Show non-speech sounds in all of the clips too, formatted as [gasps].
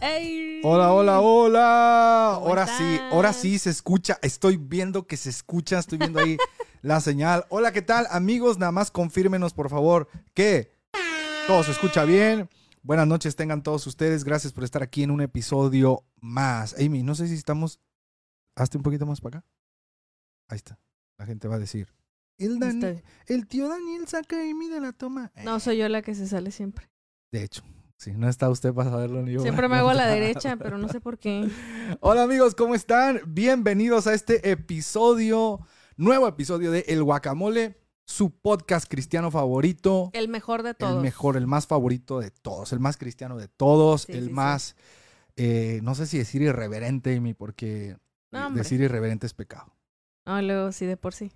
¡Ey! Hola, hola, hola. ¿Cómo Ahora sí, ahora sí se escucha. Estoy viendo que se escucha, estoy viendo ahí [laughs] la señal. Hola, ¿qué tal? Amigos, nada más confírmenos, por favor, que todo se escucha bien. Buenas noches tengan todos ustedes. Gracias por estar aquí en un episodio más. Amy, no sé si estamos... Hazte un poquito más para acá. Ahí está. La gente va a decir. El, Dan- el tío Daniel saca a Amy de la toma. No, soy yo la que se sale siempre. De hecho, sí, no está usted para saberlo ni yo. Siempre me hago a la [laughs] derecha, pero no sé por qué. [laughs] Hola amigos, ¿cómo están? Bienvenidos a este episodio, nuevo episodio de El Guacamole, su podcast cristiano favorito. El mejor de todos. El mejor, el más favorito de todos, el más cristiano de todos, Sí, el sí, sí. más, eh, no sé si decir irreverente, Amy, porque No, decir irreverente es pecado. No, luego sí, de por sí.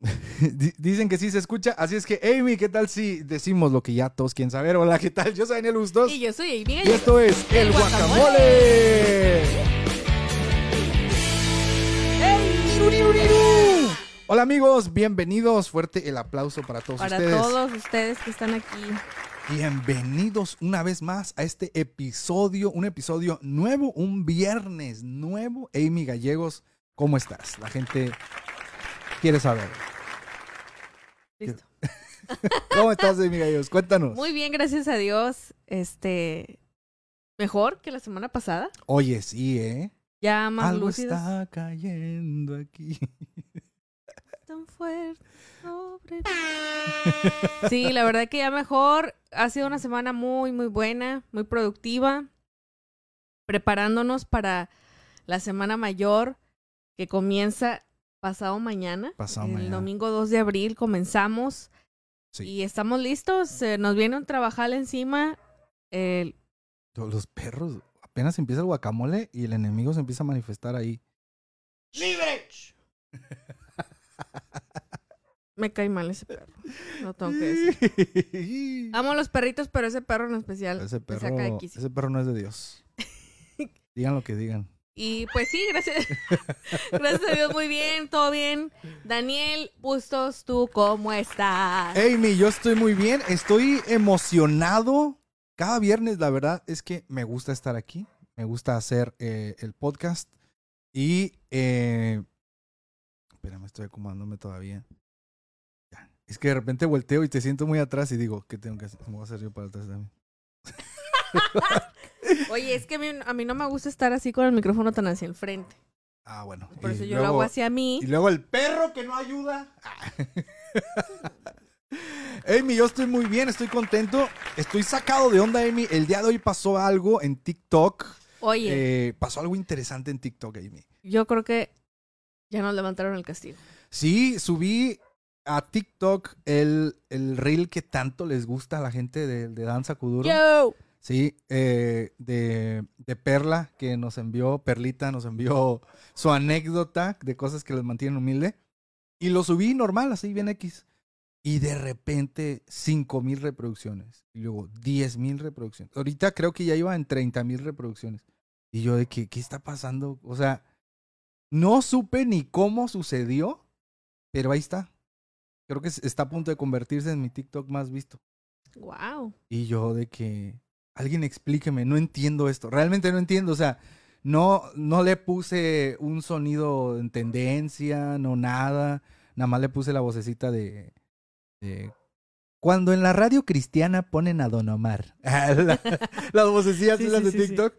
[laughs] Di- Dicen que sí se escucha, así es que, Amy, ¿qué tal si decimos lo que ya todos quieren saber? Hola, ¿qué tal? Yo soy Daniel Bustos Y yo soy Amy y esto es El El Guacamole. Hola amigos, bienvenidos. Fuerte el aplauso para todos Para ustedes. todos ustedes que están aquí. Bienvenidos una vez más a este episodio, un episodio nuevo, un viernes nuevo. Amy Gallegos, ¿cómo estás? La gente quiere saber. Listo. [laughs] ¿Cómo estás, Amy Gallegos? Cuéntanos. Muy bien, gracias a Dios. Este. Mejor que la semana pasada. Oye, sí, ¿eh? Ya más Algo lúcidos. está cayendo aquí. [laughs] tan fuerte sobre. Sí, la verdad que ya mejor. Ha sido una semana muy, muy buena, muy productiva. Preparándonos para la semana mayor que comienza pasado mañana. Pasado el mañana. domingo 2 de abril comenzamos. Sí. Y estamos listos. eh, nos viene un trabajal encima. Todos Los perros, apenas empieza el guacamole y el enemigo se empieza a manifestar ahí. ¡Libre! me cae mal ese perro. No tengo que decir. [laughs] Amo los perritos, pero ese perro en especial perro, ese perro no es de Dios. [laughs] Digan lo que digan. Y pues sí, gracias. [laughs] gracias a Dios, muy bien, todo bien. Daniel Bustos, ¿tú cómo estás? Amy, yo estoy muy bien, estoy emocionado. Cada viernes, la verdad es que me gusta estar aquí, me gusta hacer eh, el podcast y... Eh, espérame, estoy acomodándome todavía. Es que de repente volteo y te siento muy atrás y digo, ¿qué tengo que hacer? ¿Cómo voy a hacer yo para atrás de mí? [laughs] Oye, es que a mí, a mí no me gusta estar así con el micrófono tan hacia el frente. Ah, bueno. Por y eso yo luego- lo hago hacia mí. Y luego el perro que no ayuda. Ah. [laughs] Amy, yo estoy muy bien, estoy contento. Estoy sacado de onda, Amy. El día de hoy pasó algo en TikTok. Oye, Eh, pasó algo interesante en TikTok, Amy. yo creo que ya nos levantaron el castigo. Sí, subí a TikTok el, el reel que tanto les gusta a la gente de, de Danza Kuduro. Yo. Sí, eh, de, de Perla, que nos envió, Perlita nos envió [laughs] su anécdota de cosas que les mantienen humilde. Y lo subí normal, así bien X. Y de repente, 5 mil reproducciones. Y luego, 10 mil reproducciones. Ahorita creo que ya iba en 30 mil reproducciones. Y yo de que, ¿qué está pasando? O sea, no supe ni cómo sucedió, pero ahí está. Creo que está a punto de convertirse en mi TikTok más visto. Wow. Y yo de que alguien explíqueme, no entiendo esto. Realmente no entiendo, o sea, no no le puse un sonido en tendencia, no nada, nada más le puse la vocecita de, de- cuando en la radio cristiana ponen a Don Omar. [laughs] La- las vocecillas Sí, las sí, de sí. TikTok.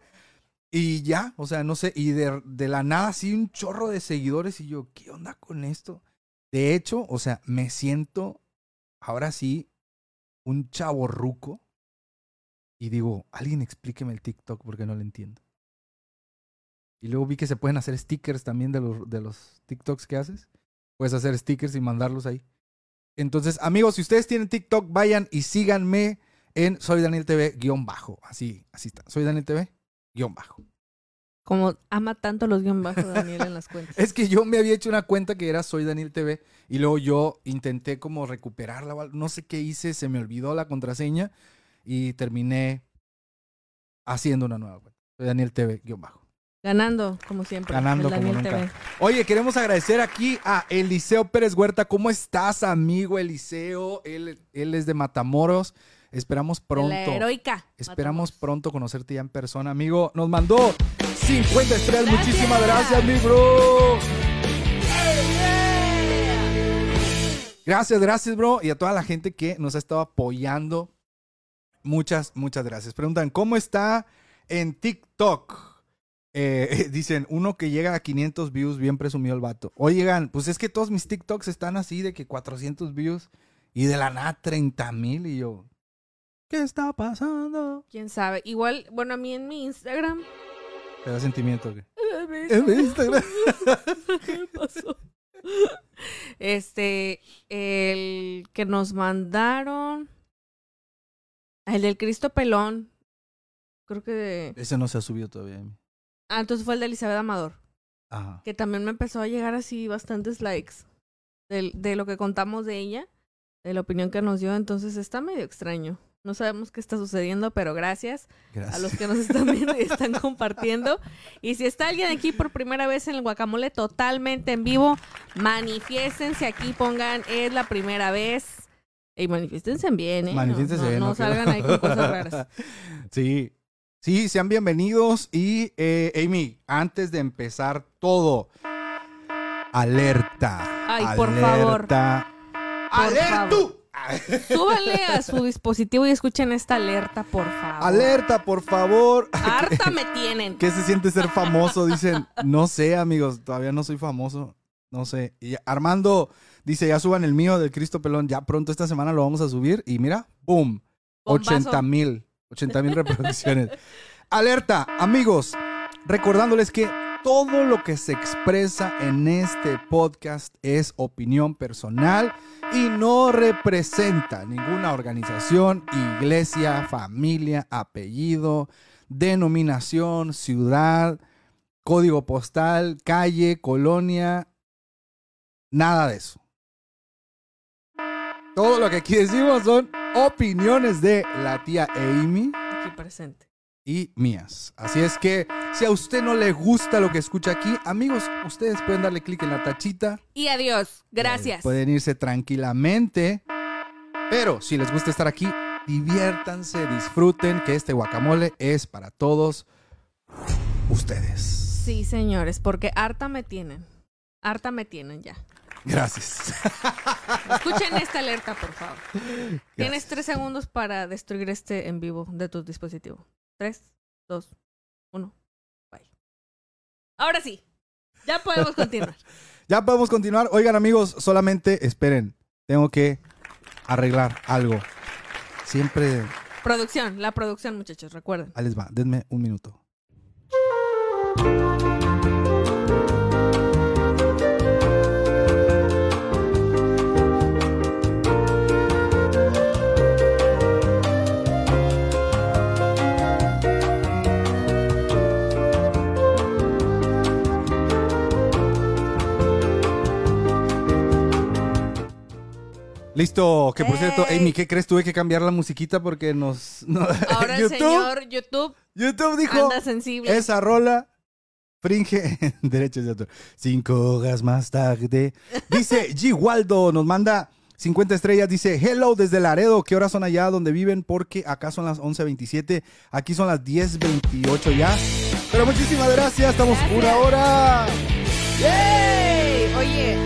Y ya, o sea, no sé, y de, de la nada así un chorro de seguidores y yo, ¿qué onda con esto? De hecho, o sea, me siento ahora sí un chavo ruco y digo, alguien explíqueme el TikTok porque no lo entiendo. Y luego vi que se pueden hacer stickers también de los, de los TikToks que haces. Puedes hacer stickers y mandarlos ahí. Entonces, amigos, si ustedes tienen TikTok, vayan y síganme en Soy Daniel TV guion bajo. Así, así está. Soy Daniel TV guion bajo. Como ama tanto los guion bajos Daniel en las [laughs] cuentas. Es que yo me había hecho una cuenta que era Soy Daniel TV y luego yo intenté como recuperarla, no sé qué hice, se me olvidó la contraseña y terminé haciendo una nueva cuenta. Soy Daniel TV guion bajo. Ganando, como siempre. Ganando el como Daniel nunca. TV. Oye, queremos agradecer aquí a Eliseo Pérez Huerta. ¿Cómo estás, amigo Eliseo? Él, él es de Matamoros. Esperamos La pronto. heroica. Esperamos Matamoros. pronto conocerte ya en persona, amigo. Nos mandó 50 estrellas. Gracias. Muchísimas gracias, mi bro. Gracias, gracias, bro. Y a toda la gente que nos ha estado apoyando. Muchas, muchas gracias. Preguntan, ¿cómo está en TikTok? Eh, [laughs] dicen, uno que llega a 500 views, bien presumido el vato. Oigan, pues es que todos mis TikToks están así de que 400 views y de la nada 30 mil. Y yo, ¿qué está pasando? ¿Quién sabe? Igual, bueno, a mí en mi Instagram. Te da sentimiento. ¿qué? [laughs] En mi Instagram. [laughs] ¿Qué pasó? Este, el que nos mandaron. El del Cristo Pelón. Creo que. Ese no se ha subido todavía. Ah, entonces fue el de Elizabeth Amador. Ajá. Que también me empezó a llegar así bastantes likes. del- de lo que contamos de ella. De la opinión que nos dio. Entonces está medio extraño. No sabemos qué está sucediendo, pero gracias. Gracias. a los que nos están viendo y están [laughs] compartiendo. Y si está alguien aquí por primera vez en el guacamole totalmente en vivo, manifiéstense aquí, pongan, es la primera vez. Y manifiéstense bien, ¿eh? Manifiéstense no, bien, no ¿no? salgan ahí con cosas raras. [laughs] Sí. Sí, sean bienvenidos. Y, eh, Amy, antes de empezar todo, alerta. Ay, por favor. Alerta. Súbanle a su dispositivo y escuchen esta alerta, por favor. Alerta, por favor. [laughs] Harta me tienen. ¿Qué se siente ser famoso? Dicen, no sé, amigos, todavía no soy famoso. No sé. Y Armando dice, ya suban el mío del Cristo Pelón. Ya pronto esta semana lo vamos a subir. Y mira, boom. Bombazo. 80 mil. 80 mil reproducciones. [laughs] Alerta, amigos. Recordándoles que todo lo que se expresa en este podcast es opinión personal y no representa ninguna organización, iglesia, familia, apellido, denominación, ciudad, código postal, calle, colonia, nada de eso. Todo lo que aquí decimos son opiniones de la tía Amy Aquí presente. y mías. Así es que si a usted no le gusta lo que escucha aquí, amigos, ustedes pueden darle clic en la tachita. Y adiós. Gracias. Pueden irse tranquilamente. Pero si les gusta estar aquí, diviértanse, disfruten, que este guacamole es para todos ustedes. Sí, señores, porque harta me tienen. Harta me tienen ya. Gracias. Escuchen esta alerta, por favor. Tienes tres segundos para destruir este en vivo de tu dispositivo. Tres, dos, uno. Bye. Ahora sí, ya podemos continuar. [laughs] Ya podemos continuar. Oigan, amigos, solamente esperen. Tengo que arreglar algo. Siempre. producción, la producción, muchachos, recuerden. Ahí les va. Denme un minuto. Listo, que por cierto. Amy, ¿qué crees? Tuve que cambiar la musiquita porque nos... [laughs] no- Ahora el señor YouTube YouTube dijo, anda sensible. esa rola fringe [laughs] derechos de autor. Cinco horas más tarde. Dice [laughs] G. Waldo, nos manda 50 estrellas. Dice, hello desde Laredo. ¿Qué horas son allá donde viven? Porque acá son las 11.27. Aquí son las 10.28 ya. Pero muchísimas gracias. Estamos Gracias. una hora. ¡Yay! Oye,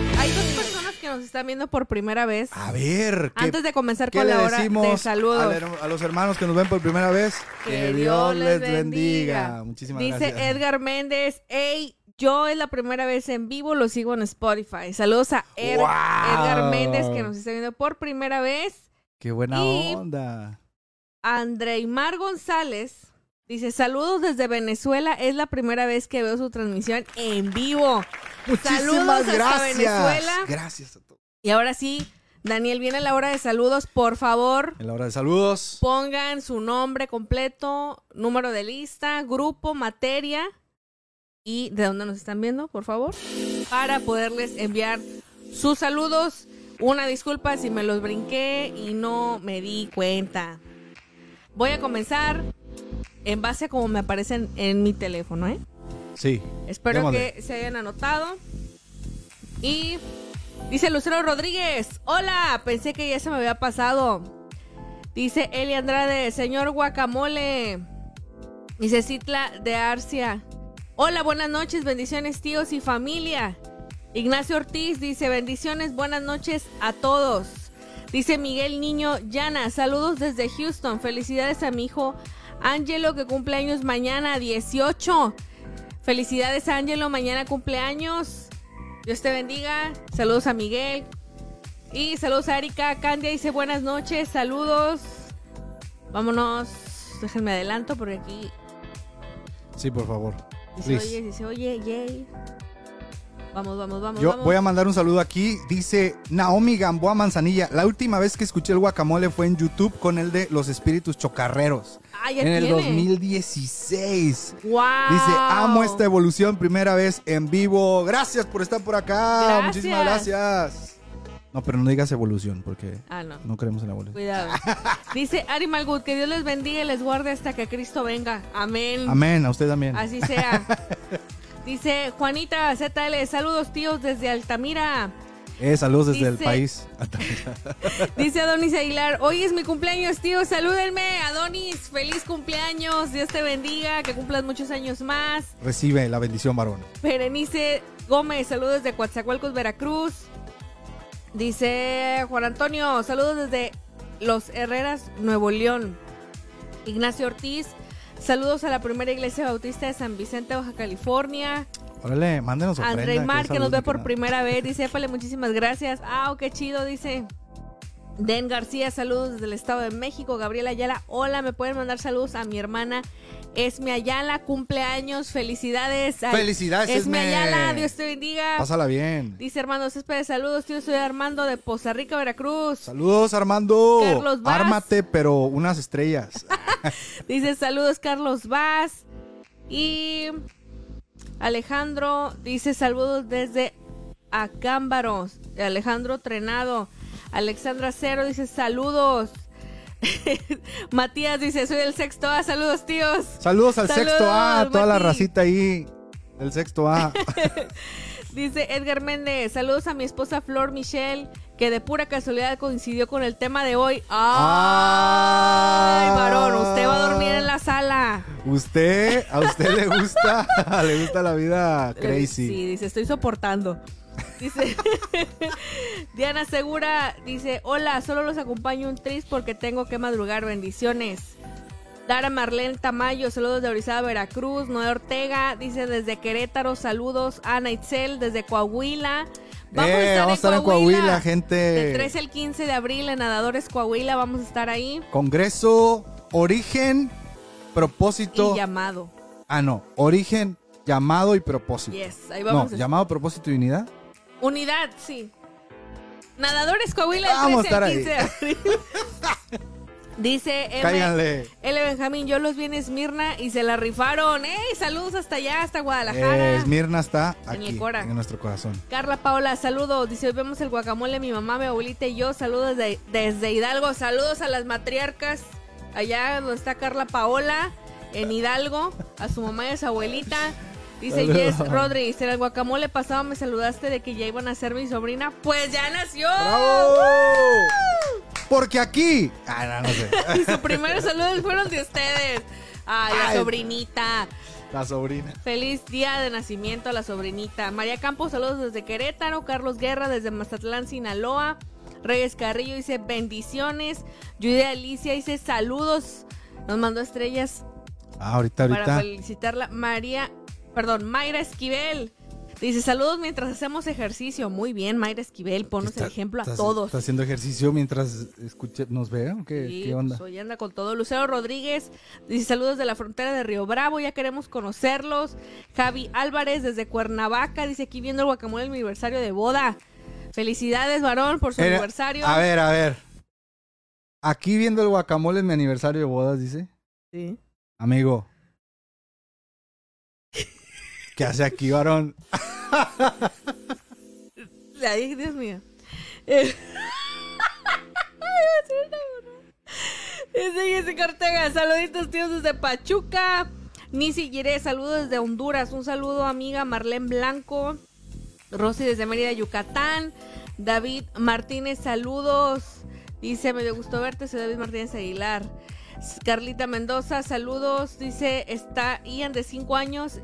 nos están viendo por primera vez. A ver, ¿qué, Antes de comenzar qué con la hora de a, saludos. a los hermanos que nos ven por primera vez? Que Dios les bendiga. Muchísimas Dice gracias. Edgar Méndez, hey, yo es la primera vez en vivo, lo sigo en Spotify. Saludos a ¡Wow! Edgar Méndez que nos está viendo por primera vez. Qué buena Y- onda. Andreymar González dice, saludos desde Venezuela, es la primera vez que veo su transmisión en vivo. Muchísimas Saludos hasta gracias. Venezuela. Gracias. Y ahora sí, Daniel, viene la hora de saludos, por favor. En la hora de saludos. Pongan su nombre completo, número de lista, grupo, materia y de dónde nos están viendo, por favor, para poderles enviar sus saludos. Una disculpa si me los brinqué y no me di cuenta. Voy a comenzar en base a como me aparecen en mi teléfono, ¿eh? Sí. Espero que se hayan anotado. Y dice Lucero Rodríguez, hola, pensé que ya se me había pasado. Dice Eli Andrade, señor guacamole. Dice Citla de Arcia. Hola, buenas noches, bendiciones tíos y familia. Ignacio Ortiz dice bendiciones, buenas noches a todos. Dice Miguel Niño Llana, saludos desde Houston. Felicidades a mi hijo Angelo que cumple años mañana 18. Felicidades Angelo, mañana cumpleaños. Dios te bendiga. Saludos a Miguel. Y saludos a Erika. Candia dice buenas noches, saludos. Vámonos. Déjenme adelanto porque aquí Sí, por favor. dice Please. oye, dice oye, yay. Vamos, vamos, vamos. Yo vamos. voy a mandar un saludo aquí. Dice Naomi Gamboa Manzanilla. La última vez que escuché el guacamole fue en YouTube con el de Los Espíritus Chocarreros. Ah, ya en el tiene. 2016. Wow. Dice, amo esta evolución, primera vez en vivo. Gracias por estar por acá. Gracias. Muchísimas gracias. No, pero no digas evolución, porque Ah, no. no creemos en la evolución. Cuidado. [laughs] Dice Ari Malgut, que Dios les bendiga y les guarde hasta que Cristo venga. Amén. Amén, a usted también. Así sea. [laughs] Dice Juanita ZL, saludos tíos desde Altamira. Eh, saludos desde el país. [laughs] Dice Adonis Aguilar, hoy es mi cumpleaños, tío, salúdenme. Adonis, feliz cumpleaños, Dios te bendiga, que cumplas muchos años más. Recibe la bendición, varón. Berenice Gómez, saludos desde Coatzacoalcos, Veracruz. Dice Juan Antonio, saludos desde Los Herreras, Nuevo León. Ignacio Ortiz, saludos a la primera iglesia bautista de San Vicente, Baja California. Órale, mándenos ofrenda. André Mar, que nos ve por primera vez, [laughs] dice, Épale, muchísimas gracias. Ah, qué chido, dice. Den García, saludos desde el Estado de México. Gabriela Ayala, hola, me pueden mandar saludos a mi hermana Esme Ayala, cumpleaños, felicidades. Ay, Felicidades, Esme Esme. Ayala, Dios te bendiga. Pásala bien. Dice Armando Céspedes, saludos, tío, soy Armando de Poza Rica, Veracruz. Saludos, Armando. Carlos Vaz. Ármate, pero unas estrellas. [laughs] Dice saludos Carlos Vaz. Y Alejandro dice saludos desde Acámbaros. Alejandro Trenado. Alexandra Cero dice saludos. [laughs] Matías dice soy el sexto A. Saludos tíos. Saludos al Saludos, sexto A, toda la racita ahí. El sexto A. [laughs] Dice Edgar Méndez. Saludos a mi esposa Flor Michelle. Que de pura casualidad coincidió con el tema de hoy. ¡Ay, varón! Usted va a dormir en la sala. ¿Usted, a usted le gusta, [laughs] le gusta la vida crazy? Sí, dice, estoy soportando. Dice [laughs] Diana Segura, dice, hola, solo los acompaño un tris porque tengo que madrugar, bendiciones. Dara Marlene Tamayo, saludos de Orizaba, Veracruz. Noé Ortega, dice desde Querétaro, saludos. Ana Itzel, desde Coahuila. Vamos, Eh, a, estar vamos a estar en Coahuila, gente. Del 13 al 15 de abril en Nadadores Coahuila, vamos a estar ahí. Congreso, origen, propósito. Y llamado. Ah, no. Origen, llamado y propósito. Yes, ahí no, vamos. a- llamado, propósito y unidad. Unidad, sí. Nadadores Coahuila el Vamos a 13 al estar 15 de abril. [laughs] Dice M. Cáiganle. L. Benjamín, yo los vi en Esmirna y se la rifaron. ¡Ey! Saludos hasta allá, hasta Guadalajara. Eh, Esmirna está En el aquí, Cora. en nuestro corazón. Carla Paola, saludos. Dice, hoy vemos el guacamole, mi mamá, mi abuelita y yo. Saludos desde, desde Hidalgo. Saludos a las matriarcas. Allá donde está Carla Paola, en Hidalgo. A su mamá y a su abuelita. Dice. Jess Rodríguez, en el guacamole pasado me saludaste de que ya iban a ser mi sobrina. Pues ya nació. ¡Bravo! Porque aquí. Ah, no, no sé. [laughs] Y sus primeros saludos fueron de ustedes. Ay, la Ay. sobrinita. La sobrina. Feliz día de nacimiento a la sobrinita. María Campos, saludos desde Querétaro. Carlos Guerra desde Mazatlán, Sinaloa. Reyes Carrillo dice bendiciones. Julia Alicia dice saludos. Nos mandó estrellas Ah, ahorita, para ahorita. felicitarla. María, perdón, Mayra Esquivel. Dice saludos mientras hacemos ejercicio. Muy bien, Mayra Esquivel, ponnos Está- el ejemplo a todos. ¿Está haciendo ejercicio mientras escuche, nos ve? ¿o ¿Qué, Sí, qué onda? pues hoy anda con todo. Lucero Rodríguez dice saludos de la frontera de Río Bravo, ya queremos conocerlos. Javi Álvarez desde Cuernavaca dice aquí viendo el guacamole el aniversario de boda. Felicidades, varón, por su Era- aniversario. A ver, a ver. Aquí viendo el guacamole en mi aniversario de bodas, dice. Sí. Amigo. ¿Qué hace aquí, varón? Ay, Dios mío. Eh, [laughs] Dice Jessica Ortega, saluditos tíos desde Pachuca. Nisi Giré, saludos desde Honduras. Un saludo amiga Marlene Blanco. Rosy desde Mérida, Yucatán. David Martínez, saludos. Dice, me dio gusto verte, soy David Martínez Aguilar. Carlita Mendoza, saludos. Dice, está Ian de 5 años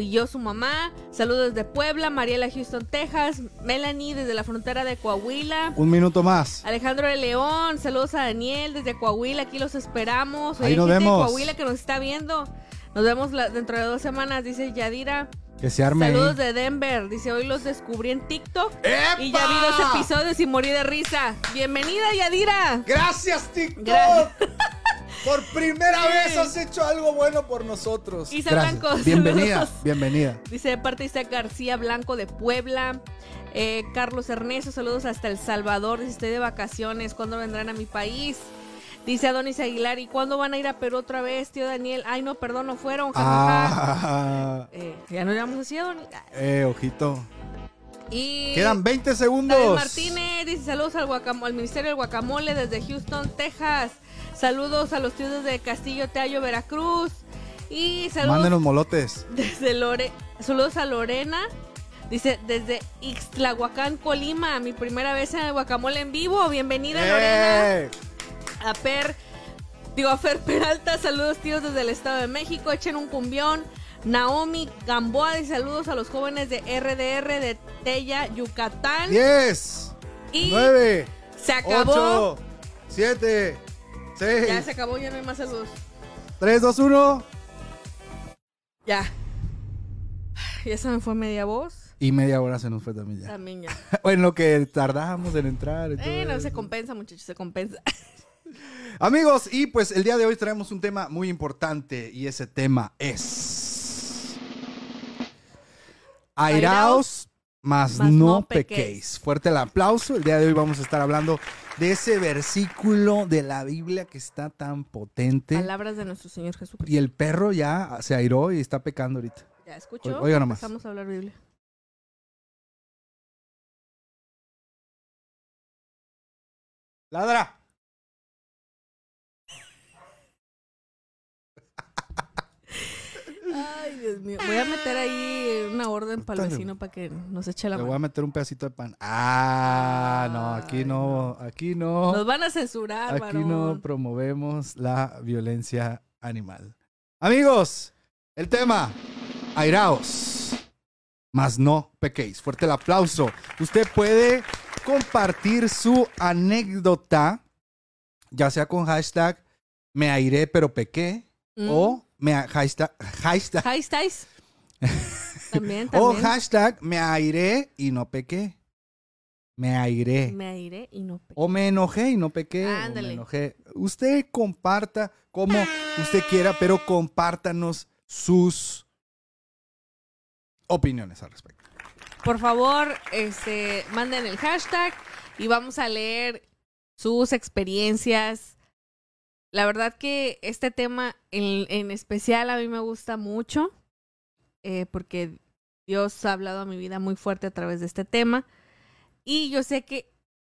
y yo su mamá. Saludos desde Puebla, Mariela Houston, Texas. Melanie desde la frontera de Coahuila. Un minuto más. Alejandro de León, saludos a Daniel desde Coahuila, aquí los esperamos. Ahí nos gente vemos. de Coahuila que nos está viendo. Nos vemos la- dentro de dos semanas, dice Yadira. Que se arme Saludos ahí. de Denver. Dice, hoy los descubrí en TikTok. ¡Epa! Y ya vi dos episodios y morí de risa. Bienvenida, Yadira. Gracias, TikTok. Gra- [laughs] Por primera vez has hecho algo bueno por nosotros. Isa Gracias. Blanco, Bienvenida, saludos. bienvenida. Dice de parte Isaac García Blanco de Puebla. Eh, Carlos Ernesto, saludos hasta El Salvador. Dice, estoy de vacaciones. ¿Cuándo vendrán a mi país? Dice Adonis Aguilar, ¿y cuándo van a ir a Perú otra vez, tío Daniel? Ay, no, perdón, no fueron. Ah, [laughs] Eh, ya no llamamos así, Adonis. eh, ojito. Y Quedan 20 David segundos. Martínez dice saludos al, guacamo- al Ministerio del Guacamole desde Houston, Texas. Saludos a los tíos de Castillo Teayo, Veracruz. Y saludos Mándenos molotes. [laughs] desde Lore, saludos a Lorena. Dice desde Ixtlahuacán, Colima, mi primera vez en el guacamole en vivo. Bienvenida, Lorena. ¡Eh! A Per, digo a Fer Peralta, saludos tíos desde el Estado de México, echen un cumbión. Naomi Gamboa dice saludos a los jóvenes de RDR de Tella, Yucatán. 10, y 9, se acabó. 8, 7, Ya 6, se acabó, ya no hay más saludos. 3, 2, 1. Ya. Ya se me fue media voz. Y media hora se nos fue también ya. También ya. [laughs] Bueno, lo que tardamos en entrar. y todo Eh, no, se compensa, muchachos, se compensa. [laughs] Amigos, y pues el día de hoy traemos un tema muy importante y ese tema es... Airaos, mas, mas no, no pequéis. pequéis. Fuerte el aplauso. El día de hoy vamos a estar hablando de ese versículo de la Biblia que está tan potente. Palabras de nuestro Señor Jesucristo. Y el perro ya se airó y está pecando ahorita. Ya escuchó. Oiga nomás. Empezamos a hablar Biblia. ¡Ladra! Ay, Dios mío. Voy a meter ahí una orden para el vecino para que nos eche la Le voy a meter un pedacito de pan. Ah, no, aquí Ay, no, aquí no. Nos van a censurar, Aquí no promovemos la violencia animal. Amigos, el tema, airaos, mas no pequéis. Fuerte el aplauso. Usted puede compartir su anécdota, ya sea con hashtag me airé pero pequé Mm. o me hashtag, hashtag estáis. [laughs] También, o también. hashtag me airé y no pequé. Me airé. Me airé y no pe- O me enojé y no pequé. o Ándale. me enojé. Usted comparta como usted quiera, pero compártanos sus opiniones al respecto. Por favor, este, manden el hashtag y vamos a leer sus experiencias. La verdad que este tema en, especial a mí me gusta mucho eh, porque Dios ha hablado a mi vida muy fuerte a través de este tema y yo sé que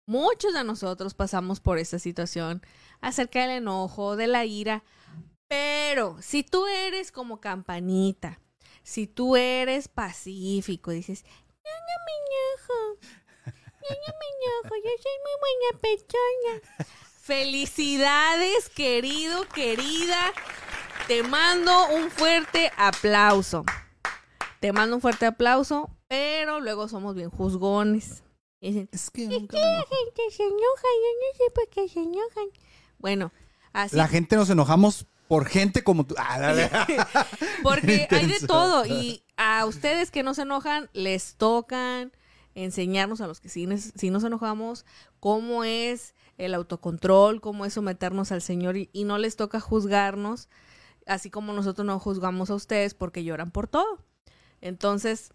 muchos de nosotros pasamos por esta situación acerca del enojo, de la ira, pero si tú eres como campanita, si tú eres pacífico dices, no, no me enojo, no, no me enojo, yo soy muy buena persona. Felicidades, querido, querida. Te mando un fuerte aplauso. Te mando un fuerte aplauso, pero luego somos bien juzgones. Y dicen, Es que "Es nunca que me la gente se enoja, yo no sé por qué se enojan. Bueno, así La gente nos enojamos por gente como tú. Ah. [laughs] Porque hay de todo y a ustedes que no se enojan les tocan enseñarnos a los que sí, sí nos enojamos cómo es el autocontrol, cómo es someternos al Señor y, y no les toca juzgarnos, así como nosotros no juzgamos a ustedes porque lloran por todo. Entonces,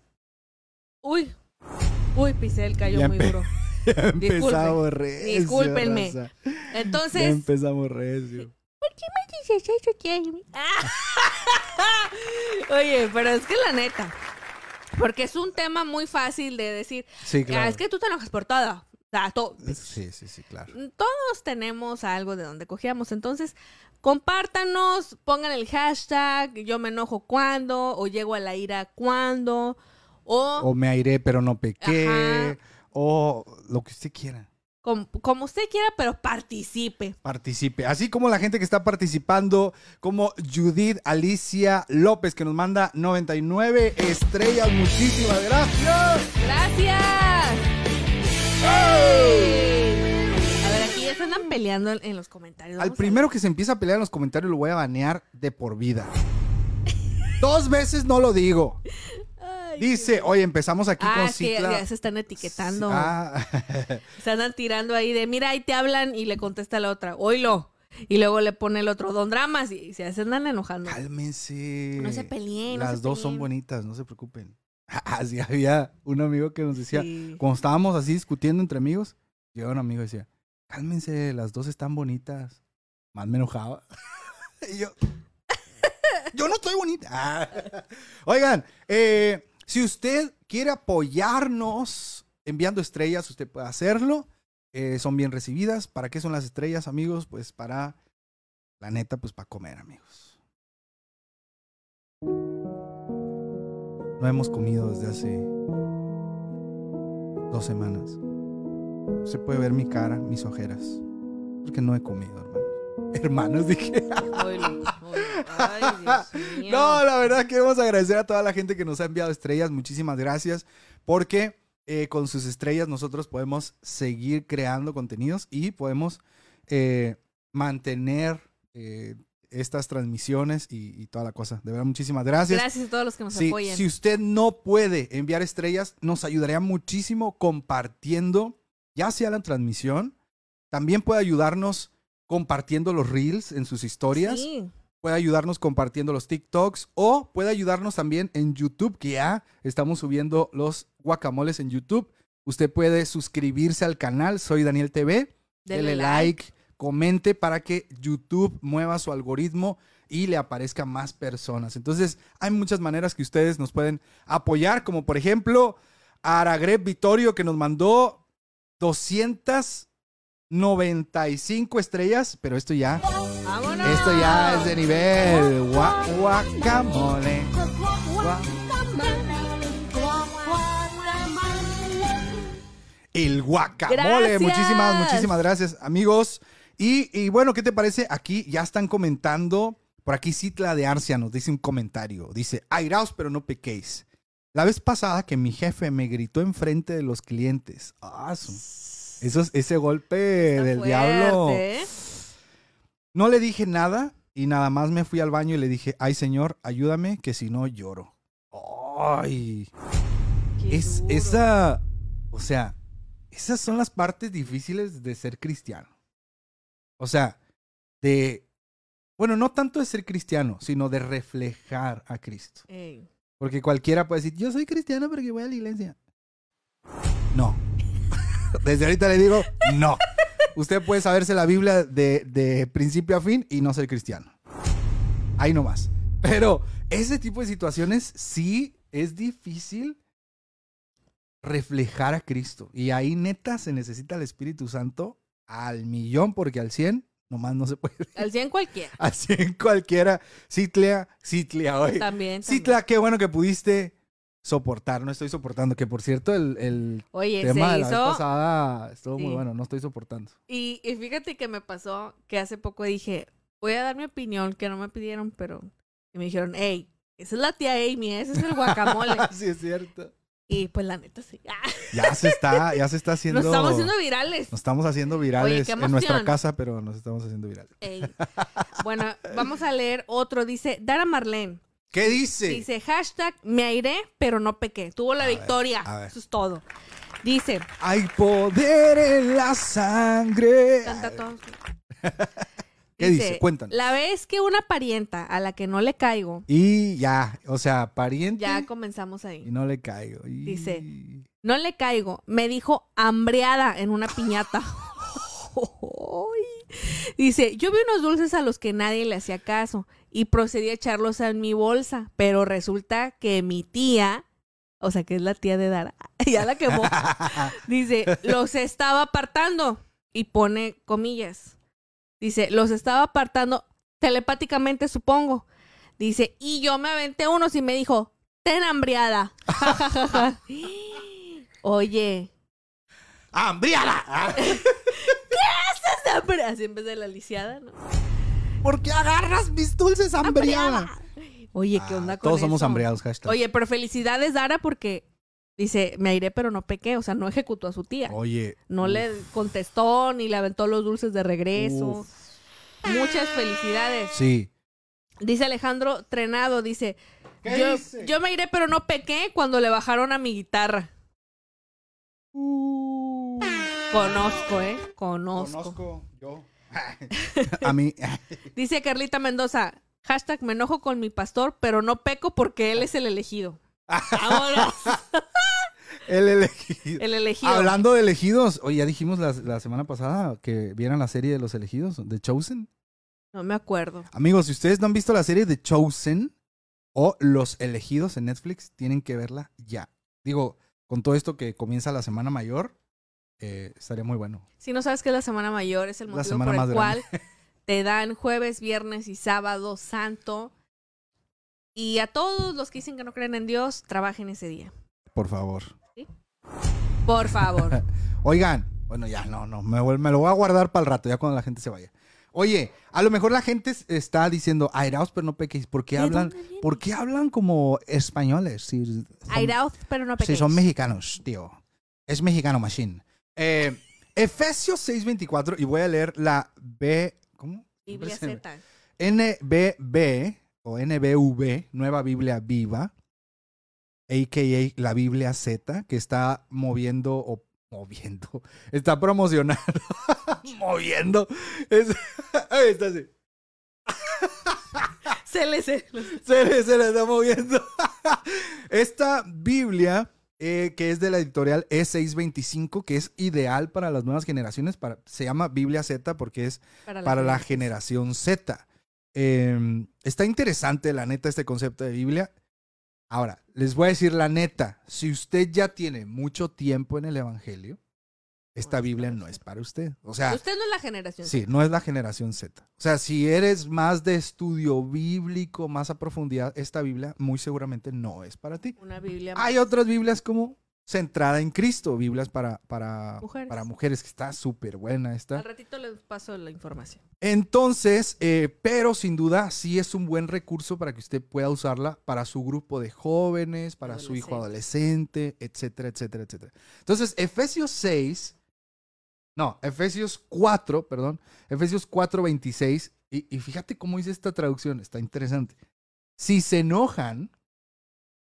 uy, uy, pisé el Ya muy duro. [laughs] Ya empezamos recio. Discúlpenme. raza. Ya Entonces, empezamos recio. dices eso, Jeremy? [laughs] Oye, pero es que la neta, porque es un tema muy fácil de decir, Sí, "Ah, es que tú te enojas por todo. O sea, to- Sí, sí, sí, claro. Todos tenemos algo de donde cogíamos. Entonces, compártanos, pongan el hashtag, yo me enojo cuando, o llego a la ira cuando, o... O me airé pero no pequé. Ajá. O lo que usted quiera. como, como usted quiera, pero participe. Participe. Así como la gente que está participando, como Judith Alicia López, que nos manda 99 estrellas. Muchísimas gracias. ¡Gracias! A ver, aquí ya se andan peleando en, los comentarios. Al Vamos a primero que se empieza a pelear en los comentarios lo voy a banear de por vida. Dos veces no lo digo. Ay, Dice, oye, empezamos aquí Ah, con Citla. ya se están etiquetando. Ah, Se andan tirando ahí de, mira, ahí te hablan y le contesta la otra, oílo. Y luego le pone el otro, don dramas, y se se andan enojando. cálmense. No se peleen, no Las se dos son peleen. bonitas, no se preocupen. [laughs] Así había un amigo que nos decía, Sí. cuando estábamos así discutiendo entre amigos, llegaba un amigo y decía, cálmense, las dos están bonitas. Más me enojaba. [laughs] y yo, [laughs] yo no estoy bonita. Ah. Oigan, eh, si usted quiere apoyarnos enviando estrellas, usted puede hacerlo. Eh, son bien recibidas. ¿Para qué son las estrellas, amigos? Pues para, la neta, pues para comer, amigos. No hemos comido desde hace dos semanas. Se puede ver mi cara, mis ojeras. Porque no he comido, hermano. [laughs] Hermanos, dije. Ay, Dios [laughs] mío. No, la verdad queremos agradecer a toda la gente que nos ha enviado estrellas. Muchísimas gracias. Porque eh, con sus estrellas nosotros podemos seguir creando contenidos y podemos eh, mantener eh, estas transmisiones y, y toda la cosa. De verdad, muchísimas gracias. Gracias a todos los que nos Sí, apoyan. si usted no puede enviar estrellas, nos ayudaría muchísimo compartiendo, ya sea la transmisión, también puede ayudarnos compartiendo los reels en sus historias, Sí. puede ayudarnos compartiendo los TikToks o puede ayudarnos también en YouTube, que ya estamos subiendo los guacamoles en YouTube. Usted puede suscribirse al canal, soy Daniel TV, Denle dele like, comente para que YouTube mueva su algoritmo y le aparezca más personas. Entonces, hay muchas maneras que ustedes nos pueden apoyar, como por ejemplo, Aragreb Vitorio que nos mandó 295 estrellas, pero esto ya, ¡Vámonos! esto ya es de nivel gua- guacamole. Gua- El guacamole. Gracias. Muchísimas, muchísimas gracias, amigos. Y, y bueno, ¿qué te parece? Aquí ya están comentando. Por aquí Citla de Arcia nos dice un comentario. Dice, airaos pero no pequéis. La vez pasada que mi jefe me gritó enfrente de los clientes. Ah, eso es- ese golpe Está del fuerte, diablo. ¿eh? No le dije nada y nada más me fui al baño y le dije, ay señor, ayúdame que si no lloro. Ay, Qué es duro. esa, o sea, esas son las partes difíciles de ser cristiano. O sea, de, bueno, no tanto de ser cristiano, sino de reflejar a Cristo. Ey. Porque cualquiera puede decir, yo soy cristiano porque voy a la iglesia. No. [laughs] Desde ahorita le digo, no. Usted puede saberse la Biblia de, de principio a fin y no ser cristiano. Ahí nomás. Pero ese tipo de situaciones sí es difícil reflejar a Cristo. Y ahí neta se necesita el Espíritu Santo al millón porque al 100 nomás no se puede. Al 100 cualquiera. [laughs] Al 100 cualquiera. Citlea, Citlea, oye. También. También. qué bueno que pudiste soportar. No estoy soportando. Que por cierto, el, el Oye, tema de la vez pasada estuvo muy bueno. No estoy soportando. Y, y fíjate que me pasó que hace poco dije, voy a dar mi opinión, que no me pidieron, pero. Y me dijeron, hey, esa es la tía Amy, ese es el guacamole. [laughs] sí, es cierto. Y pues la neta sí. Ah, Ya se está, ya se está haciendo. nos estamos haciendo virales. nos estamos haciendo virales en nuestra casa, pero nos estamos haciendo virales. Ey. Bueno, vamos a leer otro. Dice Dara Marlene. ¿Qué dice? Dice hashtag me airé, pero no pequé. Tuvo la victoria. ver. Eso es todo. Dice, Hay poder en la sangre. canta todo. ¿Qué dice? Cuéntanos. La vez que una parienta a la que no le caigo, Y ya, o sea, pariente. ya comenzamos Y ahí. no le caigo. Y- Dice. No le caigo, me dijo hambreada en una piñata. [laughs] [laughs] Dice, yo vi unos dulces a los que nadie le hacía caso y procedí a echarlos en mi bolsa, pero resulta que mi tía, o sea que es la tía de Dara, [laughs] ya la quemó, dice, los estaba apartando y pone comillas. Dice, los estaba apartando telepáticamente, supongo. Dice, y yo me aventé unos y me dijo, ten hambriada. [laughs] Oye, [laughs] ¡Hambriada! Así en vez de la lisiada, ¿no? ¿Por qué agarras mis dulces hambriada? Oye, ¿qué Ah, onda con Todos somos eso? hambriados, hashtag. Oye, pero felicidades, Dara, porque dice, me iré, pero no pequé. O sea, no ejecutó a su tía. Oye. No uf, le contestó ni le aventó los dulces de regreso. uf. Muchas felicidades. Sí. Dice Alejandro Trenado, dice, ¿Qué yo, dice? yo me iré, pero no pequé cuando le bajaron a mi guitarra. Uh. Conozco, ¿eh? Conozco. Conozco yo. [laughs] A mí. [laughs] Dice Carlita Mendoza, hashtag me enojo con mi pastor, pero no peco porque él es el elegido. [laughs] Vámonos. El elegido. El elegido. Hablando de elegidos, oye, ya dijimos la, la semana pasada que vieran la serie de los elegidos, de Chosen. No me acuerdo. Amigos, si ustedes no han visto la serie de Chosen o Los elegidos en Netflix, tienen que verla ya. Digo, con todo esto que comienza la semana mayor, eh, estaría muy bueno. Si no sabes que es la Semana Mayor, es el motivo por el grande. cual [laughs] te dan jueves, viernes y sábado santo. Y a todos los que dicen que no creen en Dios, trabajen ese día. Por favor. Por favor. [laughs] Oigan, bueno, ya no, no, me, lo voy a guardar para el rato, ya cuando la gente se vaya. Oye, a lo mejor la gente está diciendo, airaos pero no pequéis. ¿Por qué ¿De hablan? ¿por qué hablan como españoles? Si son, Airaos, pero no si pequéis. son mexicanos, tío. Es mexicano machine. Eh, Efesios 6.24, y voy a leer la B, ¿cómo? Biblia Z. NBB o NBV, Nueva Biblia Viva, a.k.a. la Biblia Z, que está moviendo o moviendo, [laughs] está promocionando, [laughs] moviendo, es, [laughs] ahí está así, Se se le, se le está moviendo. Esta Biblia, eh, que es de la editorial E625, que es ideal para las nuevas generaciones, para, se llama Biblia Z porque es Para, para la generación. generación Z. Eh, está interesante, la neta, este concepto de Biblia. Ahora, les voy a decir la neta, si usted ya tiene mucho tiempo en el Evangelio, esta Biblia no es para usted. O sea, Usted no es la generación. sí, no es la generación Z. O sea, si eres más de estudio bíblico, más a profundidad, esta Biblia muy seguramente no es para ti. Una Biblia Hay otras Biblias como centrada en Cristo, Biblias para, para, Mujeres. para mujeres, que está súper buena esta. Al ratito les paso la información. Entonces, eh, pero sin duda sí es un buen recurso para que usted pueda usarla para su grupo de jóvenes, para su hijo adolescente, etcétera, etcétera, etcétera. Entonces, Efesios 6, no, Efesios 4, perdón, Efesios 4, 26, y, y fíjate cómo dice esta traducción, está interesante. Si se enojan,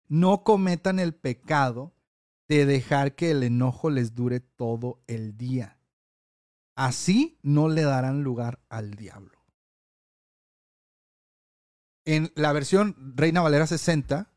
no cometan el pecado de dejar que el enojo les dure todo el día. Así no le darán lugar al diablo. En la versión Reina Valera 60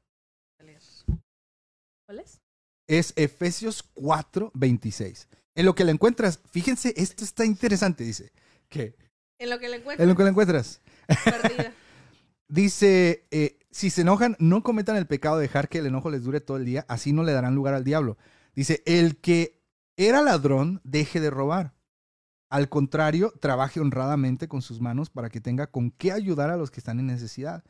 ¿Cuál es? es Efesios 4, 26. En lo que le encuentras, fíjense, esto está interesante, dice. que En lo que le En encuentro. lo que le encuentras. Perdida. [laughs] Dice, eh, si se enojan, no cometan el pecado de dejar que el enojo les dure todo el día, así no le darán lugar al diablo. Dice, el que era ladrón, deje de robar. Al contrario, trabaje honradamente con sus manos para que tenga con qué ayudar a los que están en necesidad.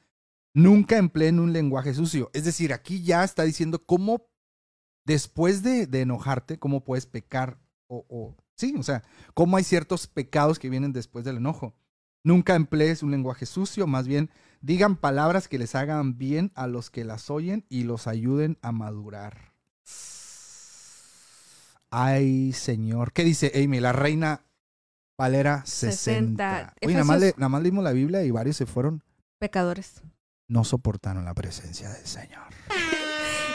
Nunca empleen un lenguaje sucio. Es decir, aquí ya está diciendo cómo, después de, enojarte, cómo puedes pecar o, o- sí, o sea, cómo hay ciertos pecados que vienen después del enojo. Nunca emplees un lenguaje sucio, más bien digan palabras que les hagan bien a los que las oyen y los ayuden a madurar. Ay, Señor. ¿Qué dice Amy? La reina Valera 60. 60. Oye, nada más, le- nada más leímos la Biblia y varios se fueron. Pecadores. No soportaron la presencia del Señor.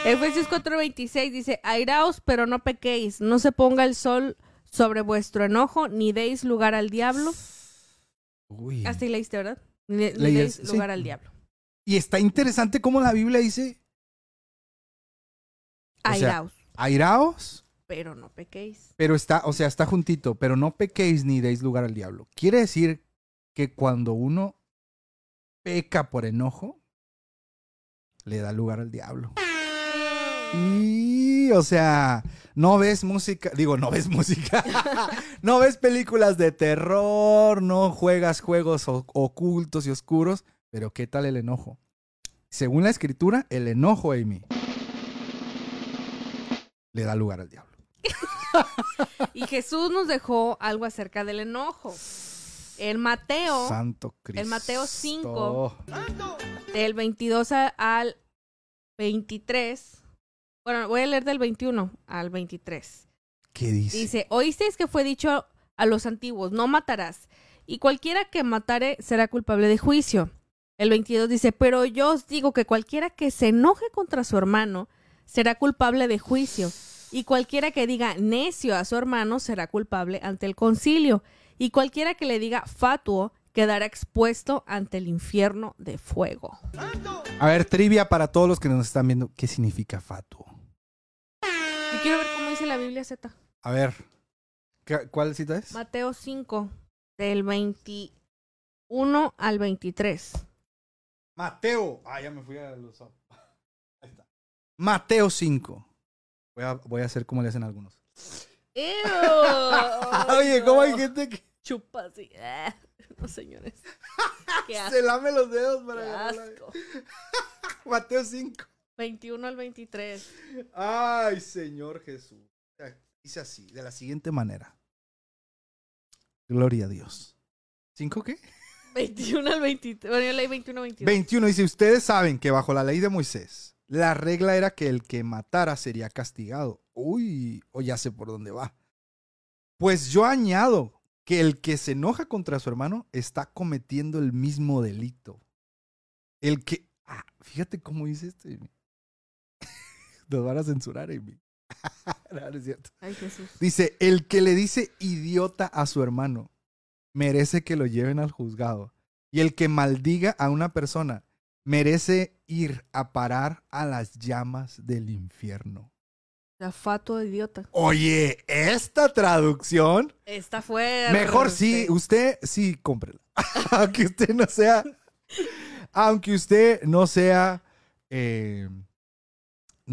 Efesios 4:26 dice, airaos, pero no pequéis, no se ponga el sol sobre vuestro enojo, ni deis lugar al diablo. Uy. Así leíste, ¿verdad? Es- sí. lugar al diablo. Y está interesante cómo la Biblia dice, O sea, Airaos, airaos, pero no pequéis. pero está, o sea, está juntito, pero no pequéis ni deis lugar al diablo. Quiere decir que cuando uno peca por enojo, le da lugar al diablo. Y, o sea, no ves música, digo, no ves música, [laughs] no ves películas de terror, no juegas juegos ocultos y oscuros, pero ¿qué tal el enojo? Según la escritura, el enojo, Amy, le da lugar al diablo. [laughs] y Jesús nos dejó algo acerca del enojo. En Mateo, Santo Cristo. el Mateo 5. del 22 a- al 23. Bueno, voy a leer del 21 al 23. ¿Qué dice? Dice, oísteis que fue dicho a los antiguos, no matarás, y cualquiera que matare será culpable de juicio. El 22 dice, pero yo os digo que cualquiera que se enoje contra su hermano será culpable de juicio, y cualquiera que diga necio a su hermano será culpable ante el concilio, y cualquiera que le diga fatuo quedará expuesto ante el infierno de fuego. A ver, trivia para todos los que nos están viendo. ¿Qué significa fatuo? Quiero ver cómo dice la Biblia Z. A ver, ¿qué- ¿cuál cita es? Mateo 5, del 21 al 23. Mateo. Ah, ya me fui a los. [laughs] Ahí está. Mateo 5. Voy a, voy a hacer como le hacen algunos. [laughs] Oye, ¿cómo hay gente que Chupa así. Ah, No, señores. [laughs] Qué asco. se lame los dedos para qué asco. Mateo 5. 21 al 23. Ay, Señor Jesús. Dice así, de la siguiente manera. Gloria a Dios. ¿Cinco qué? 21 al 23. Bueno, yo leí 21 al 22. 21 dice, ustedes saben que bajo la ley de Moisés, la regla era que el que matara sería castigado. Uy, o ya sé por dónde va. Pues yo añado que el que se enoja contra su hermano está cometiendo el mismo delito. El que... Ah, fíjate cómo dice esto. Nos van a censurar, Amy. [laughs] no, no es cierto. Ay, Jesús. Dice, el que le dice idiota a su hermano merece que lo lleven al juzgado. Y el que maldiga a una persona merece ir a parar a las llamas del infierno. La fato de idiota. Oye, esta traducción, Está fuerte. mejor sí, usted sí, cómprela. [laughs] aunque usted no sea, aunque usted no sea, eh,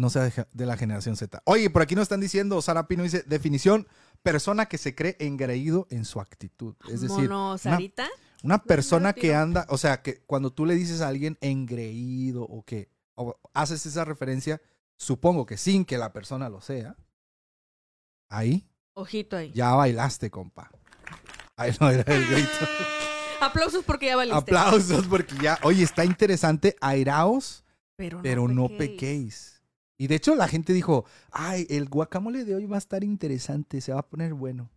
no sea de, la generación Z. Oye, por aquí nos están diciendo, Sara Pino dice, definición, persona que se cree engreído en su actitud. Es decir, Mono, Sarita. una persona que anda, o sea, que cuando tú le dices a alguien engreído o que o haces esa referencia, supongo que sin que la persona lo sea, ahí Ojito ahí. ya bailaste, compa. Ahí no era el grito. [laughs] Aplausos porque ya valiste. Aplausos porque ya, oye, está interesante, airaos, Pero, pero no pequéis. Y de hecho la gente dijo, ay, el guacamole de hoy va a estar interesante, se va a poner bueno.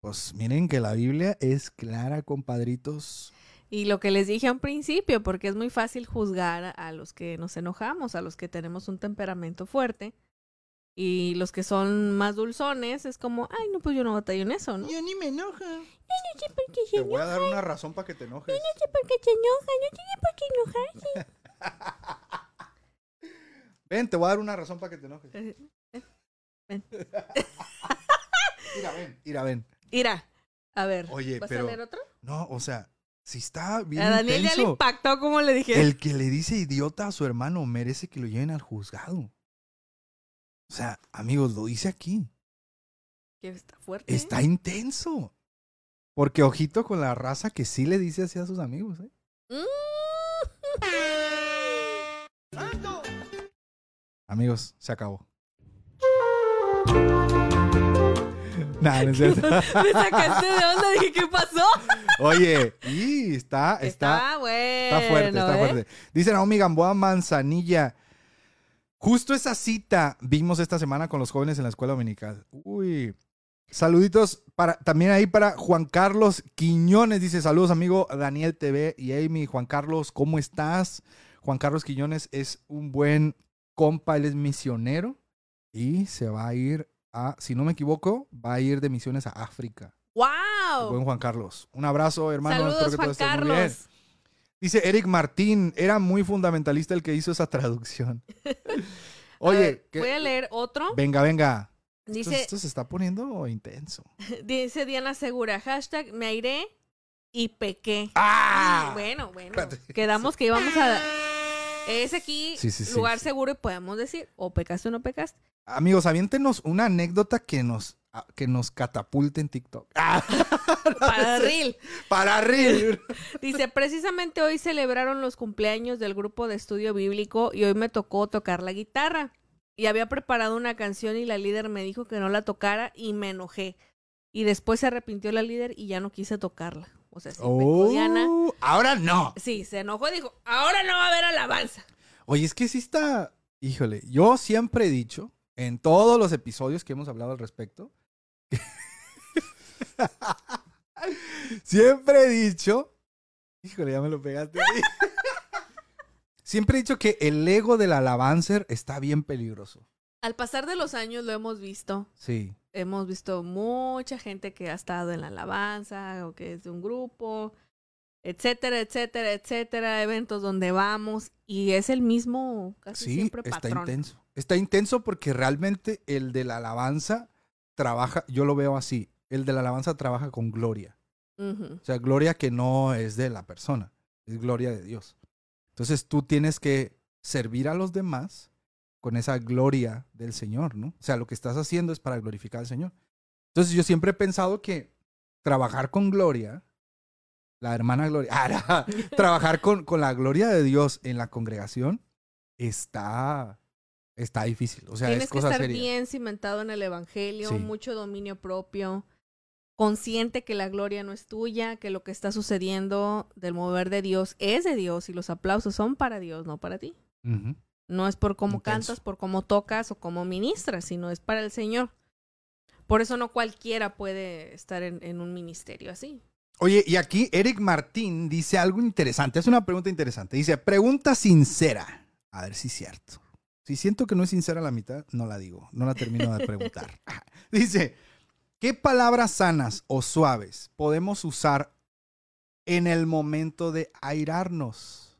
Pues miren que la Biblia es clara, compadritos. Y lo que les dije a un principio, porque es muy fácil juzgar a los que nos enojamos, a los que tenemos un temperamento fuerte. Y los que son más dulzones, es como, ay, no, pues yo no batallo en eso, ¿no? Yo ni me enoja. No sé por qué se Te voy a dar una razón para que te enojes. no sé por qué se enoja, no tiene por qué enojarse. [laughs] Ven, te voy a dar una razón para que te enojes. Eh, Mira, ven, [laughs] mira, ven. Mira, a ver, Oye, ¿vas pero- a leer otro? No, o sea, si está bien A Daniel ya le impactó como le dije. El que le dice idiota a su hermano merece que lo lleven al juzgado. O sea, amigos, lo dice aquí. Que está fuerte. ¿eh? Está intenso. Porque ojito con la raza que sí le dice así a sus amigos. ¿eh? [laughs] Amigos, se acabó. Nah, no es cierto. [laughs] Me sacaste de onda, dije, ¿qué pasó? Oye, y está, está, Está bueno. Está fuerte, está ¿eh? fuerte. Dice Naomi Gamboa Manzanilla. Justo esa cita vimos esta semana con los jóvenes en la escuela dominical. Uy. Saluditos para, también ahí para Juan Carlos Quiñones. Dice saludos amigo Daniel TV y Amy. Juan Carlos, ¿cómo estás? Juan Carlos Quiñones es un buen compa, él es misionero y se va a ir a, si no me equivoco, va a ir de misiones a África. ¡Wow! Buen Juan Carlos. Un abrazo, hermano. Espero Saludos, que todo Juan esté muy bien. Carlos. Dice Eric Martín, era muy fundamentalista el que hizo esa traducción. [laughs] A Oye, ver, ¿qué- voy a leer otro. venga, venga. Esto, Dice, esto se está poniendo intenso. [laughs] dice Diana Segura, hashtag me airé y pequé. ¡Ah! Bueno, bueno. Espérate. Quedamos que íbamos a... Es aquí Sí, sí, sí, lugar seguro y podemos decir, o pecaste o no pecaste. Amigos, aviéntenos una anécdota que nos, ah, que nos catapulte en TikTok. [laughs] Ah, Para Reel. para [laughs] reír. Dice, precisamente hoy celebraron los cumpleaños del grupo de estudio bíblico y hoy me tocó tocar la guitarra. y había preparado una canción y la líder me dijo que no la tocara y me enojé. Y después se arrepintió la líder y ya no quise tocarla. O sea, sí. Oh, ahora no. Sí, se enojó y dijo, ahora no va a haber alabanza. Oye, es que sí está. Híjole, yo siempre he dicho, en todos los episodios que hemos hablado al respecto, [laughs] siempre he dicho. Híjole, ya me lo pegaste. ahí. [laughs] siempre he dicho que el ego del alabancer está bien peligroso. Al pasar de los años lo hemos visto. Sí. Hemos visto mucha gente que ha estado en la alabanza o que es de un grupo, etcétera, etcétera, etcétera, eventos donde vamos y es el mismo casi Sí, siempre está patrón. intenso. Está intenso porque realmente el de la alabanza trabaja, yo lo veo así, el de la alabanza trabaja con gloria. O sea, gloria que no es de la persona, es gloria de Dios. Entonces tú tienes que servir a los demás con esa gloria del Señor, ¿no? O sea, lo que estás haciendo es para glorificar al Señor. Entonces yo siempre he pensado que trabajar con gloria, la hermana Gloria, [laughs] ah, trabajar con, con la gloria de Dios en la congregación está, está difícil. O sea, Tienes es que cosa estar seria. bien cimentado en el evangelio, Sí. mucho dominio propio, consciente que la gloria no es tuya, que lo que está sucediendo del mover de Dios es de Dios y los aplausos son para Dios, no para ti. No es por cómo Intenso. cantas, por cómo tocas o cómo ministras, sino es para el Señor. Por eso no cualquiera puede estar en, en un ministerio así. Oye, y aquí Eric Martín dice algo interesante. Es una pregunta interesante. Dice, pregunta sincera. A ver si es cierto. Si siento que no es sincera la mitad, no la digo. No la termino de preguntar. [laughs] [laughs] dice, ¿qué palabras sanas o suaves podemos usar en el momento de airarnos?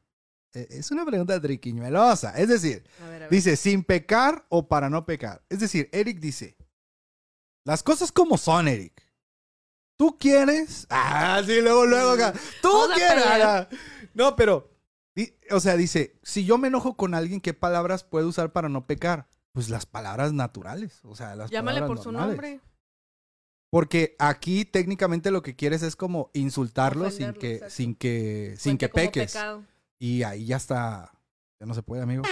Eh, Es una pregunta triquiñuelosa. Es decir, A ver, a ver. Dice, sin pecar o para no pecar. Es decir, Eric dice, las cosas como son, Eric. Tú quieres. [laughs] Ah, sí, luego, luego acá. Tú Vamos a quieres. No, pero, di- o sea, dice, si yo me enojo con alguien, ¿qué palabras puedo usar para no pecar? Pues las palabras naturales. O sea, las Llámale por su nombre. Porque aquí técnicamente lo que quieres es como insultarlo sin que, exacto. sin que, sin que peques. pecado. Y ahí ya está. Ya no se puede, amigo.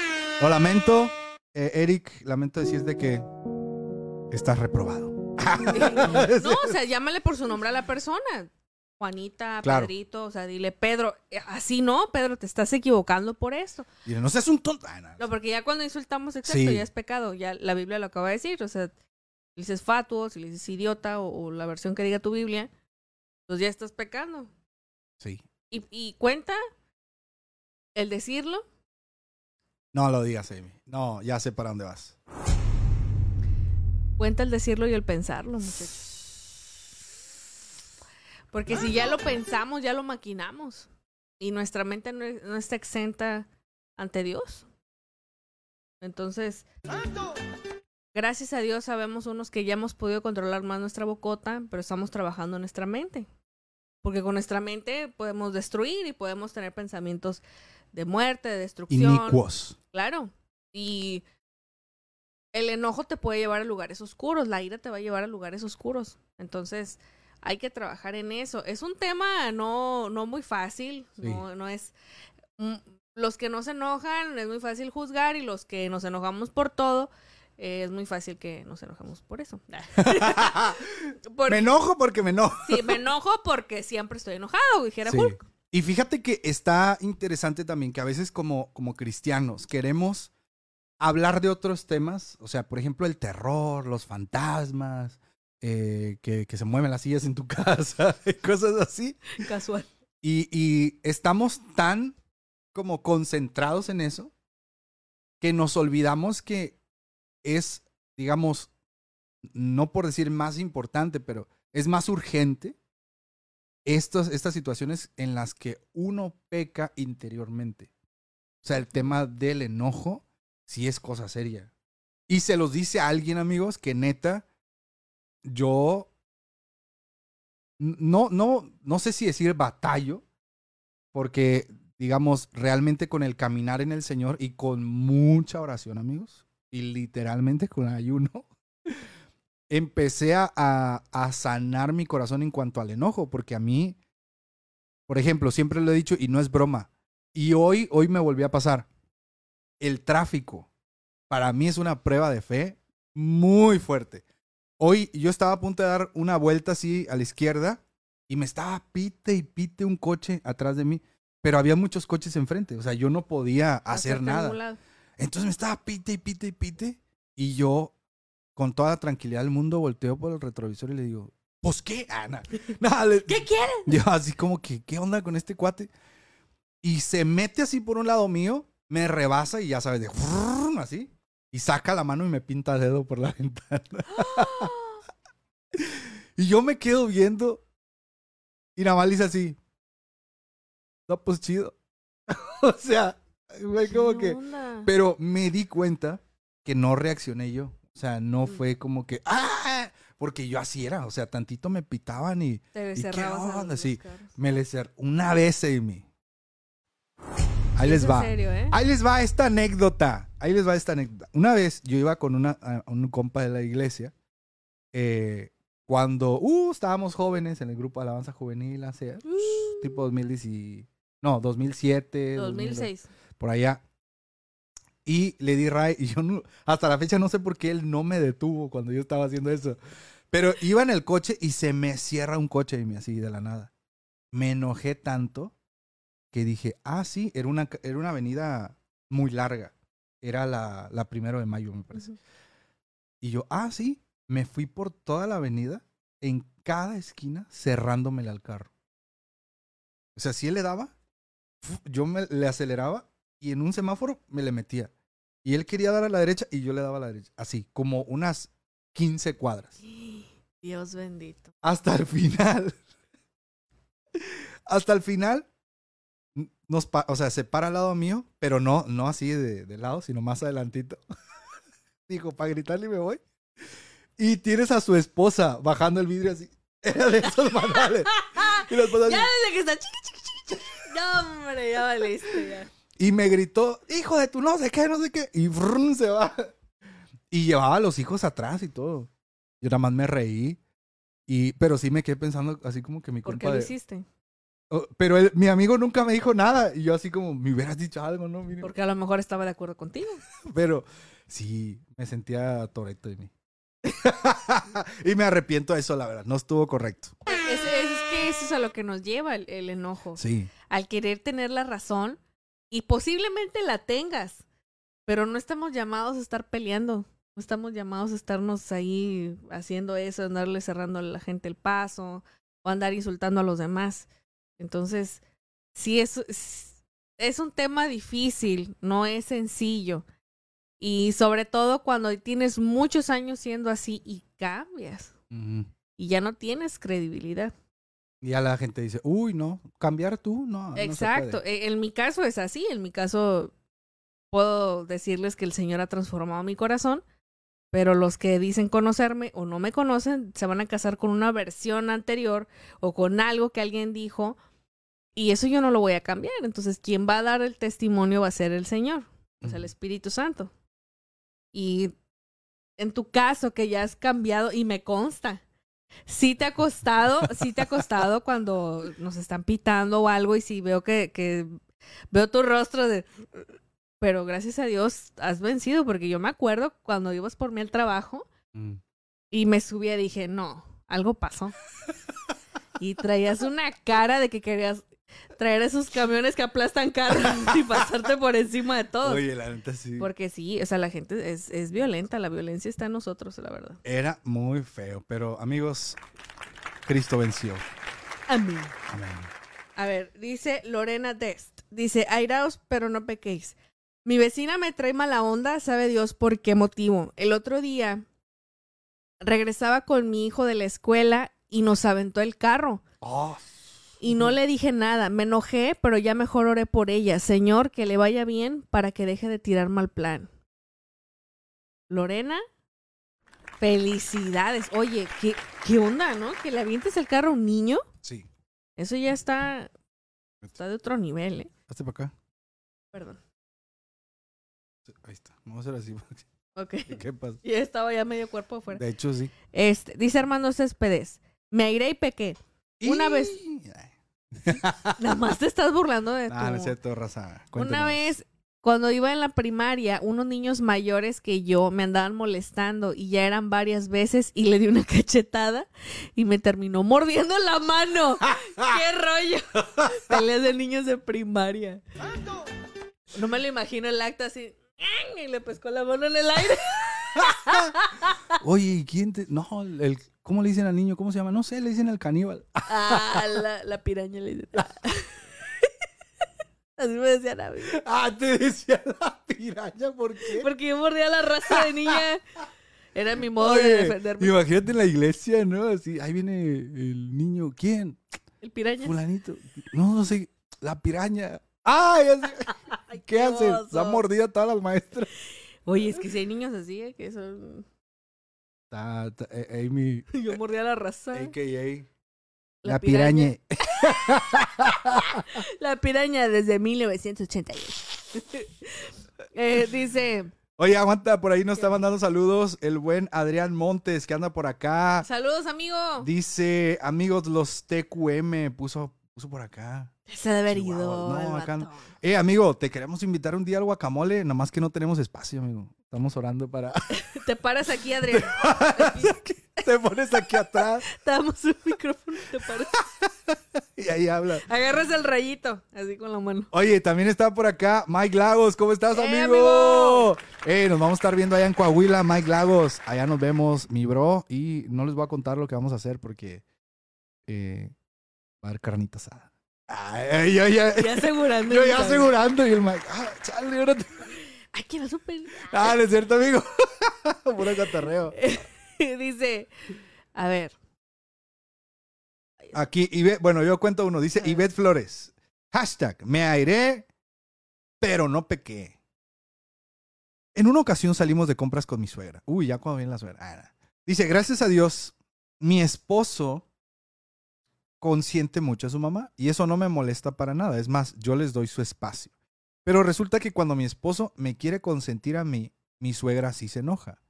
Lo lamento, eh, Eric. Lamento decirte que estás reprobado. [laughs] [laughs] No, o sea, llámale por su nombre a la persona. Juanita, Claro. Pedrito, o sea, dile, Pedro, eh, así no, Pedro, te estás equivocando por esto. Dile, no seas un tonto. Ah, no. No, porque ya cuando insultamos, exacto, Sí. ya es pecado, ya la Biblia lo acaba de decir, o sea, si le dices fatuo, si le dices idiota o, o la versión que diga tu Biblia, pues ya estás pecando. Sí. Y, y cuenta el decirlo, No lo digas, Amy. No, ya sé para dónde vas. cuenta el decirlo y el pensarlo, muchachos. Porque si ya lo pensamos, ya lo maquinamos. Y nuestra mente no, no está exenta ante Dios. Entonces, gracias a Dios sabemos unos que ya hemos podido controlar más nuestra bocota, pero estamos trabajando en nuestra mente. Porque con nuestra mente podemos destruir y podemos tener pensamientos de muerte, de destrucción. Inicuos. Claro. Y el enojo te puede llevar a lugares oscuros, la ira te va a llevar a lugares oscuros. Entonces, hay que trabajar en eso. Es un tema no, no muy fácil, Sí. no, no es... mm, Los que no se enojan es muy fácil juzgar y los que nos enojamos por todo eh, es muy fácil que nos enojamos por eso. [laughs] [laughs] Porque- me enojo porque me enojo. sí, me enojo porque siempre estoy enojado, dijera Sí. Hulk. Y fíjate que está interesante también que a veces como, como cristianos queremos hablar de otros temas, o sea, por ejemplo, el terror, los fantasmas, eh, que, que se mueven las sillas en tu [laughs] casa, cosas así. Casual. Y, y estamos tan como concentrados en eso que nos olvidamos que es, digamos, no por decir más importante, pero es más urgente estas, estas situaciones en las que uno peca interiormente. O sea, el tema del enojo sí es cosa seria. Y se los dice a alguien, amigos, que neta, yo no, no, no sé si decir batallo, porque, digamos, realmente con el caminar en el Señor y con mucha oración, amigos, y literalmente con ayuno, [laughs] empecé a, a, a sanar mi corazón en cuanto al enojo, porque a mí, por ejemplo, siempre lo he dicho y no es broma, y hoy, hoy me volvió a pasar, el tráfico para mí es una prueba de fe muy fuerte. Hoy yo estaba a punto de dar una vuelta así a la izquierda y me estaba pite y pite un coche atrás de mí, pero había muchos coches enfrente, o sea, yo no podía hacer Hacerte nada. Entonces me estaba pite y pite y pite. Y yo, con toda la tranquilidad del mundo, volteo por el retrovisor y le digo, ¿pues qué? Ah, na- [laughs] [laughs] nada, le- ¿Qué quieres? [laughs] Yo así como que, ¿qué onda con este cuate? Y se mete así por un lado mío, me rebasa y ya sabes, de así. Y saca la mano y me pinta el dedo por la ventana. [gasps] Y yo me quedo viendo. Y nada más le hice así. No, pues chido. o sea, como ¿Qué que... Pero me di cuenta que no reaccioné yo. O sea, no fue como que, ¡ah! Porque yo así era. O sea, tantito me pitaban y Te ¿y qué onda? Sí. me cer- Una vez, Amy. Ahí les Es va. Serio, ¿eh? Ahí les va esta anécdota. Ahí les va esta anécdota. Una vez yo iba con una, a un compa de la iglesia. eh, cuando uh, estábamos jóvenes en el grupo de Alabanza Juvenil, hace uh, tipo 2010 y- no, 2007. 2008 2006. por allá. Y le di ray y yo no- hasta la fecha no sé por qué él no me detuvo cuando yo estaba haciendo eso. Pero iba en el coche y se me cierra un coche y me así de la nada. Me enojé tanto que dije, ah, sí, era una, era una avenida muy larga. Era la, la primero de mayo, me parece. Y yo, ah, sí, me fui por toda la avenida, en cada esquina, cerrándomele al carro. O sea, si él le daba, yo me, le aceleraba y en un semáforo me le metía. Y él quería dar a la derecha y yo le daba a la derecha. Así, como unas 15 cuadras. Dios bendito. Hasta el final. Hasta el final. Nos o sea, se para al lado mío, pero no, no así de, de lado, sino más adelantito. [laughs] Dijo, para gritarle me voy. Y tienes a su esposa bajando el vidrio así. [laughs] Era de esos manuales. Y la esposa [laughs] así. Ya desde que está chiqui, chiqui, chiqui. No, hombre, ya valiste, ya. Y me gritó, hijo de tu no sé qué, no sé qué. Y brum, se va. Y llevaba a los hijos atrás y todo. Yo nada más me reí. Y, pero sí me quedé pensando así como que mi ¿Por qué culpa lo de... hiciste? Oh, pero él- mi amigo nunca me dijo nada. Y yo así como, me hubieras dicho algo, ¿no? Mire. Porque a lo mejor estaba de acuerdo contigo. [laughs] Pero sí, me sentía Toreto de mí. [laughs] y me arrepiento de eso, la verdad. No estuvo correcto. Es, es que eso es a lo que nos lleva el, el enojo. Sí. Al querer tener la razón y posiblemente la tengas. Pero no estamos llamados a estar peleando. No estamos llamados a estarnos ahí haciendo eso, andarle cerrando a la gente el paso o andar insultando a los demás. Entonces, sí es, es, es un tema difícil, no es sencillo. Y sobre todo cuando tienes muchos años siendo así y cambias y ya no tienes credibilidad. Y ya la gente dice, uy, no, cambiar tú, no. Exacto. puede". E- En mi caso es así. En mi caso puedo decirles que el Señor ha transformado mi corazón, pero los que dicen conocerme o no me conocen se van a casar con una versión anterior o con algo que alguien dijo y eso yo no lo voy a cambiar. Entonces, quien va a dar el testimonio va a ser el Señor, o sea, el. Espíritu Santo. Y en tu caso que ya has cambiado y me consta. Sí te ha costado, sí te ha costado cuando nos están pitando o algo y si veo que, que veo tu rostro de... Pero gracias a Dios has vencido porque yo me acuerdo cuando ibas por mí al trabajo Mm. y me subí y dije, no, algo pasó. Y traías una cara de que querías traer esos camiones que aplastan carros [laughs] y pasarte por encima de todos. Oye, la neta sí. Porque sí, o sea, la gente es, es violenta, la violencia está en nosotros, la verdad. Era muy feo, pero amigos, Cristo venció. Amén. Amén. A ver, dice Lorena Dest. Dice, airaos, pero no pequéis. Mi vecina me trae mala onda, sabe Dios por qué motivo. El otro día regresaba con mi hijo de la escuela y nos aventó el carro. Oh, Y no le dije nada. Me enojé, pero ya mejor oré por ella. Señor, que le vaya bien para que deje de tirar mal plan. Lorena, felicidades. Oye, ¿qué, qué onda, no? Que le avientes el carro a un niño. sí. Eso ya está, está de otro nivel, ¿eh? Hazte para acá. Perdón. Ahí está. Vamos a hacer así. [laughs] Ok. ¿Qué pasa? [laughs] Ya estaba ya medio cuerpo afuera. De hecho, sí. Este, dice Armando Céspedes. Me airé y pequé. Una vez- Y-. Nada más te estás burlando de tu... Ah, no es cierto, raza. Una vez Cuando iba en la primaria, unos niños mayores que yo me andaban molestando y ya eran varias veces y le di una [laughs] cachetada y me terminó mordiendo la mano. [laughs] ¡Qué rollo! Peleas de niños de primaria. No me lo imagino el acto así. Y le pescó la mano en el aire. [laughs] Oye, ¿y quién te.? No, el, ¿cómo le dicen al niño? ¿Cómo se llama? No sé, le dicen al caníbal. [laughs] Ah, la, la piraña le dice. [laughs] Así me decían a mí. Ah, te decía la piraña, ¿por qué? Porque yo mordía la raza de niña. Era mi modo de Oye, defenderme. imagínate en la iglesia, ¿no? Así, ahí viene el niño. ¿Quién? El piraña. Fulanito. No, no sé. La piraña. ¡Ay! así- [laughs] Ay, ¿Qué hace? oso. Se ha mordido a todas las maestras. Oye, es que si hay niños así, eh, que son... Ta- ta- eh, Amy, [laughs] Yo mordía la raza. a.k.a. La La piraña. [laughs] La piraña desde 1988. Eh, dice, Oye, aguanta, por ahí nos está mandando saludos el buen Adrián Montes, que anda por acá. saludos amigo. Dice, amigos, los TQM, puso, puso por acá. Se ha de haber ido. No, acá no. Eh, amigo, te queremos invitar un día al guacamole, nomás que no tenemos espacio, amigo. Estamos orando para... [laughs] Te paras aquí, [laughs] Adrián. te [laughs] pones aquí atrás Damos un micrófono y te paras. y ahí habla. Agarras el rayito, así con la mano. Oye, también está por acá Mike Lagos. ¿Cómo estás, ¡Eh, amigo? Eh, nos vamos a estar viendo allá en Coahuila, Mike Lagos. Allá nos vemos, mi bro. Y no les voy a contar lo que vamos a hacer porque eh, va a haber carnita asada. Ay, yo ya, Ya asegurando. [laughs] yo ya asegurando. Y el Mike, ah, chale, ahora te- [laughs] Ay, quiero súper. Ah, no es cierto, amigo. [laughs] Puro catarreo. Dice, a ver. Aquí, Ivette- bueno, yo cuento uno. Dice A. Ivette Flores. Hashtag, me airé, pero no pequé. En una ocasión salimos de compras con mi suegra. Uy, ya cuando viene la suegra. Ah. Dice, gracias a Dios, mi esposo consiente mucho a su mamá. Y eso no me molesta para nada. Es más, yo les doy su espacio. Pero resulta que cuando mi esposo me quiere consentir a mí, mi suegra sí se enoja.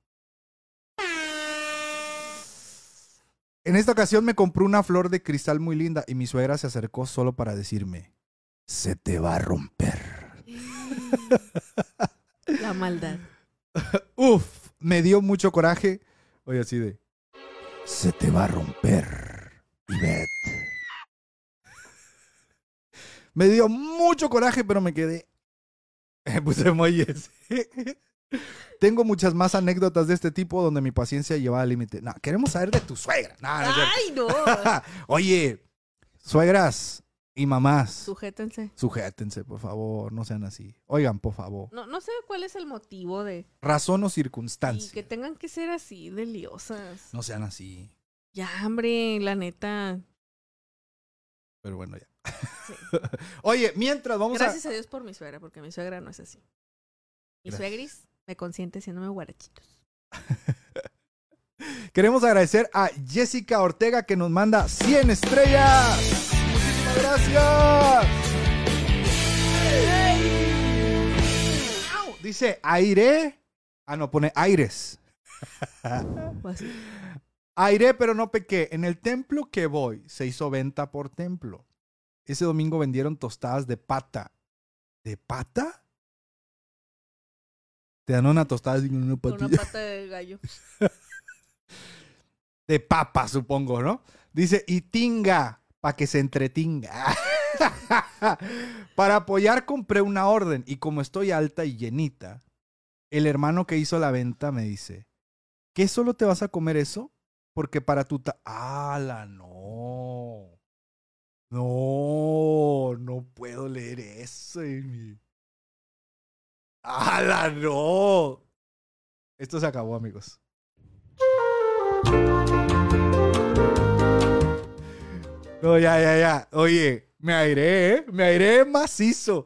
En esta ocasión me compró una flor de cristal muy linda y mi suegra se acercó solo para decirme, se te va a romper. La maldad. [laughs] Uf, me dio mucho coraje. Oye, así de, se te va a romper, Ivette. Me dio mucho coraje, pero me quedé. [laughs] Puse emojis. Tengo muchas más anécdotas de este tipo donde mi paciencia llevaba al límite. No, queremos saber de tu suegra. No, no. Ay, no. [laughs] Oye, suegras y mamás, Sujétense. sujétense, por favor, no sean así. Oigan, por favor. No, no sé cuál es el motivo de Razón o y circunstancia. que tengan que ser así de liosas. No sean así. Ya, hombre, la neta. Pero bueno, ya. Sí. [laughs] Oye, mientras vamos Gracias a Dios por mi suegra, porque mi suegra no es así. Mi Gracias. suegris me consiente haciéndome guarachitos. [laughs] Queremos agradecer a Jessica Ortega que nos manda 100 estrellas. Muchísimas gracias. Dice aire. Ah, no, pone aires. [laughs] Aire, pero no pequé. En el templo que voy se hizo venta por templo. Ese domingo vendieron tostadas de pata. ¿De pata? Te dan una tostada con una una pata de gallo. [laughs] De papa, supongo, ¿no? Dice, y tinga, para que se entretinga. [laughs] Para apoyar compré una orden y como estoy alta y llenita, el hermano que hizo la venta me dice, ¿qué solo te vas a comer eso? Porque para tu... ta- ¡Hala, no! No, no puedo leer eso, Amy. ¡Hala, no! Esto se acabó, amigos. No, ya, ya, ya. Oye, me airé, ¿eh? Me airé macizo.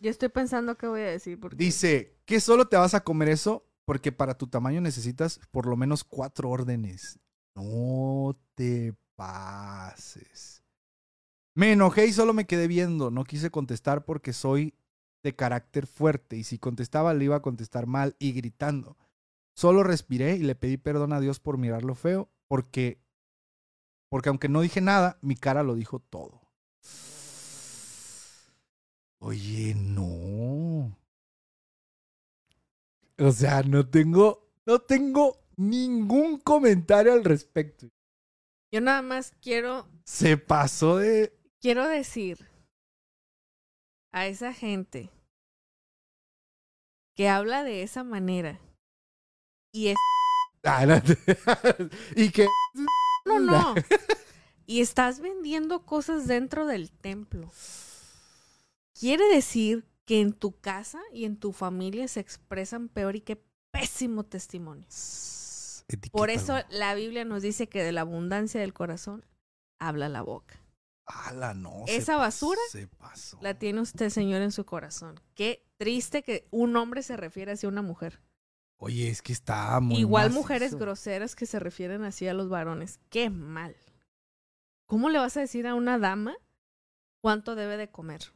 Yo estoy pensando qué voy a decir. Porque... Dice, ¿qué solo te vas a comer eso? Porque para tu tamaño necesitas por lo menos cuatro órdenes. No te pases. Me enojé y solo me quedé viendo. No quise contestar porque soy de carácter fuerte y si contestaba le iba a contestar mal y gritando. Solo respiré y le pedí perdón a Dios por mirarlo feo porque porque aunque no dije nada, mi cara lo dijo todo. Oye, no. O sea, no tengo, no tengo ningún comentario al respecto. Yo nada más quiero, Se pasó de. quiero decir a esa gente que habla de esa manera y es [laughs] Ah, no [laughs] y que. no no [laughs] y estás vendiendo cosas dentro del templo. Quiere decir que en tu casa y en tu familia se expresan peor y qué pésimo testimonio. Por eso la Biblia nos dice que de la abundancia del corazón habla la boca. Ala, no. se Esa basura Se pasó. La tiene usted, Señor, en su corazón. Qué triste que un hombre se refiere así a una mujer. Oye, es que está muy. Igual macizo. mujeres groseras que se refieren así a los varones. Qué mal. ¿Cómo le vas a decir a una dama cuánto debe de comer?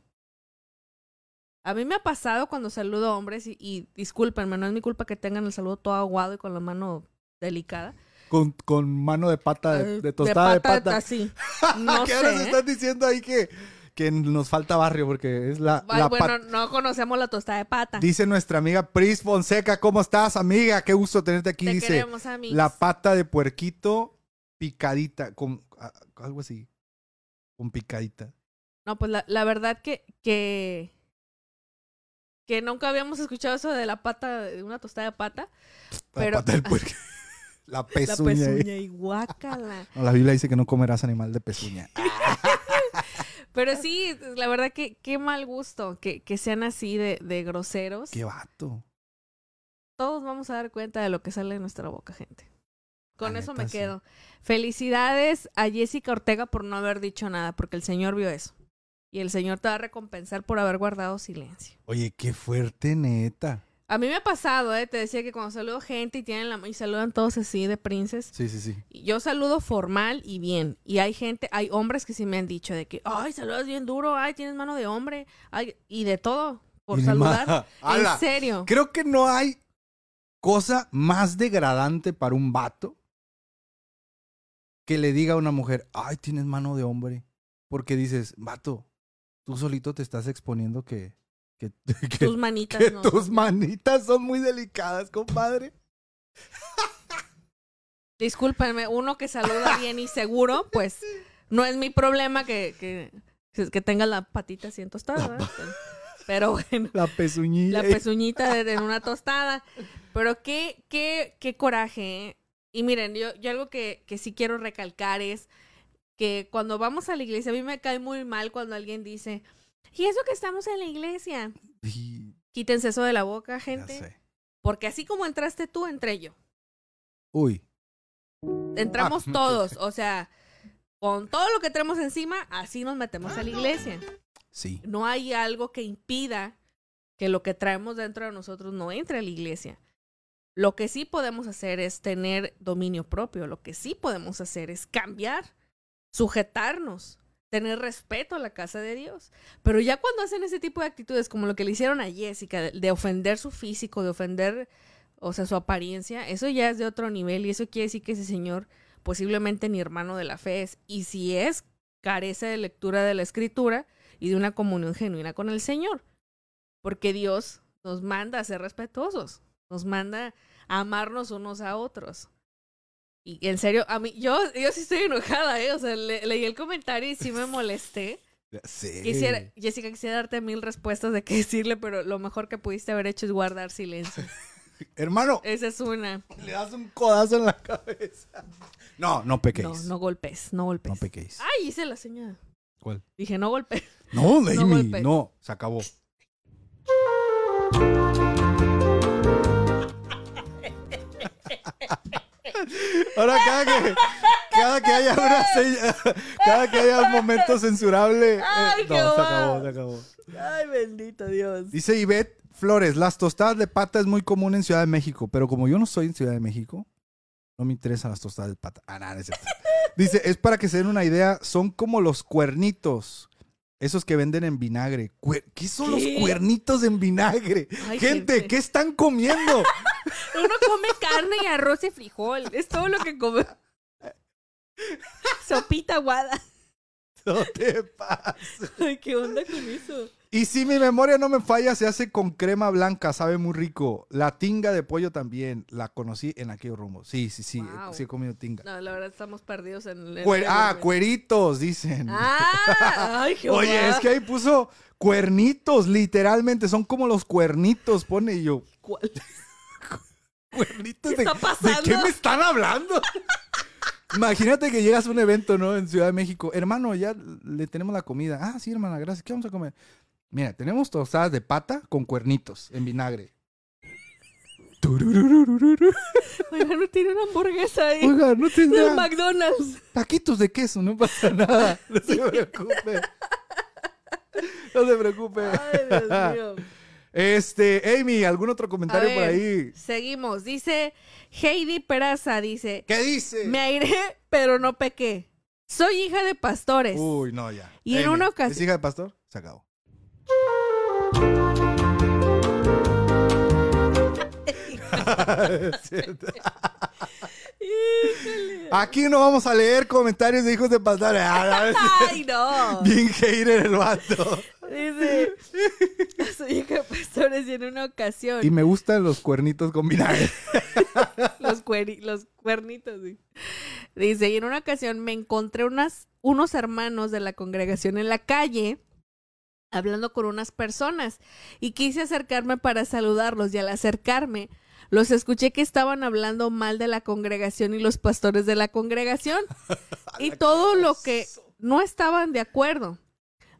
A mí me ha pasado cuando saludo a hombres y, y discúlpenme, no es mi culpa que tengan el saludo todo aguado y con la mano delicada. Con, con mano de pata, de, Eh, de tostada de pata. así. [laughs] No que ahora se están diciendo ahí que, que nos falta barrio porque es la, Ay, la bueno, no conocemos la tostada de pata. Dice nuestra amiga Pris Fonseca, ¿cómo estás, amiga? Qué gusto tenerte aquí. Te Dice, queremos, amigos. la pata de puerquito picadita, con ah, algo así, con picadita. No, pues la, la verdad que, que, que nunca habíamos escuchado eso de la pata, de una tostada de pata. Pero- la pata del puerquito. [laughs] la La pezuña. ahí. pezuña y guácala. [laughs] No, la Biblia dice que no comerás animal de pezuña. [laughs] Pero sí, la verdad que qué mal gusto que, que sean así de, de groseros. Qué vato. Todos vamos a dar cuenta de lo que sale de nuestra boca, gente. Con La eso neta, me sí. quedo. Felicidades a Jessica Ortega por no haber dicho nada, porque el Señor vio eso. Y el Señor te va a recompensar por haber guardado silencio. Oye, qué fuerte, neta. A mí me ha pasado, ¿eh? Te decía que cuando saludo gente y tienen la y saludan todos así de princes. Sí, sí, sí. Yo saludo formal y bien. Y hay gente, hay hombres que sí me han dicho de que, ay, saludas bien duro, ay, tienes mano de hombre, ay, y de todo por Y saludar. [laughs] En serio. Creo que no hay cosa más degradante para un vato que le diga a una mujer, ay, tienes mano de hombre. Porque dices, vato, tú solito te estás exponiendo que, que, [laughs] que- Tus manitas que no. tus manitas son muy delicadas, compadre. Discúlpenme, uno que saluda [laughs] bien y seguro, pues no es mi problema que, que, que tenga la patita así en tostada. Pero bueno. La pezuñilla. la pezuñita de, de una tostada. Pero qué, qué, qué coraje. ¿eh? Y miren, yo, yo algo que, que sí quiero recalcar es que cuando vamos a la iglesia, a mí me cae muy mal cuando alguien dice, ¿y eso que estamos en la iglesia? Y- Quítense eso de la boca, gente. Porque así como entraste tú, entré yo. Uy, Entramos Ah, [laughs] todos. O sea, con todo lo que tenemos encima, así nos metemos a la iglesia. sí. no hay algo que impida que lo que traemos dentro de nosotros no entre a la iglesia. Lo que sí podemos hacer es tener dominio propio, lo que sí podemos hacer es cambiar, sujetarnos, tener respeto a la casa de Dios. Pero ya cuando hacen ese tipo de actitudes, como lo que le hicieron a Jessica, de, de ofender su físico, de ofender, o sea, su apariencia, eso ya es de otro nivel y eso quiere decir que ese señor posiblemente ni hermano de la fe es. Y si es, carece de lectura de la escritura y de una comunión genuina con el Señor. Porque Dios nos manda a ser respetuosos, nos manda a amarnos unos a otros. Y en serio, a mí, yo, yo sí estoy enojada, ¿eh? O sea, le- leí el comentario y sí me molesté. Sé. Quisiera, Jessica, quisiera darte mil respuestas de qué decirle, pero lo mejor que pudiste haber hecho es guardar silencio. [laughs] Hermano, Esa es una. le das un codazo en la cabeza. No, no pequéis. No, no golpes, no golpes. No pequéis. Ay, hice la señal. ¿Cuál? Dije, no golpes. No, Amy, [laughs] no, golpes. se acabó. Ahora cada que, cada que haya una seña- cada que haya un momento censurable, eh, no, se acabó, se acabó. Ay, bendito Dios. Dice Ivette Flores, las tostadas de pata es muy común en Ciudad de México, pero como yo no soy en Ciudad de México, no me interesan las tostadas de pata. Ah, nada, no es. Dice, es para que se den una idea, son como los cuernitos. Esos que venden en vinagre. ¿Qué son ¿Qué? los cuernitos en vinagre? Ay, gente, gente. ¿qué están comiendo? [laughs] Uno come carne y arroz y frijol. Es todo lo que come. [laughs] Sopita aguada. No te pases. Ay, ¿qué onda con eso? Y si mi memoria no me falla, se hace con crema blanca, sabe muy rico. La tinga de pollo también, la conocí en aquel rumbo. Sí, sí, sí, Wow. sí he comido tinga. No, la verdad estamos perdidos en el... Cuer- ah, cueritos, dicen. Ah, ay, [laughs] Jehová. Oye, es que ahí puso cuernitos, literalmente, son como los cuernitos, pone y yo. ¿Cuál? [laughs] ¿Cuernitos ¿Qué de, está ¿De pasando? qué me están hablando? [laughs] Imagínate que llegas a un evento, ¿no? En Ciudad de México. Hermano, ya le tenemos la comida. Ah, sí, hermana, gracias. ¿Qué vamos a comer? Mira, tenemos tostadas de pata con cuernitos en vinagre. [laughs] Oiga, no tiene una hamburguesa ahí. Oiga, no tendrá McDonald's. taquitos de queso, no pasa [laughs] nada. No se preocupe. No se preocupe. Ay, Dios mío. Este, Amy, ¿algún otro comentario por ver, ahí? Seguimos. Dice Heidi Peraza, dice, ¿Qué dice? me airé, pero no pequé. Soy hija de pastores. Uy, no, ya. Y en Amy, una ocasión- ¿Es hija de pastor? Se acabó. Aquí no vamos a leer comentarios de hijos de pastores. Ah, [laughs] Ay, no. Bien hater el vato. Dice, [laughs] soy hija de pastores y en una ocasión Y me gustan los cuernitos con vinagre. [laughs] los, cueri- los cuernitos. sí. Dice, y en una ocasión me encontré unas, unos hermanos de la congregación en la calle hablando con unas personas y quise acercarme para saludarlos y al acercarme los escuché que estaban hablando mal de la congregación y los pastores de la congregación [laughs] y todo lo que no estaban de acuerdo.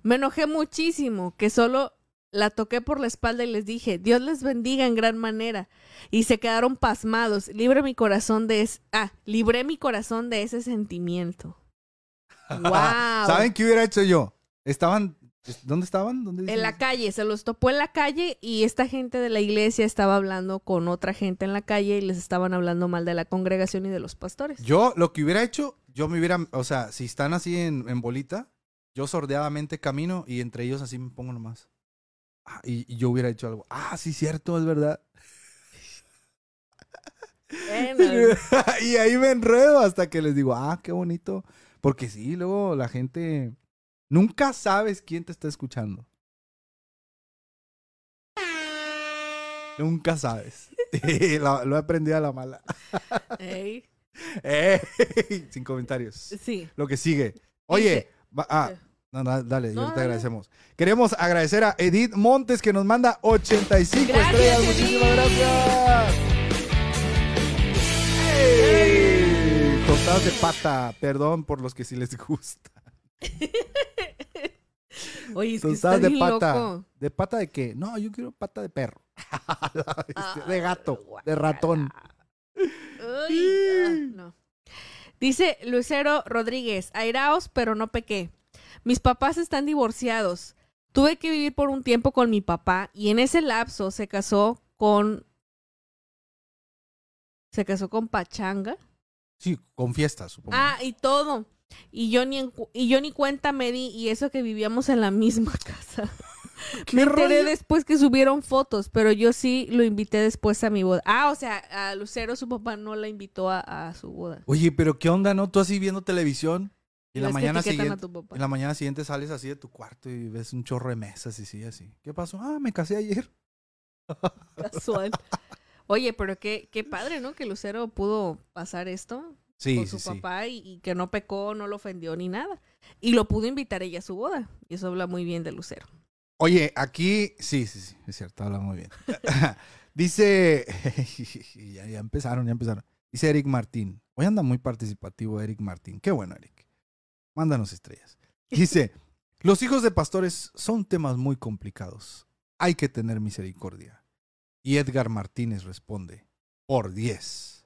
Me enojé muchísimo que solo la toqué por la espalda y les dije, Dios les bendiga en gran manera. Y se quedaron pasmados. Libre mi corazón de es ah, libré mi corazón de ese sentimiento. [laughs] Wow. ¿Saben qué hubiera hecho yo? Estaban. ¿Dónde estaban? ¿Dónde En la calle, se los topó en la calle y esta gente de la iglesia estaba hablando con otra gente en la calle y les estaban hablando mal de la congregación y de los pastores. Yo lo que hubiera hecho, yo me hubiera. O sea, si están así en, en bolita, yo sordeadamente camino y entre ellos así me pongo nomás. Ah, y, y yo hubiera hecho algo. Ah, sí, cierto, es verdad. Bueno, [laughs] y ahí me enredo hasta que les digo, ah, qué bonito. Porque sí, luego la gente. Nunca sabes quién te está escuchando. Nunca sabes. [laughs] lo, lo he aprendido a la mala. [laughs] ey, Ey, sin comentarios. sí. Lo que sigue. Oye, va- ah, Eh. no, no, dale, No, yo te agradecemos. Queremos agradecer a Edith Montes que nos manda 85 Gracias, estrellas. Edith. Muchísimas gracias. ¡Ey! Tostadas de pata. Perdón por los que sí les gusta. [laughs] [laughs] Oye, es que está de bien pata. loco. ¿De pata de qué? No, yo quiero pata de perro. [laughs] Ah, de gato, de ratón. Ah, no. Dice Lucero Rodríguez, airaos, pero no pequé. Mis papás están divorciados. Tuve que vivir por un tiempo con mi papá y en ese lapso se casó con... Se casó con Pachanga. Sí, con fiestas, supongo. Ah, y todo. Y yo ni en y yo ni cuenta me di y eso que vivíamos en la misma [laughs] casa. [laughs] ¿Qué Me enteré rollo? después que subieron fotos, pero yo sí lo invité después a mi boda. Ah, o sea, a Lucero su papá no la invitó a, a su boda. Oye, pero ¿qué onda, no? Tú así viendo televisión y en la mañana siguiente... En la mañana siguiente sales así de tu cuarto y ves un chorro de mesas y sí, así. ¿Qué pasó? Ah, me casé ayer. Casual. Oye, pero qué, qué padre, ¿no? Que Lucero pudo pasar esto Sí, con su sí. papá y, y que no pecó, no lo ofendió ni nada. Y lo pudo invitar ella a su boda. Y eso habla muy bien de Lucero. Oye, aquí, sí, sí, sí, es cierto, habla muy bien. [laughs] Dice, [laughs] ya, ya empezaron, ya empezaron. Dice Eric Martín. Hoy anda muy participativo Eric Martín. Qué bueno, Eric. Mándanos estrellas. Dice, [laughs] los hijos de pastores son temas muy complicados. Hay que tener misericordia. Y Edgar Martínez responde, por 10.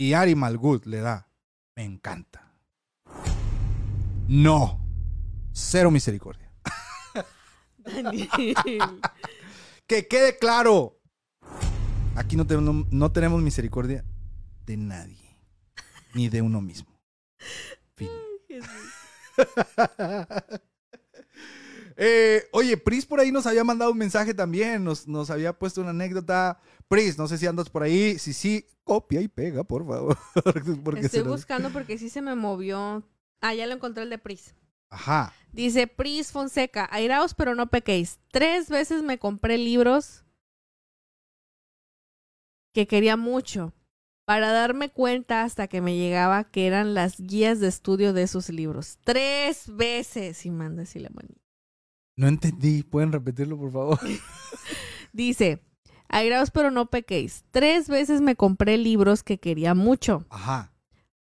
Y Ari Malgut le da, me encanta. No, cero misericordia. Daniel. [laughs] Que quede claro. Aquí no tenemos, no tenemos misericordia de nadie. Ni de uno mismo. Fin. [laughs] Eh, oye, Pris por ahí nos había mandado un mensaje también. Nos, nos había puesto una anécdota. Pris, no sé si andas por ahí. Si sí, copia y pega, por favor. [laughs] Porque Estoy nos- buscando porque sí se me movió. Ah, ya lo encontré el de Pris. Ajá. Dice Pris Fonseca, airaos pero no pequéis. Tres veces me compré libros que quería mucho para darme cuenta hasta que me llegaba que eran las guías de estudio de esos libros. Tres veces. Y manda así la manita. No entendí. ¿Pueden repetirlo, por favor? [laughs] Dice, airaos pero no pequéis. Tres veces me compré libros que quería mucho Ajá.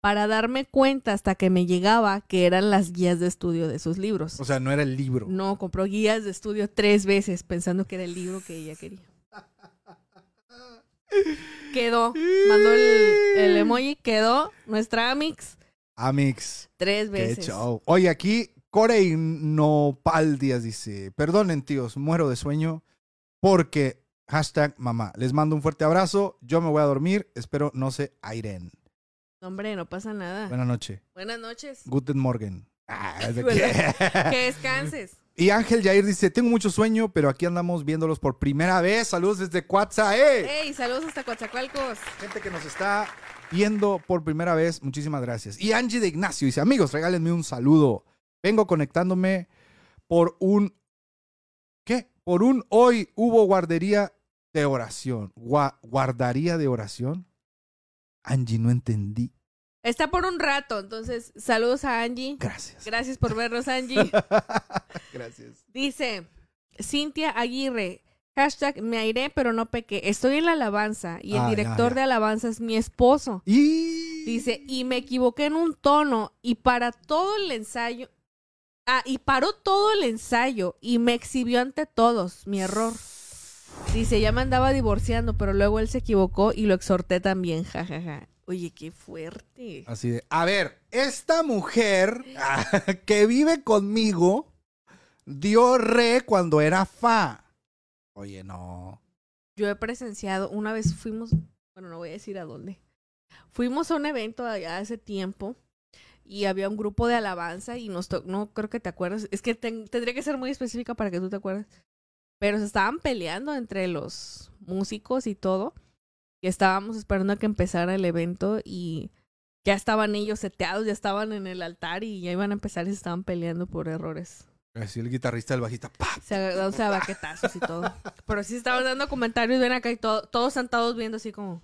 para darme cuenta hasta que me llegaba que eran las guías de estudio de esos libros. O sea, no era el libro. No, compró guías de estudio tres veces pensando que era el libro que ella quería. Quedó. Mandó el, el emoji, quedó nuestra Amix Amix. tres veces. Oye, aquí Corey Nopal Díaz dice, perdonen tíos, muero de sueño porque hashtag mamá. Les mando un fuerte abrazo, yo me voy a dormir, espero no se airen. No, Hombre, no pasa nada. Buenas noches. Buenas noches. Guten Morgen. Ah. [laughs] Que descanses. [laughs] y Ángel Jair dice, tengo mucho sueño, pero aquí andamos viéndolos por primera vez. Saludos desde Cuatza, ¡eh! Hey, saludos hasta Coatzacoalcos. Gente que nos está viendo por primera vez, muchísimas gracias. Y Angie de Ignacio dice, amigos, regálenme un saludo. Vengo conectándome por un... ¿Qué? Por un hoy hubo guardería de oración. Gua- ¿Guardaría de oración? Angie, no entendí. Está por un rato, entonces saludos a Angie. Gracias. Gracias por vernos, Angie. [laughs] Gracias. Dice Cintia Aguirre, hashtag me airé pero no pequé. Estoy en la alabanza y el Ah, ya, director ya. de alabanza es mi esposo. Y... Dice, y me equivoqué en un tono y para todo el ensayo... Ah, y paró todo el ensayo y me exhibió ante todos mi error. Dice, ya me andaba divorciando, pero luego él se equivocó y lo exhorté también, jajaja. Oye, qué fuerte. Así de, a ver, esta mujer [laughs] que vive conmigo dio re cuando era fa. Oye, no. Yo he presenciado, una vez fuimos, bueno, no voy a decir a dónde. Fuimos a un evento allá hace tiempo y había un grupo de alabanza y nos to- no creo que te acuerdas, es que ten- tendría que ser muy específica para que tú te acuerdes. Pero se estaban peleando entre los músicos y todo. Y estábamos esperando a que empezara el evento y ya estaban ellos seteados, ya estaban en el altar y ya iban a empezar y se estaban peleando por errores. Así el guitarrista, el bajista, ¡pa! Se agarrándose a baquetazos y todo. Pero sí estaban dando comentarios, ven acá y todo, todos sentados viendo así como.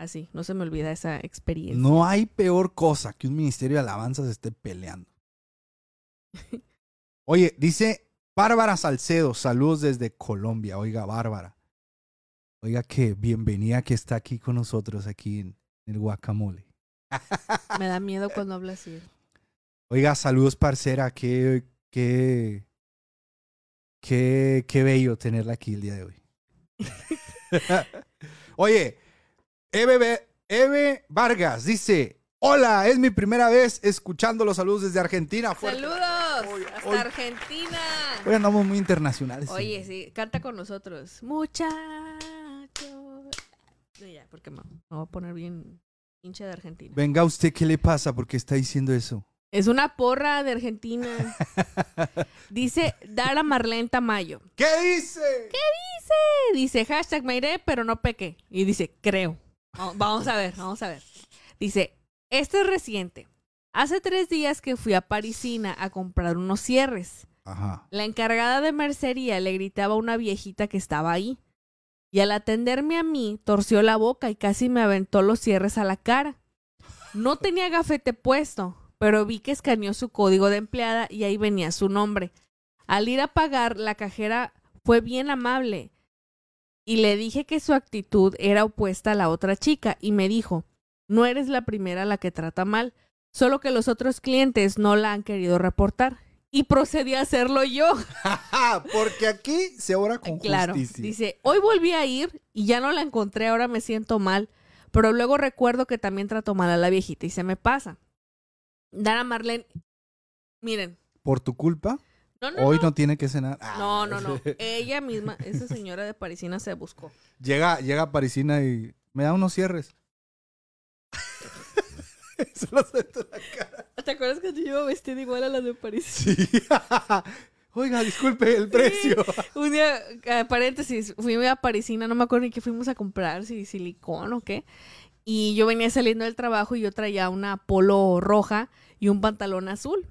Así, no se me olvida esa experiencia. No hay peor cosa que un ministerio de alabanza se esté peleando. [laughs] Oye, dice Bárbara Salcedo, saludos desde Colombia. Oiga, Bárbara. Oiga, que bienvenida que está aquí con nosotros, aquí en el guacamole. [laughs] Me da miedo cuando habla así. Oiga, saludos, parcera. Qué, qué, qué, qué bello tenerla aquí el día de hoy. [laughs] Oye, Eve, Vargas dice: Hola, es mi primera vez escuchando los saludos desde Argentina. Fuerte. ¡Saludos! Hoy- ¡Hasta hoy- Argentina! Hoy andamos muy internacionales. Oye, sí, canta con nosotros. Muchacho. No, ya, porque me, me voy a poner bien hincha de Argentina. Venga, usted, ¿qué le pasa? ¿Por qué está diciendo eso? Es una porra de Argentina. [laughs] Dice Dara Marlene Tamayo. ¿Qué dice? Dice hashtag me iré, pero no pequé. Y dice, creo. Va- Vamos a ver, vamos a ver. Dice, este es reciente. Hace tres días que fui a Parisina a comprar unos cierres. Ajá. La encargada de mercería le gritaba a una viejita que estaba ahí. Y al atenderme a mí, torció la boca y casi me aventó los cierres a la cara. No tenía gafete puesto, pero vi que escaneó su código de empleada y ahí venía su nombre. Al ir a pagar, la cajera fue bien amable y le dije que su actitud era opuesta a la otra chica y me dijo, no eres la primera a la que trata mal, solo que los otros clientes no la han querido reportar. Y procedí a hacerlo yo. [laughs] Porque aquí se obra con Claro. justicia. Dice, hoy volví a ir y ya no la encontré, ahora me siento mal. Pero luego recuerdo que también trató mal a la viejita y se me pasa. Dara Marlene, miren. Por tu culpa, No, no, hoy no. no tiene que cenar. Ah. No, no, no. Ella misma, esa señora de Parisina se buscó. Llega, llega Parisina y me da unos cierres. [laughs] Se lo suelto en la cara. ¿Te acuerdas que yo iba vestida igual a la de París? Sí. [laughs] Oiga, disculpe el precio. Un día, eh, paréntesis, fui a Parisina, no me acuerdo ni qué fuimos a comprar, si silicón o qué. Y yo venía saliendo del trabajo y yo traía una polo roja y un pantalón azul.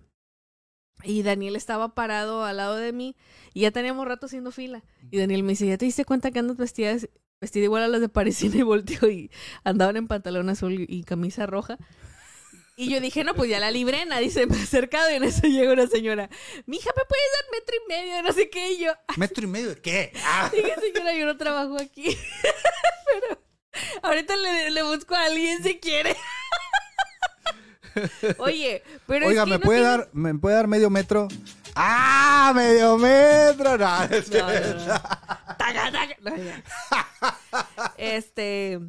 Y Daniel estaba parado al lado de mí y ya teníamos rato haciendo fila. Y Daniel me dice, ¿ya te diste cuenta que andas vestida, vestida igual a las de Parisina [laughs] y volteo y andaban en pantalón azul y camisa roja? Y yo dije, no, pues ya la libré, nadie se me ha acercado y en eso llega una señora, mija, ¿me puedes dar metro y medio de no sé qué? Y yo, ¿metro y medio de qué? Ah. [laughs] Dije, señora, yo no trabajo aquí. [laughs] Pero ahorita le, le busco a alguien si quiere. [laughs] Oye, pero Oiga, ¿me, puede dar, ¿me puede dar medio metro? ¡Ah! ¡Medio metro! No, este.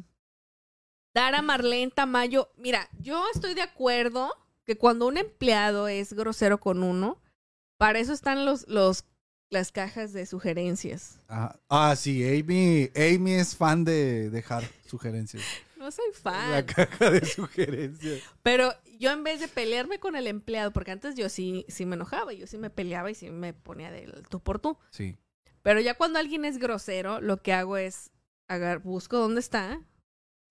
Dara Marlene Tamayo. Mira, yo estoy de acuerdo que cuando un empleado es grosero con uno, para eso están los, los las cajas de sugerencias. Ah, sí, Amy, Amy es fan de dejar sugerencias. No soy fan. La caja de sugerencias. Pero yo en vez de pelearme con el empleado, porque antes yo sí, sí me enojaba, yo sí me peleaba y sí me ponía del tú por tú. Sí. Pero ya cuando alguien es grosero, lo que hago es agar busco dónde está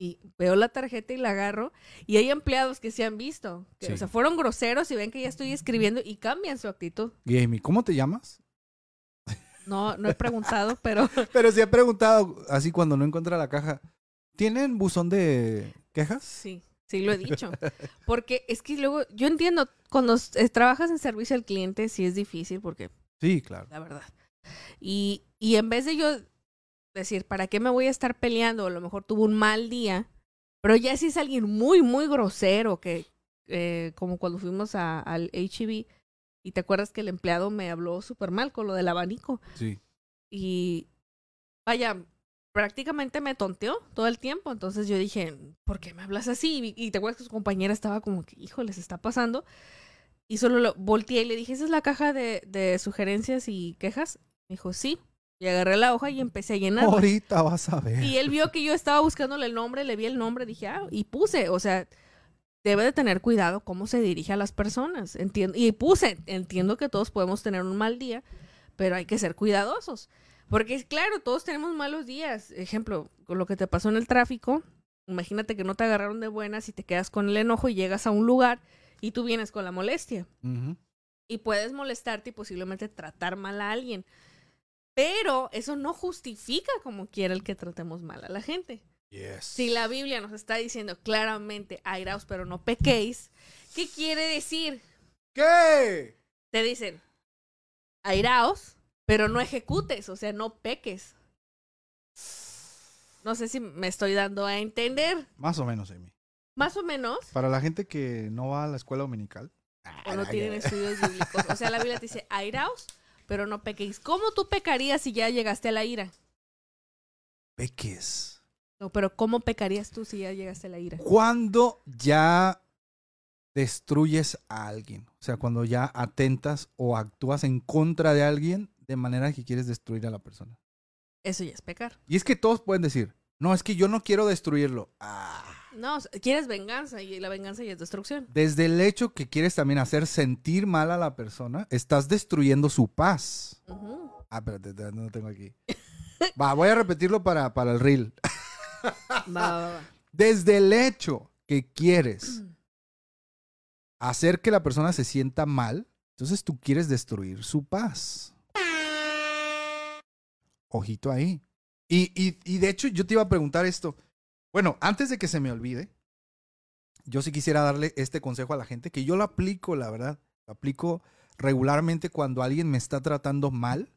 y veo la tarjeta y la agarro. Y hay empleados que se han visto, que o sea, fueron groseros y ven que ya estoy escribiendo y cambian su actitud. Amy, ¿cómo te llamas? No, no he preguntado, pero. [laughs] pero sí he preguntado, así cuando no encuentra la caja. ¿Tienen buzón de quejas? Sí, sí lo he dicho. Porque es que luego, yo entiendo, cuando trabajas en servicio al cliente, sí es difícil, porque. Sí, claro. La verdad. Y, y en vez de yo decir, ¿para qué me voy a estar peleando? A lo mejor tuvo un mal día, pero ya si es alguien muy, muy grosero, que eh, como cuando fuimos a, al HEB, y te acuerdas que el empleado me habló súper mal con lo del abanico. Sí. Y vaya, prácticamente me tonteó todo el tiempo. Entonces yo dije, ¿por qué me hablas así? Y te acuerdas que su compañera estaba como que, hijo, les está pasando. Y solo lo volteé y le dije, ¿esa es la caja de, de sugerencias y quejas? Me dijo, sí. Y agarré la hoja y empecé a llenar. Ahorita vas a ver. Y él vio que yo estaba buscándole el nombre, le vi el nombre, dije, ah, y puse, o sea, debe de tener cuidado cómo se dirige a las personas. Entiendo, y puse, entiendo que todos podemos tener un mal día, pero hay que ser cuidadosos. Porque claro, todos tenemos malos días. Ejemplo, con lo que te pasó en el tráfico, imagínate que no te agarraron de buenas y te quedas con el enojo y llegas a un lugar y tú vienes con la molestia. Y puedes molestarte y posiblemente tratar mal a alguien. Pero eso no justifica como quiera el que tratemos mal a la gente. Si la Biblia nos está diciendo claramente, airaos pero no pequéis, ¿qué quiere decir? ¿Qué? Te dicen, airaos, pero no ejecutes, o sea, no peques. No sé si me estoy dando a entender. Más o menos, Amy. Más o menos. Para la gente que no va a la escuela dominical. O no tienen estudios bíblicos. O sea, la Biblia te dice, airaos, pero no pequéis. ¿Cómo tú pecarías si ya llegaste a la ira? Peques. No, pero ¿cómo pecarías tú si ya llegaste a la ira? Cuando ya destruyes a alguien. O sea, cuando ya atentas o actúas en contra de alguien de manera que quieres destruir a la persona. Eso ya es pecar. Y es que todos pueden decir, no, es que yo no quiero destruirlo. Ah. No, quieres venganza y la venganza ya es destrucción. Desde el hecho que quieres también hacer sentir mal a la persona, estás destruyendo su paz. Ah, espérate, no lo tengo aquí. va, voy a repetirlo para, para el reel. [laughs] va, va, va. Desde el hecho que quieres [clears throat] hacer que la persona se sienta mal, entonces tú quieres destruir su paz. Ojito ahí. Y, y, de hecho yo te iba a preguntar esto. Bueno, antes de que se me olvide, yo sí quisiera darle este consejo a la gente, que yo lo aplico, la verdad. Lo aplico regularmente cuando alguien me está tratando mal.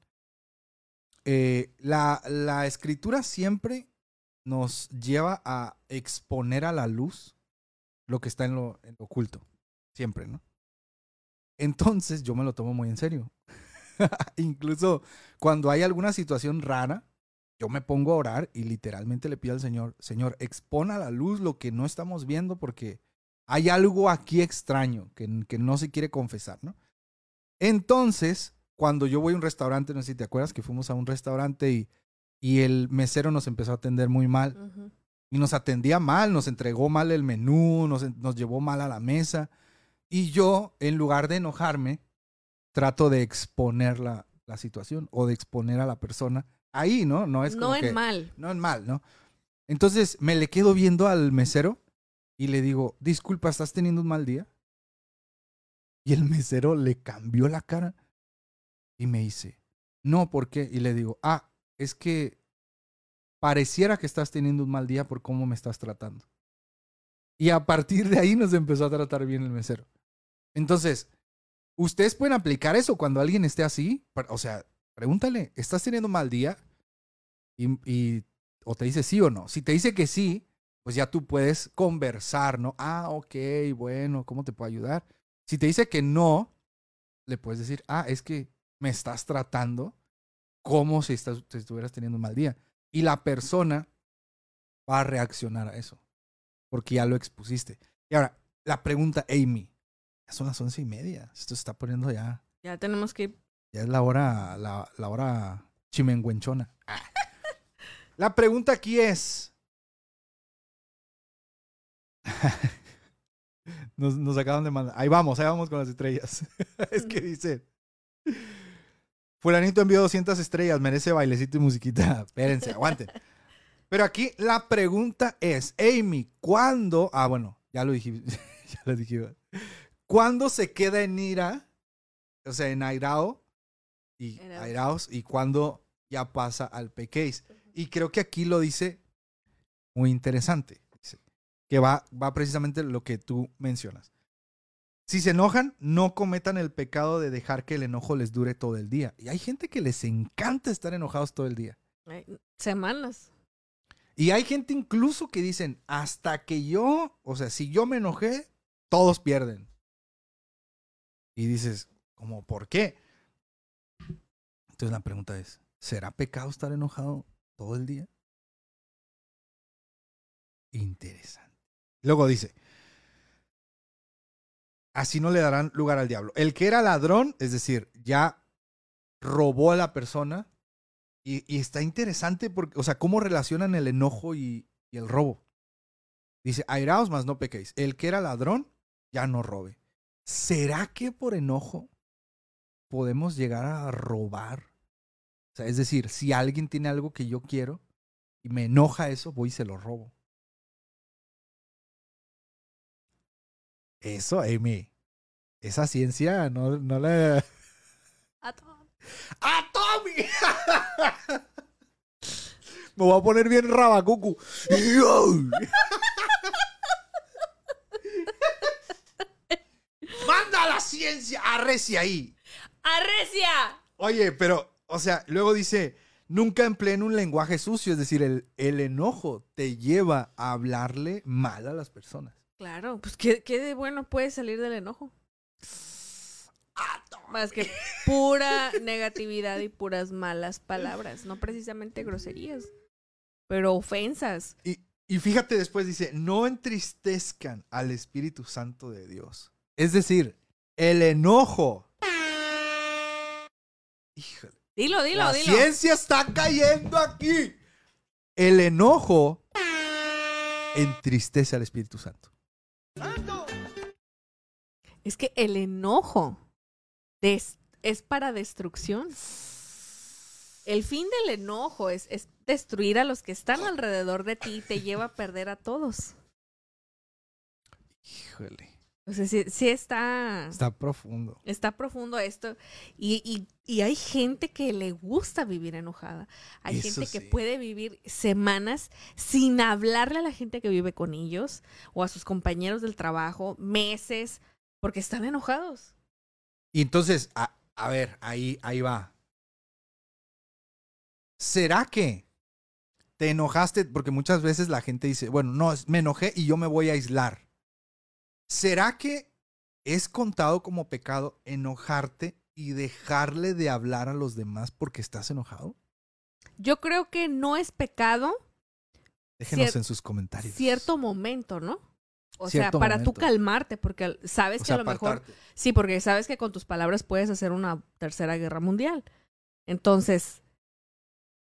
Eh, la, la escritura siempre nos lleva a exponer a la luz lo que está en lo oculto. Siempre, ¿no? Entonces yo me lo tomo muy en serio. [laughs] Incluso cuando hay alguna situación rara, yo me pongo a orar y literalmente le pido al Señor, Señor, expon a la luz lo que no estamos viendo porque hay algo aquí extraño que, que no se quiere confesar, ¿no? Entonces, cuando yo voy a un restaurante, no sé si te acuerdas que fuimos a un restaurante y, y el mesero nos empezó a atender muy mal. Y nos atendía mal, nos entregó mal el menú, nos, nos llevó mal a la mesa. Y yo, en lugar de enojarme, trato de exponer la, la situación o de exponer a la persona ahí, ¿no? No es No en mal. No en mal, ¿no? Entonces me le quedo viendo al mesero y le digo, disculpa, ¿estás teniendo un mal día? Y el mesero le cambió la cara y me dice, no, ¿por qué? Y le digo, ah, es que pareciera que estás teniendo un mal día por cómo me estás tratando. Y a partir de ahí nos empezó a tratar bien el mesero. Entonces, ustedes pueden aplicar eso cuando alguien esté así. O sea, pregúntale, ¿estás teniendo mal día? Y, o te dice sí o no. Si te dice que sí, pues ya tú puedes conversar, ¿no? Ah, ok, bueno, ¿cómo te puedo ayudar? Si te dice que no, le puedes decir, ah, es que me estás tratando como si, estuvieras teniendo un mal día. Y la persona va a reaccionar a eso, porque ya lo expusiste. Y ahora, la pregunta, Amy, ya son las once y media, esto se está poniendo ya. Ya tenemos que Ya es la hora, la, la hora chimenguenchona. [laughs] la pregunta aquí es, [laughs] nos, nos, acaban de mandar. Ahí vamos, ahí vamos con las estrellas. [laughs] es que dice. Fulanito envió 200 estrellas, merece bailecito y musiquita. Espérense, aguanten. Pero aquí la pregunta es, Amy, ¿cuándo? Ah, bueno, ya lo dije. ya lo dije. ¿Cuándo se queda en ira? O sea, en airao y airaos y cuándo ya pasa al P-Case. Y creo que aquí lo dice muy interesante que va, va precisamente lo que tú mencionas. Si se enojan, no cometan el pecado de dejar que el enojo les dure todo el día. Y hay gente que les encanta estar enojados todo el día. Semanas. Y hay gente incluso que dicen, hasta que yo, o sea, si yo me enojé, todos pierden. Y dices, ¿cómo por qué? Entonces la pregunta es, ¿será pecado estar enojado todo el día? Interesante. Luego dice, así no le darán lugar al diablo. El que era ladrón, es decir, ya robó a la persona. Y, está interesante porque, o sea, cómo relacionan el enojo y, y el robo. Dice, airaos más no pequéis. El que era ladrón, ya no robe. ¿Será que por enojo podemos llegar a robar? O sea, es decir, si alguien tiene algo que yo quiero y me enoja eso, voy y se lo robo. Eso, Amy. Esa ciencia no, no le. [laughs] A Tommy. ¡A Tommy! [laughs] Me voy a poner bien rabacucu. [laughs] ¡Manda la ciencia! ¡Arrecia ahí! ¡Arrecia! Oye, pero, o sea, luego dice, nunca empleen un lenguaje sucio, es decir, el, el enojo te lleva a hablarle mal a las personas. Claro, pues ¿qué, de bueno puede salir del enojo? Más que pura negatividad y puras malas palabras, no precisamente groserías, pero ofensas. Y, y fíjate después dice, no entristezcan al Espíritu Santo de Dios. Es decir, el enojo. Híjole. Dilo, dilo, La dilo. ciencia está cayendo aquí. El enojo entristece al Espíritu Santo. Es que el enojo es, para destrucción. El fin del enojo es, es, destruir a los que están alrededor de ti y te lleva a perder a todos. Híjole. O sea, sí, está... Está profundo. Está profundo esto. Y, y, y, hay gente que le gusta vivir enojada. Hay gente que puede vivir semanas sin hablarle a la gente que vive con ellos o a sus compañeros del trabajo, meses, porque están enojados. Y entonces, a, a ver, ahí, ahí va. ¿Será que te enojaste? Porque muchas veces la gente dice, bueno, no, me enojé y yo me voy a aislar. ¿Será que es contado como pecado enojarte y dejarle de hablar a los demás porque estás enojado? Yo creo que no es pecado. Déjenos en sus comentarios. Cierto momento, ¿no? O sea, para tú calmarte, porque sabes que a lo mejor... Sí, porque sabes que con tus palabras puedes hacer una tercera guerra mundial. Entonces,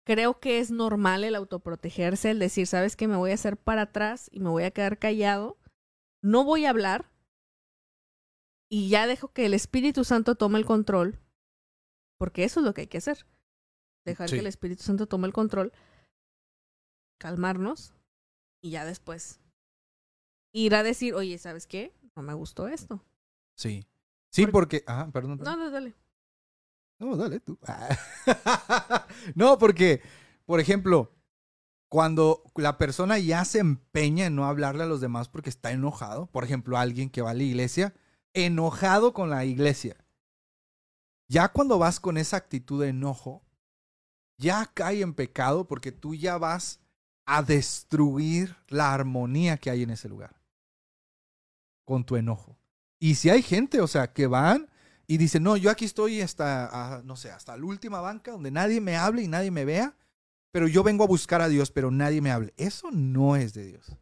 creo que es normal el autoprotegerse, el decir, sabes que me voy a hacer para atrás y me voy a quedar callado, no voy a hablar y ya dejo que el Espíritu Santo tome el control, porque eso es lo que hay que hacer. Dejar que el Espíritu Santo tome el control, calmarnos y ya después ir a decir, oye, ¿sabes qué? No me gustó esto. Sí. Sí, Porque- porque. Ajá, perdón. No, perdón. no, dale. No, dale tú. [laughs] no, porque, por ejemplo, cuando la persona ya se empeña en no hablarle a los demás porque está enojado, por ejemplo, alguien que va a la iglesia, enojado con la iglesia. Ya cuando vas con esa actitud de enojo, ya cae en pecado porque tú ya vas a destruir la armonía que hay en ese lugar con tu enojo. Y si hay gente, o sea, que van y dicen, no, yo aquí estoy hasta, ah, no sé, hasta la última banca donde nadie me hable y nadie me vea, pero yo vengo a buscar a Dios, pero nadie me hable. Eso no es de Dios.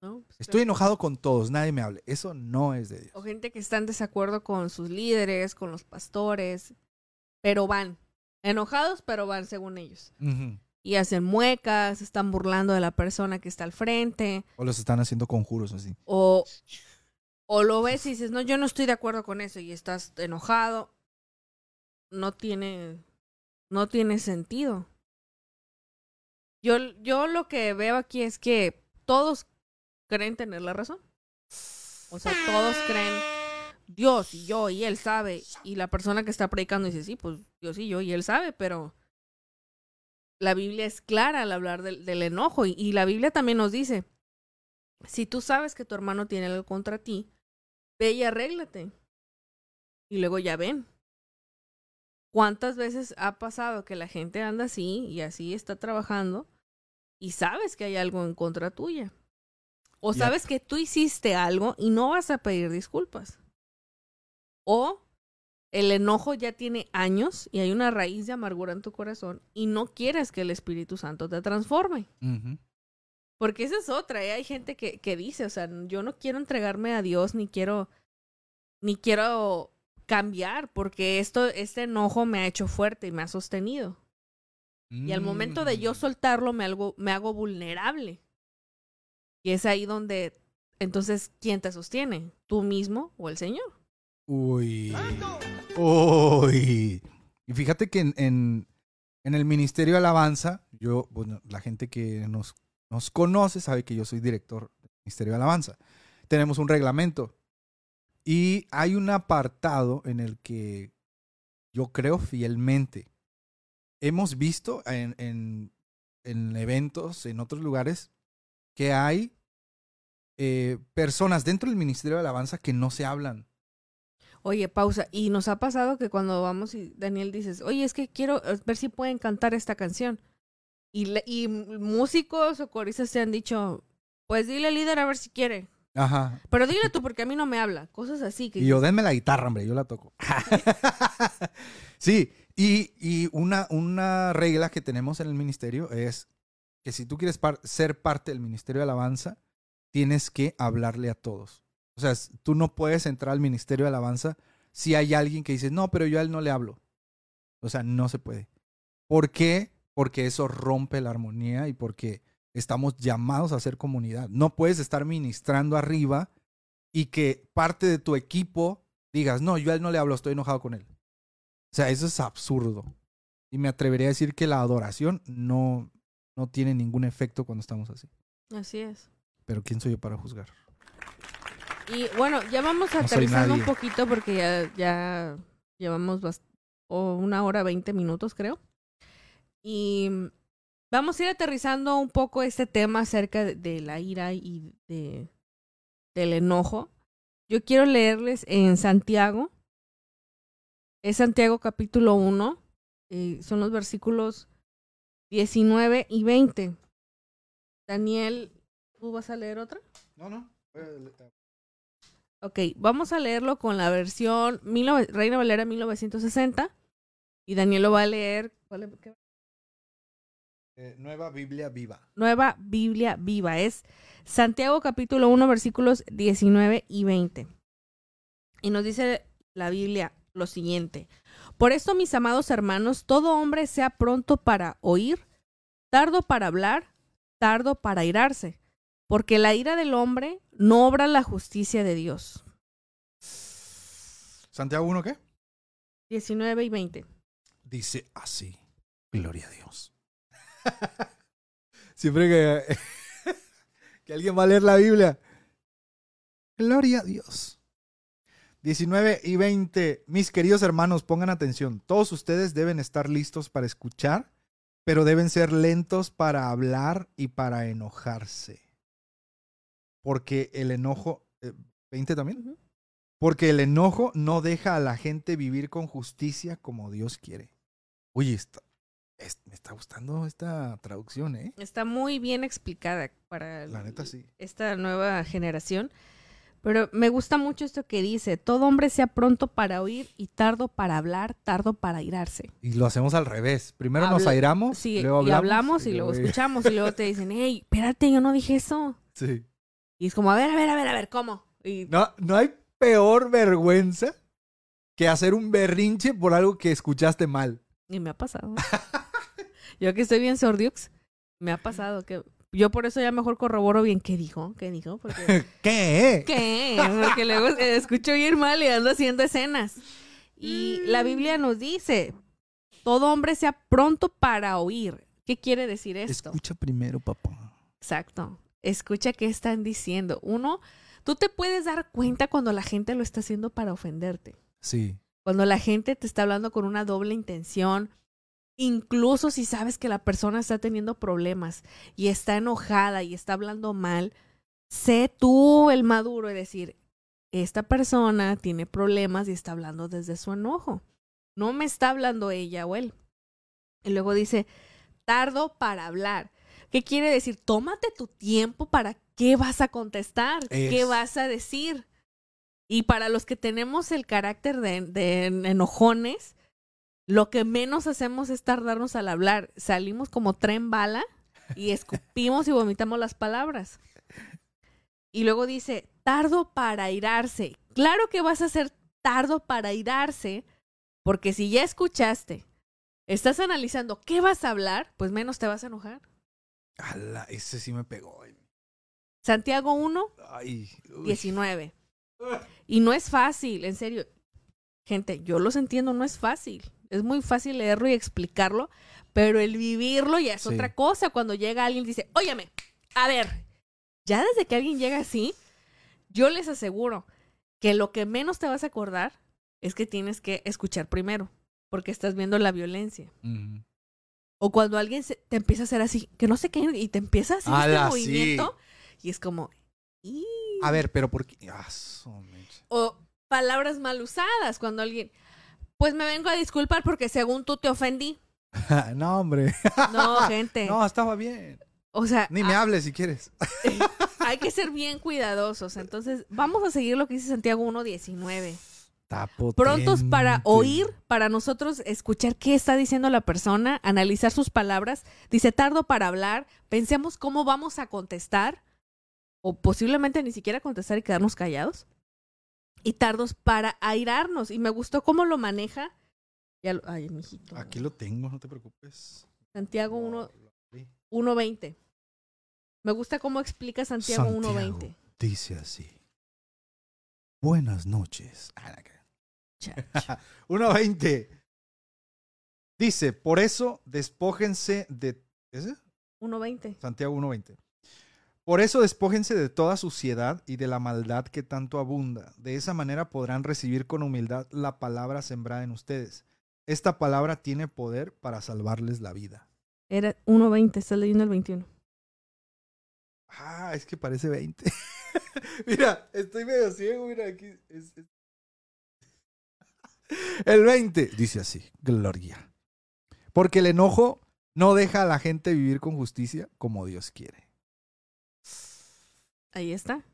¿no? Pues, Estoy enojado con todos, nadie me hable. Eso no es de Dios. O gente que está en desacuerdo con sus líderes, con los pastores, pero van. Enojados, pero van según ellos. Y hacen muecas, están burlando de la persona que está al frente. O los están haciendo conjuros así. O, o lo ves y dices, no, yo no estoy de acuerdo con eso y estás enojado. No tiene, no tiene sentido. Yo, yo lo que veo aquí es que todos creen tener la razón. O sea, todos creen Dios y yo y él sabe. Y la persona que está predicando dice, sí, pues Dios y yo y él sabe, pero la Biblia es clara al hablar del, enojo. Y, y la Biblia también nos dice, si tú sabes que tu hermano tiene algo contra ti, ve y arréglate. Y luego ya ven. ¿Cuántas veces ha pasado que la gente anda así y así está trabajando y sabes que hay algo en contra tuya? O sabes que tú hiciste algo y no vas a pedir disculpas. O el enojo ya tiene años y hay una raíz de amargura en tu corazón y no quieres que el Espíritu Santo te transforme. Porque esa es otra, ¿eh? hay gente que, que dice, o sea, yo no quiero entregarme a Dios ni quiero, ni quiero cambiar porque esto, este enojo me ha hecho fuerte y me ha sostenido. Y al momento de yo Mm. soltarlo me, algo, me hago vulnerable. Y es ahí donde, entonces, ¿quién te sostiene? ¿Tú mismo o el Señor? Uy. Uy. Y fíjate que en, en, en el Ministerio de Alabanza, yo, bueno, la gente que nos, nos conoce sabe que yo soy director del Ministerio de Alabanza. Tenemos un reglamento. Y hay un apartado en el que yo creo fielmente. Hemos visto en, en, en eventos, en otros lugares, que hay eh, personas dentro del Ministerio de Alabanza que no se hablan. Oye, pausa. Y nos ha pasado que cuando vamos y Daniel dices, oye, es que quiero eh, ver si pueden cantar esta canción. Y, le- y músicos o coristas te han dicho, pues dile al líder a ver si quiere. Ajá. Pero dile tú porque a mí no me habla. Cosas así que Y yo, denme la guitarra, hombre, yo la toco. [laughs] [laughs] sí, y, una, regla que tenemos en el ministerio es que si tú quieres ser parte del ministerio de alabanza, tienes que hablarle a todos. O sea, tú no puedes entrar al ministerio de alabanza si hay alguien que dice, no, pero yo a él no le hablo. O sea, no se puede. ¿Por qué? Porque eso rompe la armonía y porque estamos llamados a ser comunidad. No puedes estar ministrando arriba y que parte de tu equipo digas, no, yo a él no le hablo, estoy enojado con él. O sea, eso es absurdo. Y me atrevería a decir que la adoración no, no tiene ningún efecto cuando estamos así. así es. Pero ¿quién soy yo para juzgar? Y bueno, ya vamos soy aterrizando un poquito porque ya, ya llevamos bast- o una hora veinte minutos, creo. Y vamos a ir aterrizando un poco este tema acerca de, de la ira y de, del enojo. Yo quiero leerles en Santiago. Es Santiago capítulo 1. eh, son los versículos 19 y 20. Daniel, ¿tú vas a leer otra? No, no. Ok, vamos a leerlo con la versión 19 Reina Valera 1960 y Daniel lo va a leer ¿cuál es? ¿Qué? Eh, nueva Biblia viva. Nueva Biblia Viva. Es Santiago capítulo 1 versículos 19 y 20. Y nos dice la Biblia lo siguiente. Por esto, mis amados hermanos, todo hombre sea pronto para oír, tardo para hablar, tardo para airarse, porque la ira del hombre no obra la justicia de Dios. ¿Santiago 1 qué? 19 y 20. Dice así. Gloria a Dios. [laughs] Siempre que, [laughs] que alguien va a leer la Biblia. Gloria a Dios. 19 y 20. Mis queridos hermanos, pongan atención. Todos ustedes deben estar listos para escuchar, pero deben ser lentos para hablar y para enojarse. Porque el enojo... eh, ¿20 también? Porque el enojo no deja a la gente vivir con justicia como Dios quiere. Oye, está- es- me está gustando esta traducción, ¿eh? Está muy bien explicada para La el- neta sí. esta nueva generación. Pero me gusta mucho esto que dice, todo hombre sea pronto para oír y tardo para hablar, tardo para irarse. Y lo hacemos al revés. Primero nos airamos, Sí, luego y hablamos. y, luego escuchamos y luego te dicen, hey, espérate, yo no dije eso. Sí. Y es como, a ver, a ver, a ver, a ver, ¿cómo? Y No, no hay peor vergüenza que hacer un berrinche por algo que escuchaste mal. Y me ha pasado. [laughs] yo que estoy bien sordiux, me ha pasado que yo por eso ya mejor corroboro bien qué dijo, qué dijo, porque [laughs] ¿Qué? ¿qué? Porque luego escucho ir mal y ando haciendo escenas. Y la Biblia nos dice, todo hombre sea pronto para oír. ¿Qué quiere decir esto? Escucha primero, papá. Exacto. Escucha qué están diciendo. Uno, tú te puedes dar cuenta cuando la gente lo está haciendo para ofenderte. Sí. Cuando la gente te está hablando con una doble intención, incluso si sabes que la persona está teniendo problemas y está enojada y está hablando mal, sé tú el maduro y decir, esta persona tiene problemas y está hablando desde su enojo. No me está hablando ella o él. Y luego dice, tardo para hablar. ¿Qué quiere decir? Tómate tu tiempo para qué vas a contestar, qué vas a decir. Y para los que tenemos el carácter de, de enojones, lo que menos hacemos es tardarnos al hablar. Salimos como tren bala y escupimos y vomitamos las palabras. Y luego dice, tardo para irarse. Claro que vas a ser tardo para irarse, porque si ya escuchaste, estás analizando qué vas a hablar, pues menos te vas a enojar. Ala, ese sí me pegó. Santiago 1, Ay. uy. 19. Y no es fácil, en serio. Gente, yo los entiendo, no es fácil. Es muy fácil leerlo y explicarlo, pero el vivirlo ya es Sí. otra cosa. Cuando llega alguien y dice, óyeme, a ver, ya desde que alguien llega así, yo les aseguro que lo que menos te vas a acordar es que tienes que escuchar primero, porque estás viendo la violencia. O cuando alguien se- te empieza a hacer así, que no sé qué, y te empieza a hacer Ala, este sí. movimiento, y es como... A ver, pero ¿por qué? Ah. O palabras mal usadas, cuando alguien, pues me vengo a disculpar porque según tú te ofendí. [laughs] no, hombre. No, gente. [laughs] No, estaba bien. O sea, Ni me ha- hables si quieres. [laughs] hay que ser bien cuidadosos. Entonces, vamos a seguir lo que dice Santiago 1.19. Está Prontos para oír, para nosotros escuchar qué está diciendo la persona, analizar sus palabras. Dice tardo para hablar, pensemos cómo vamos a contestar, o posiblemente ni siquiera contestar y quedarnos callados. Y tardos para airarnos. Y me gustó cómo lo maneja. Ya lo- ay, mijito. Aquí lo tengo, no te preocupes. Santiago 1, Lo abrí. 1.20. Me gusta cómo explica Santiago, Santiago 1.20. Dice así. Buenas noches. Ah, la cara. Cha- 1.20. Dice, por eso despójense de... ¿Ese? 1.20. Santiago 1.20. Por eso despójense de toda suciedad y de la maldad que tanto abunda. De esa manera podrán recibir con humildad la palabra sembrada en ustedes. Esta palabra tiene poder para salvarles la vida. Era 1.20, estás leyendo el 21. Ah, es que parece 20. [laughs] mira, estoy medio ciego, mira aquí. es- es- [laughs] El 20 dice así, Gloria. Porque el enojo no deja a la gente vivir con justicia como Dios quiere. Ahí está.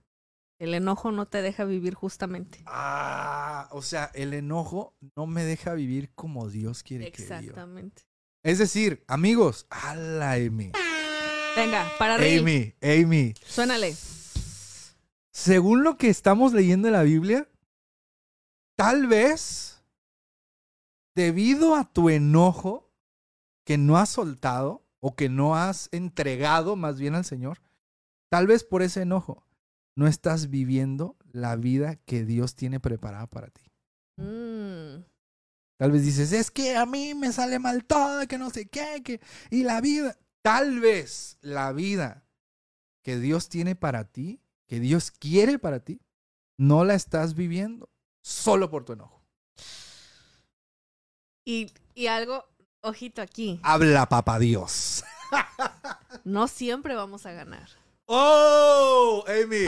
El enojo no te deja vivir justamente. Ah, o sea, el enojo no me deja vivir como Dios quiere que viva. Exactamente. Es decir, amigos, a la Amy. Venga, para reír. Amy, Amy. Suénale. Según lo que estamos leyendo en la Biblia, tal vez, debido a tu enojo que no has soltado o que no has entregado más bien al Señor, tal vez por ese enojo no estás viviendo la vida que Dios tiene preparada para ti. Mm, Tal vez dices, es que a mí me sale mal todo, que no sé qué, que... y la vida. Tal vez la vida que Dios tiene para ti, que Dios quiere para ti, no la estás viviendo solo por tu enojo. Y, y algo, ojito aquí, Habla, papá Dios. no siempre vamos a ganar. ¡Oh! Amy.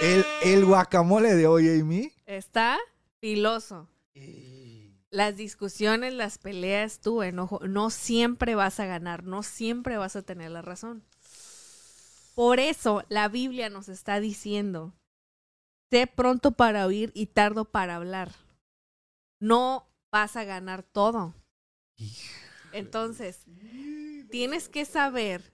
El, el guacamole de hoy, Amy. Está filoso. Las discusiones, las peleas, tu enojo, no siempre vas a ganar, no siempre vas a tener la razón. Por eso la Biblia nos está diciendo, sé pronto para oír y tardo para hablar. No vas a ganar todo. Entonces, tienes que saber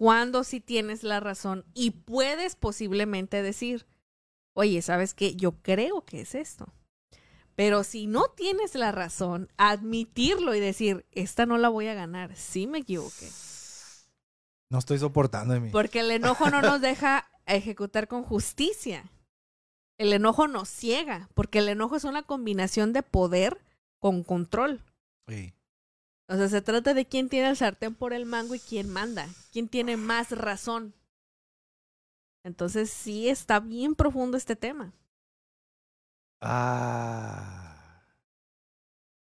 cuándo sí tienes la razón y puedes posiblemente decir, oye, ¿sabes qué? Yo creo que es esto. Pero si no tienes la razón, admitirlo y decir, esta no la voy a ganar, sí me equivoqué. No estoy soportando, Amy. Porque el enojo no nos [laughs] deja ejecutar con justicia. El enojo nos ciega, porque el enojo es una combinación de poder con control. Sí. O sea, se trata de quién tiene el sartén por el mango y quién manda, quién tiene más razón. Entonces sí está bien profundo este tema. Ah.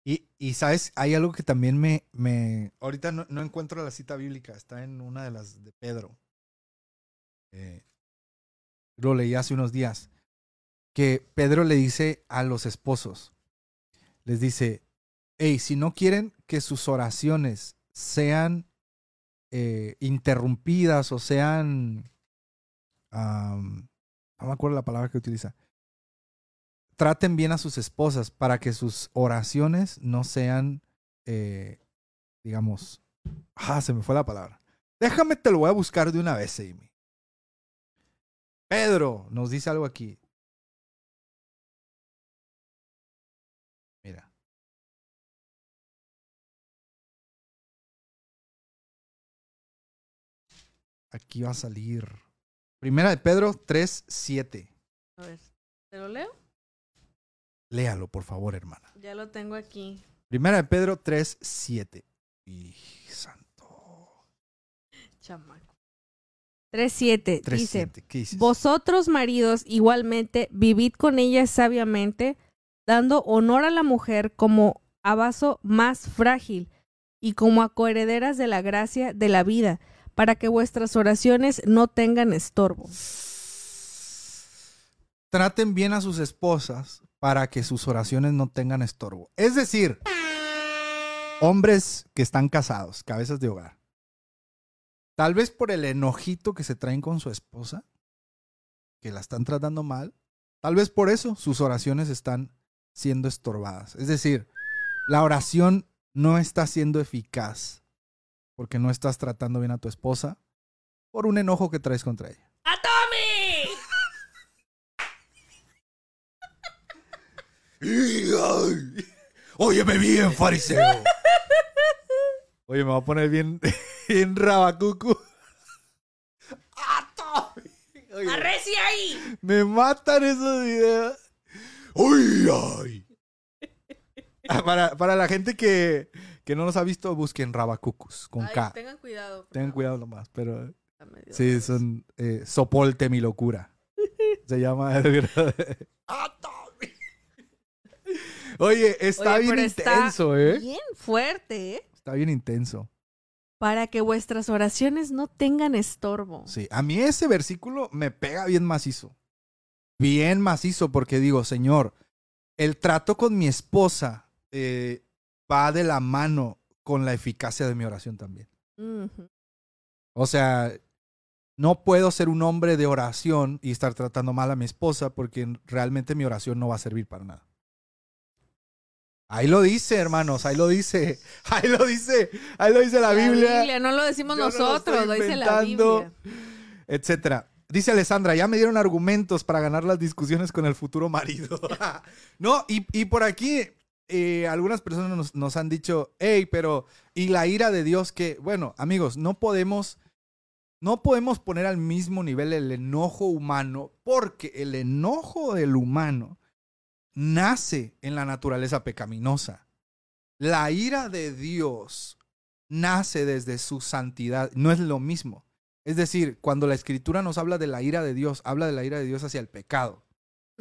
Y, y, sabes, hay algo que también me. me ahorita no, encuentro la cita bíblica, está en una de las de Pedro. Eh, lo leí hace unos días. Que Pedro le dice a los esposos: les dice, hey, si no quieren que sus oraciones sean eh, interrumpidas o sean. no me acuerdo la palabra que utiliza traten bien a sus esposas para que sus oraciones no sean, eh, digamos, ah, se me fue la palabra. Déjame, te lo voy a buscar de una vez, Amy. Pedro nos dice algo aquí. Aquí va a salir. Primera de Pedro 3, 7. A ver, ¿te lo leo? Léalo, por favor, hermana. Ya lo tengo aquí. Primera de Pedro 3, 7. Y santo. Chamaco. 3.7 3, dice, 7. ¿Qué dices? vosotros maridos igualmente vivid con ella sabiamente, dando honor a la mujer como a vaso más frágil y como a coherederas de la gracia de la vida, para que vuestras oraciones no tengan estorbo. Traten bien a sus esposas para que sus oraciones no tengan estorbo. Es decir, hombres que están casados, cabezas de hogar. Tal vez por el enojito que se traen con su esposa, que la están tratando mal, tal vez por eso sus oraciones están siendo estorbadas. Es decir, la oración no está siendo eficaz porque no estás tratando bien a tu esposa por un enojo que traes contra ella. ¡A Tommy! [laughs] Óyeme bien, fariseo. Oye, me va a poner bien, [laughs] bien rabacucu. ¡Ah, Tommy! Oye, ¡Arrecia ahí! me matan esos videos. ¡Uy, ay! Ah, Para, para la gente que, que no los ha visto, busquen rabacucus con Ay, K. tengan cuidado. Tengan favor. cuidado nomás, pero Está medio sí, son eh, soporte mi locura. [laughs] Se llama el ¡Ah! Oye, está Oye, bien pero está intenso, ¿eh? Bien fuerte, ¿eh? Está bien intenso. Para que vuestras oraciones no tengan estorbo. Sí, a mí ese versículo me pega bien macizo. Bien macizo, porque digo, Señor, el trato con mi esposa eh, va de la mano con la eficacia de mi oración también. O sea, no puedo ser un hombre de oración y estar tratando mal a mi esposa porque realmente mi oración no va a servir para nada. Ahí lo dice, hermanos, ahí lo dice, [laughs] ahí lo dice, ahí lo dice la, Biblia. no lo decimos Yo no lo nosotros, lo dice la. Biblia. etcétera. Dice Alessandra, ya me dieron argumentos para ganar las discusiones con el futuro marido. [laughs] no, y, y por aquí eh, algunas personas nos, nos han dicho, hey, pero, ¿y la ira de Dios que, bueno, amigos, no podemos, no podemos poner al mismo nivel el enojo humano, porque el enojo del humano nace en la naturaleza pecaminosa. La ira de Dios nace desde su santidad, no es lo mismo. Es decir, cuando la escritura nos habla de la ira de Dios, habla de la ira de Dios hacia el pecado.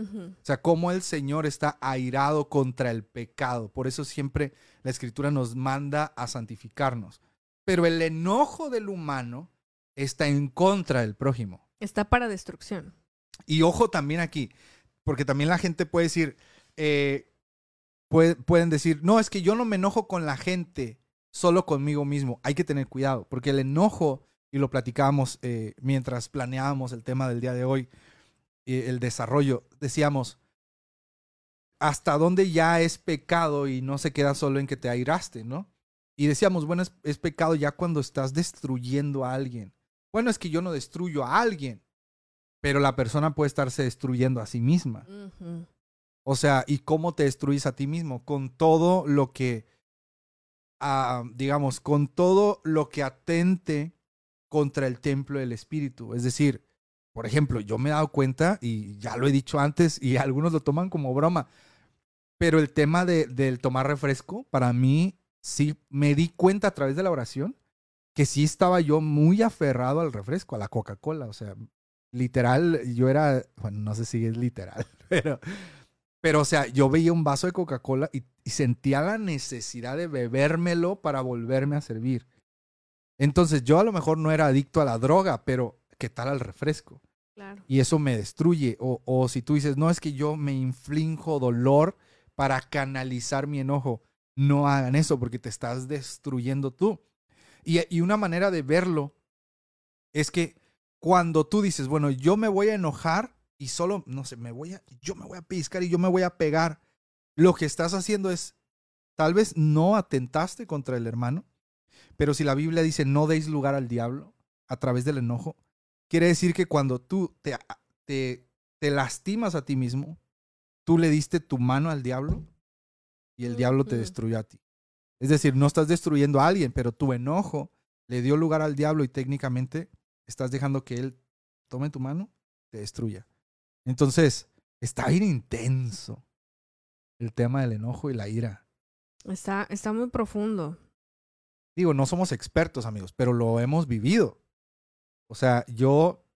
O sea, cómo el Señor está airado contra el pecado. Por eso siempre la Escritura nos manda a santificarnos. Pero el enojo del humano está en contra del prójimo. Está para destrucción. Y ojo también aquí, porque también la gente puede decir, eh, puede- pueden decir, no, es que yo no me enojo con la gente, solo conmigo mismo. Hay que tener cuidado, porque el enojo, y lo platicábamos eh, mientras planeábamos el tema del día de hoy, el desarrollo, decíamos, hasta dónde ya es pecado y no se queda solo en que te airaste, ¿no? Y decíamos, bueno, es, es pecado ya cuando estás destruyendo a alguien. Bueno, es que yo no destruyo a alguien, pero la persona puede estarse destruyendo a sí misma. O sea, ¿y cómo te destruyes a ti mismo? Con todo lo que, ah, digamos, con todo lo que atente contra el templo del espíritu. Es decir, por ejemplo, yo me he dado cuenta, y ya lo he dicho antes, y [laughs] algunos lo toman como broma, pero el tema de, del tomar refresco, para mí, sí me di cuenta a través de la oración que sí estaba yo muy aferrado al refresco, a la Coca-Cola. O sea, literal, yo era, bueno, no sé si es literal, [laughs] pero, pero o sea, yo veía un vaso de Coca-Cola y, y sentía la necesidad de bebérmelo para volverme a servir. Entonces yo a lo mejor no era adicto a la droga, pero ¿qué tal al refresco? Y eso me destruye. O, o si tú dices, no es que yo me inflijo dolor para canalizar mi enojo, no hagan eso porque te estás destruyendo tú. Y, y una manera de verlo es que cuando tú dices, bueno, yo me voy a enojar y solo, no sé, me voy a, yo me voy a piscar y yo me voy a pegar, lo que estás haciendo es, tal vez no atentaste contra el hermano, pero si la Biblia dice no deis lugar al diablo a través del enojo, quiere decir que cuando tú te, te, te lastimas a ti mismo, tú le diste tu mano al diablo y el diablo te destruyó a ti. Es decir, no estás destruyendo a alguien, pero tu enojo le dio lugar al diablo y técnicamente estás dejando que él tome tu mano, te destruya. Entonces, está bien intenso el tema del enojo y la ira. Está, está muy profundo. Digo, no somos expertos, amigos, pero lo hemos vivido. O sea, yo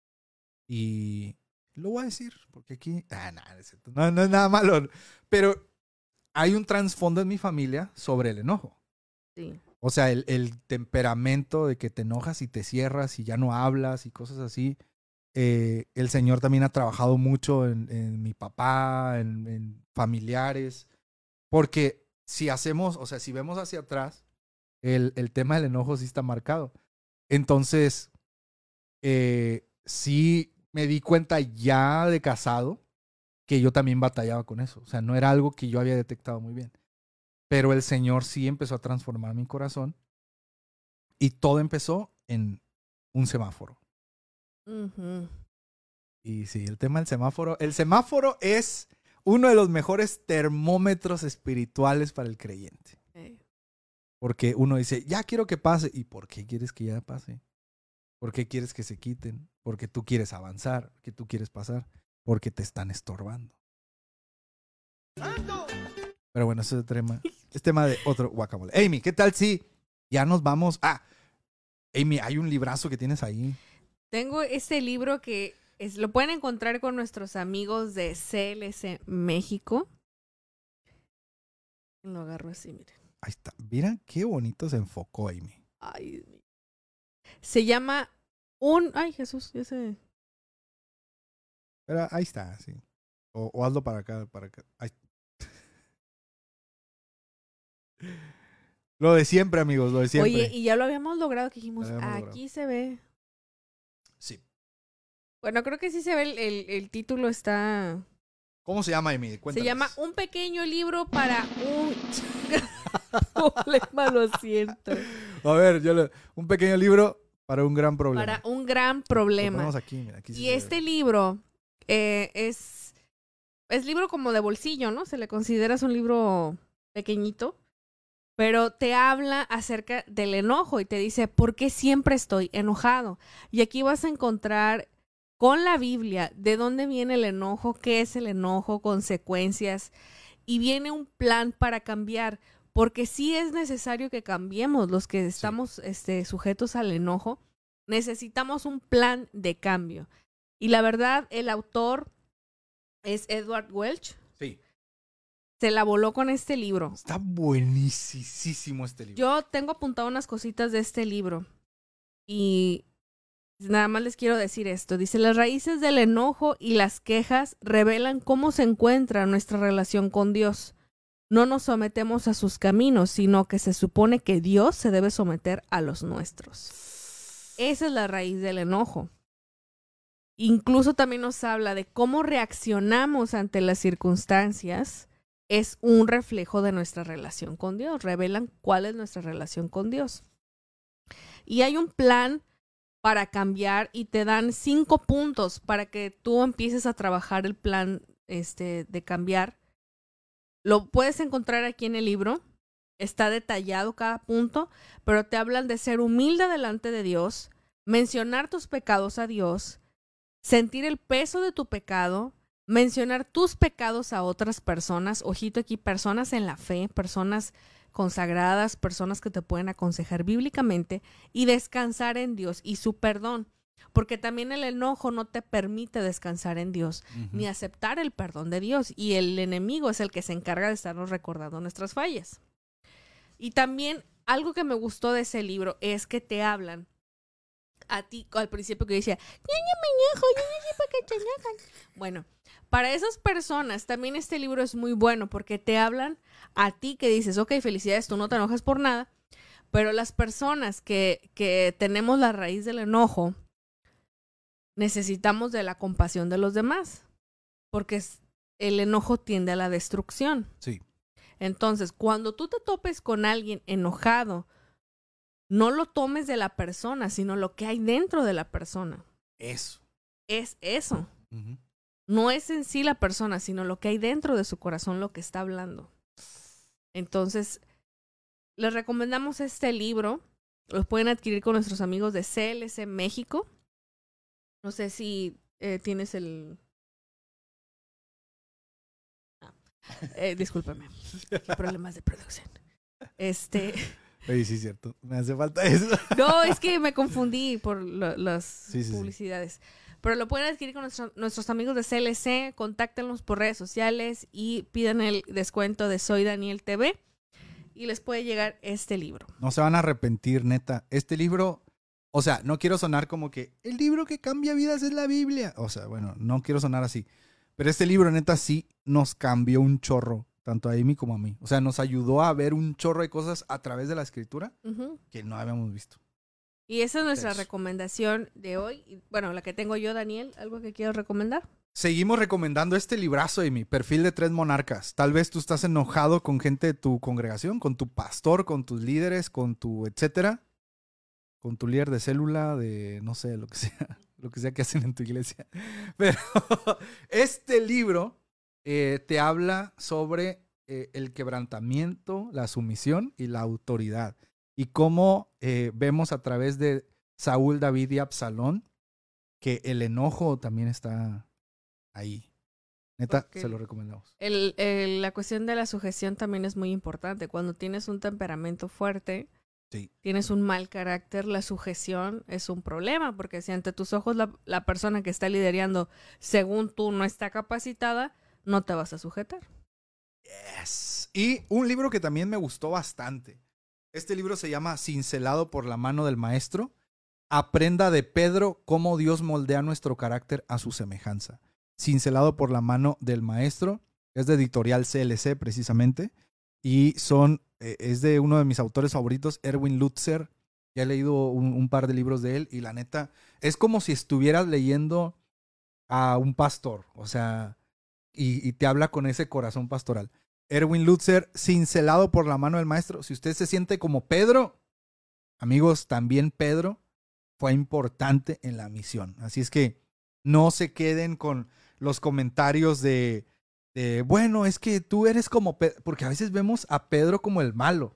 y lo voy a decir porque aquí ah, no, no es cierto. no, no es nada malo, pero hay un trasfondo en mi familia sobre el enojo. Sí. O sea, el, el temperamento de que te enojas y te cierras y ya no hablas y cosas así. Eh, el Señor también ha trabajado mucho en, en mi papá, en, en familiares, porque si hacemos, o sea, si vemos hacia atrás, el, el tema del enojo sí está marcado. Entonces, eh, sí me di cuenta ya de casado que yo también batallaba con eso. O sea, no era algo que yo había detectado muy bien. Pero el Señor sí empezó a transformar mi corazón y todo empezó en un semáforo. Y sí, el tema del semáforo. El semáforo es uno de los mejores termómetros espirituales para el creyente. Porque uno dice, ya quiero que pase. ¿Y por qué quieres que ya pase? ¿Por qué quieres que se quiten? Porque tú quieres avanzar, que tú quieres pasar, porque te están estorbando. Pero bueno, ese es tema, es tema de otro guacamole. Amy, ¿qué tal si ya nos vamos? Ah, Amy, hay un librazo que tienes ahí. Tengo este libro que es, lo pueden encontrar con nuestros amigos de CLS México. Lo agarro así, miren. Ahí está. Mira qué bonito se enfocó, Amy. Ay, Dios mío. Se llama un. Ay, Jesús, ya sé. Pero ahí está, sí. O, o hazlo para acá, para acá. [laughs] Lo de siempre, amigos, lo de siempre. Oye, y ya lo habíamos logrado que dijimos, aquí se ve. Sí. Bueno, creo que sí se ve el, el- el título está. ¿Cómo se llama, Amy? Se Cuéntanos. llama Un pequeño libro para un [laughs] [laughs] problema, lo siento. A ver, yo le- un pequeño libro para un gran problema. Para un gran problema. aquí, mira, aquí Y este libro eh, es, es libro como de bolsillo, ¿no? Se le considera es un libro pequeñito, pero te habla acerca del enojo y te dice, ¿por qué siempre estoy enojado? Y aquí vas a encontrar con la Biblia de dónde viene el enojo, qué es el enojo, consecuencias, y viene un plan para cambiar. Porque sí es necesario que cambiemos los que estamos este, sujetos al enojo. Necesitamos un plan de cambio. Y la verdad, el autor es Edward Welch. Sí. Se la voló con este libro. Está buenísimo este libro. Yo tengo apuntado unas cositas de este libro. Y nada más les quiero decir esto. Dice, las raíces del enojo y las quejas revelan cómo se encuentra nuestra relación con Dios. No nos sometemos a sus caminos, sino que se supone que Dios se debe someter a los nuestros. Esa es la raíz del enojo. Incluso también nos habla de cómo reaccionamos ante las circunstancias. Es un reflejo de nuestra relación con Dios. Revelan cuál es nuestra relación con Dios. Y hay un plan para cambiar y te dan cinco puntos para que tú empieces a trabajar el plan este, de cambiar. Lo puedes encontrar aquí en el libro. Está detallado cada punto, pero te hablan de ser humilde delante de Dios, mencionar tus pecados a Dios, sentir el peso de tu pecado, mencionar tus pecados a otras personas, ojito aquí, personas en la fe, personas consagradas, personas que te pueden aconsejar bíblicamente y descansar en Dios y su perdón. Porque también el enojo no te permite descansar en Dios ni aceptar el perdón de Dios. Y el enemigo es el que se encarga de estarnos recordando nuestras fallas. Y también algo que me gustó de ese libro es que te hablan a ti al principio que decía, bueno, para esas personas también este libro es muy bueno porque te hablan a ti que dices, ok, felicidades, tú no te enojas por nada, pero las personas que, que tenemos la raíz del enojo, necesitamos de la compasión de los demás, porque el enojo tiende a la destrucción. Sí. Entonces, cuando tú te topes con alguien enojado, no lo tomes de la persona, sino lo que hay dentro de la persona. Eso. Es eso. No es en sí la persona, sino lo que hay dentro de su corazón, lo que está hablando. Entonces, les recomendamos este libro. Los pueden adquirir con nuestros amigos de CLC México. No sé si eh, tienes el... Ah, eh, [laughs] discúlpame. Problemas de producción. Este... [laughs] Oye, sí, cierto. Me hace falta eso. [laughs] No, es que me confundí por las publicidades. Pero lo pueden adquirir con nuestros amigos de CLC. Contáctenlos por redes sociales y pidan el descuento de Soy Daniel TV. Y les puede llegar este libro. No se van a arrepentir, neta. Este libro, o sea, no quiero sonar como que el libro que cambia vidas es la Biblia. O sea, bueno, no quiero sonar así. Pero este libro, neta, sí nos cambió un chorro tanto a Amy como a mí. O sea, nos ayudó a ver un chorro de cosas a través de la escritura que no habíamos visto. Y esa es nuestra recomendación de hoy. Bueno, la que tengo yo, Daniel, ¿algo que quiero recomendar? Seguimos recomendando este librazo, Amy, Perfil de Tres Monarcas. Tal vez tú estás enojado con gente de tu congregación, con tu pastor, con tus líderes, con tu etcétera, con tu líder de célula, de no sé, lo que sea, [laughs] lo que sea que hacen en tu iglesia. [laughs] Pero [laughs] este libro eh, te habla sobre eh, el quebrantamiento, la sumisión y la autoridad. Y cómo eh, vemos a través de Saúl, David y Absalón que el enojo también está ahí. Neta, se lo recomendamos. El, la cuestión de la sujeción también es muy importante. Cuando tienes un temperamento fuerte, tienes un mal carácter, la sujeción es un problema, porque si ante tus ojos la, la persona que está liderando, según tú, no está capacitada, no te vas a sujetar. Yes. Y un libro que también me gustó bastante. Este libro se llama Cincelado por la mano del maestro. Aprenda de Pedro cómo Dios moldea nuestro carácter a su semejanza. Cincelado por la mano del maestro. Es de editorial CLC precisamente. Y son, eh, es de uno de mis autores favoritos, Erwin Lutzer. Ya he leído un, un par de libros de él y la neta, es como si estuvieras leyendo a un pastor. O sea, y, te habla con ese corazón pastoral. Erwin Lutzer, cincelado por la mano del maestro. Si usted se siente como Pedro, amigos, también Pedro fue importante en la misión. Así es que no se queden con los comentarios de, de bueno, es que tú eres como Pedro, porque a veces vemos a Pedro como el malo.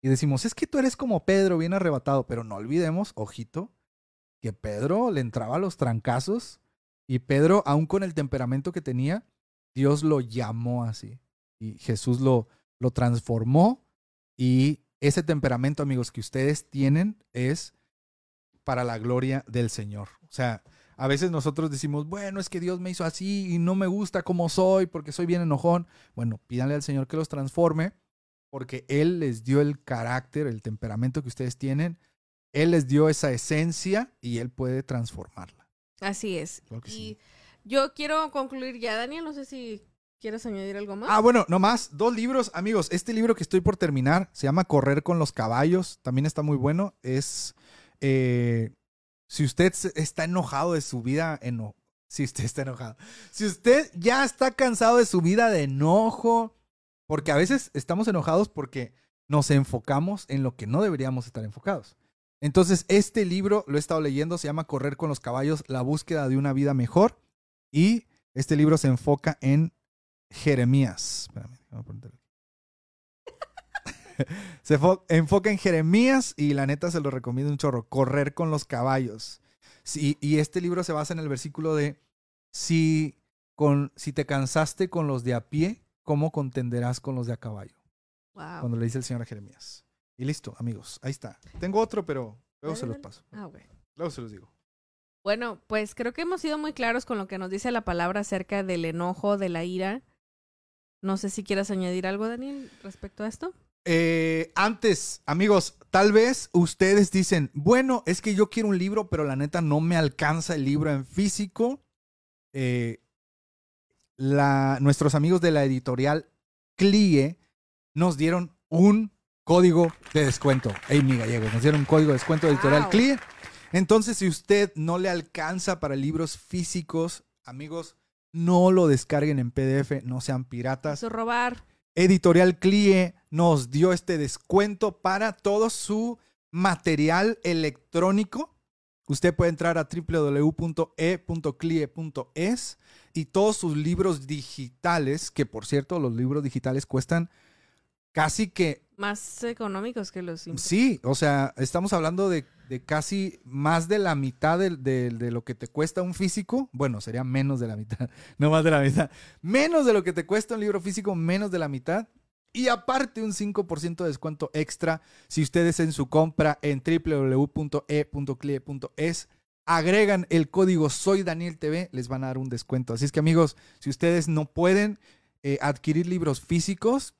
Y decimos, es que tú eres como Pedro, bien arrebatado, pero no olvidemos, ojito, que Pedro le entraba a los trancazos y Pedro, aun con el temperamento que tenía, Dios lo llamó así. Y Jesús lo, lo transformó. Y ese temperamento, amigos, que ustedes tienen es para la gloria del Señor. O sea, A veces nosotros decimos, bueno, es que Dios me hizo así y no me gusta como soy porque soy bien enojón. Bueno, pídanle al Señor que los transforme porque Él les dio el carácter, el temperamento que ustedes tienen. Él les dio esa esencia y Él puede transformarla. Así es. Claro y sí. yo quiero concluir ya, Daniel, no sé si quieres añadir algo más. Ah, bueno, nomás, dos libros, amigos. Este libro que estoy por terminar se llama Correr con los caballos. También está muy bueno. Es, eh, si usted está enojado de su vida, eno si usted [laughs] está enojado. Si usted ya está cansado de su vida de enojo, porque a veces estamos enojados porque nos enfocamos en lo que no deberíamos estar enfocados. Entonces, este libro lo he estado leyendo, se llama Correr con los caballos, la búsqueda de una vida mejor. Y este libro se enfoca en Jeremías. Espérame, apuntar aquí. [laughs] Se fo- enfoca en Jeremías y la neta se lo recomiendo un chorro. Correr con los caballos. Sí, y este libro se basa en el versículo de si, con, si te cansaste con los de a pie, ¿cómo contenderás con los de a caballo? Wow. Cuando le dice el Señor a Jeremías. Y listo, amigos. Ahí está. Tengo otro, pero luego se los paso. Ah. Luego se los digo. Bueno, pues creo que hemos sido muy claros con lo que nos dice la palabra acerca del enojo, de la ira. No sé si quieras añadir algo, Daniel, respecto a esto. Eh, antes, amigos, tal vez ustedes dicen, bueno, es que yo quiero un libro, pero la neta no me alcanza el libro en físico. Eh, la, nuestros amigos de la editorial CLIE nos dieron un código de descuento. Amy Gallegos, nos dieron un código de descuento de editorial Wow. CLIE. Entonces, si usted no le alcanza para libros físicos, amigos, no lo descarguen en PDF, no sean piratas. Eso robar. Editorial CLIE nos dio este descuento para todo su material electrónico. Usted puede entrar a www.e.clie.es y todos sus libros digitales, que por cierto, los libros digitales cuestan casi que Más económicos que los. Sí, o sea, estamos hablando de, de casi más de la mitad de, de- de lo que te cuesta un físico. Bueno, sería menos de la mitad, [laughs] no más de la mitad. Menos de lo que te cuesta un libro físico, menos de la mitad. Y aparte un 5% de descuento extra si ustedes en su compra en www.e.clie.es agregan el código Soy Daniel TV, les van a dar un descuento. Así es que amigos, si ustedes no pueden eh, adquirir libros físicos,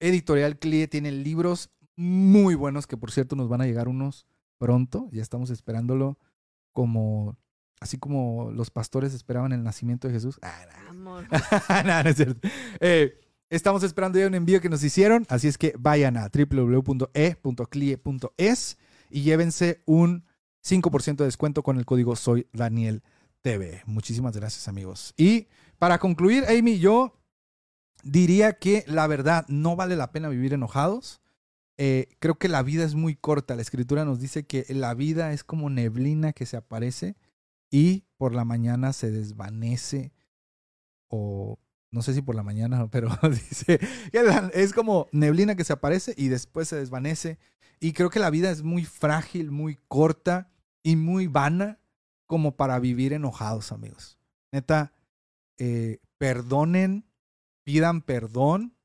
Editorial Clie tiene libros muy buenos que por cierto nos van a llegar unos pronto. Ya estamos esperándolo como así como los pastores esperaban el nacimiento de Jesús. Ah, no. Amor. [laughs] no, no es cierto. Eh, estamos esperando ya un envío que nos hicieron, así es que vayan a www.e.clie.es y llévense un 5% de descuento con el código Soy Daniel TV. Muchísimas gracias, amigos. Y para concluir, Amy, yo diría que la verdad no vale la pena vivir enojados. Eh, creo que la vida es muy corta. La escritura nos dice que la vida es como neblina que se aparece y por la mañana se desvanece o no sé si por la mañana, [laughs] pero [laughs] dice es como neblina que se aparece y después se desvanece. Y creo que la vida es muy frágil, muy corta y muy vana como para vivir enojados, amigos. Neta, eh, perdonen, pidan perdón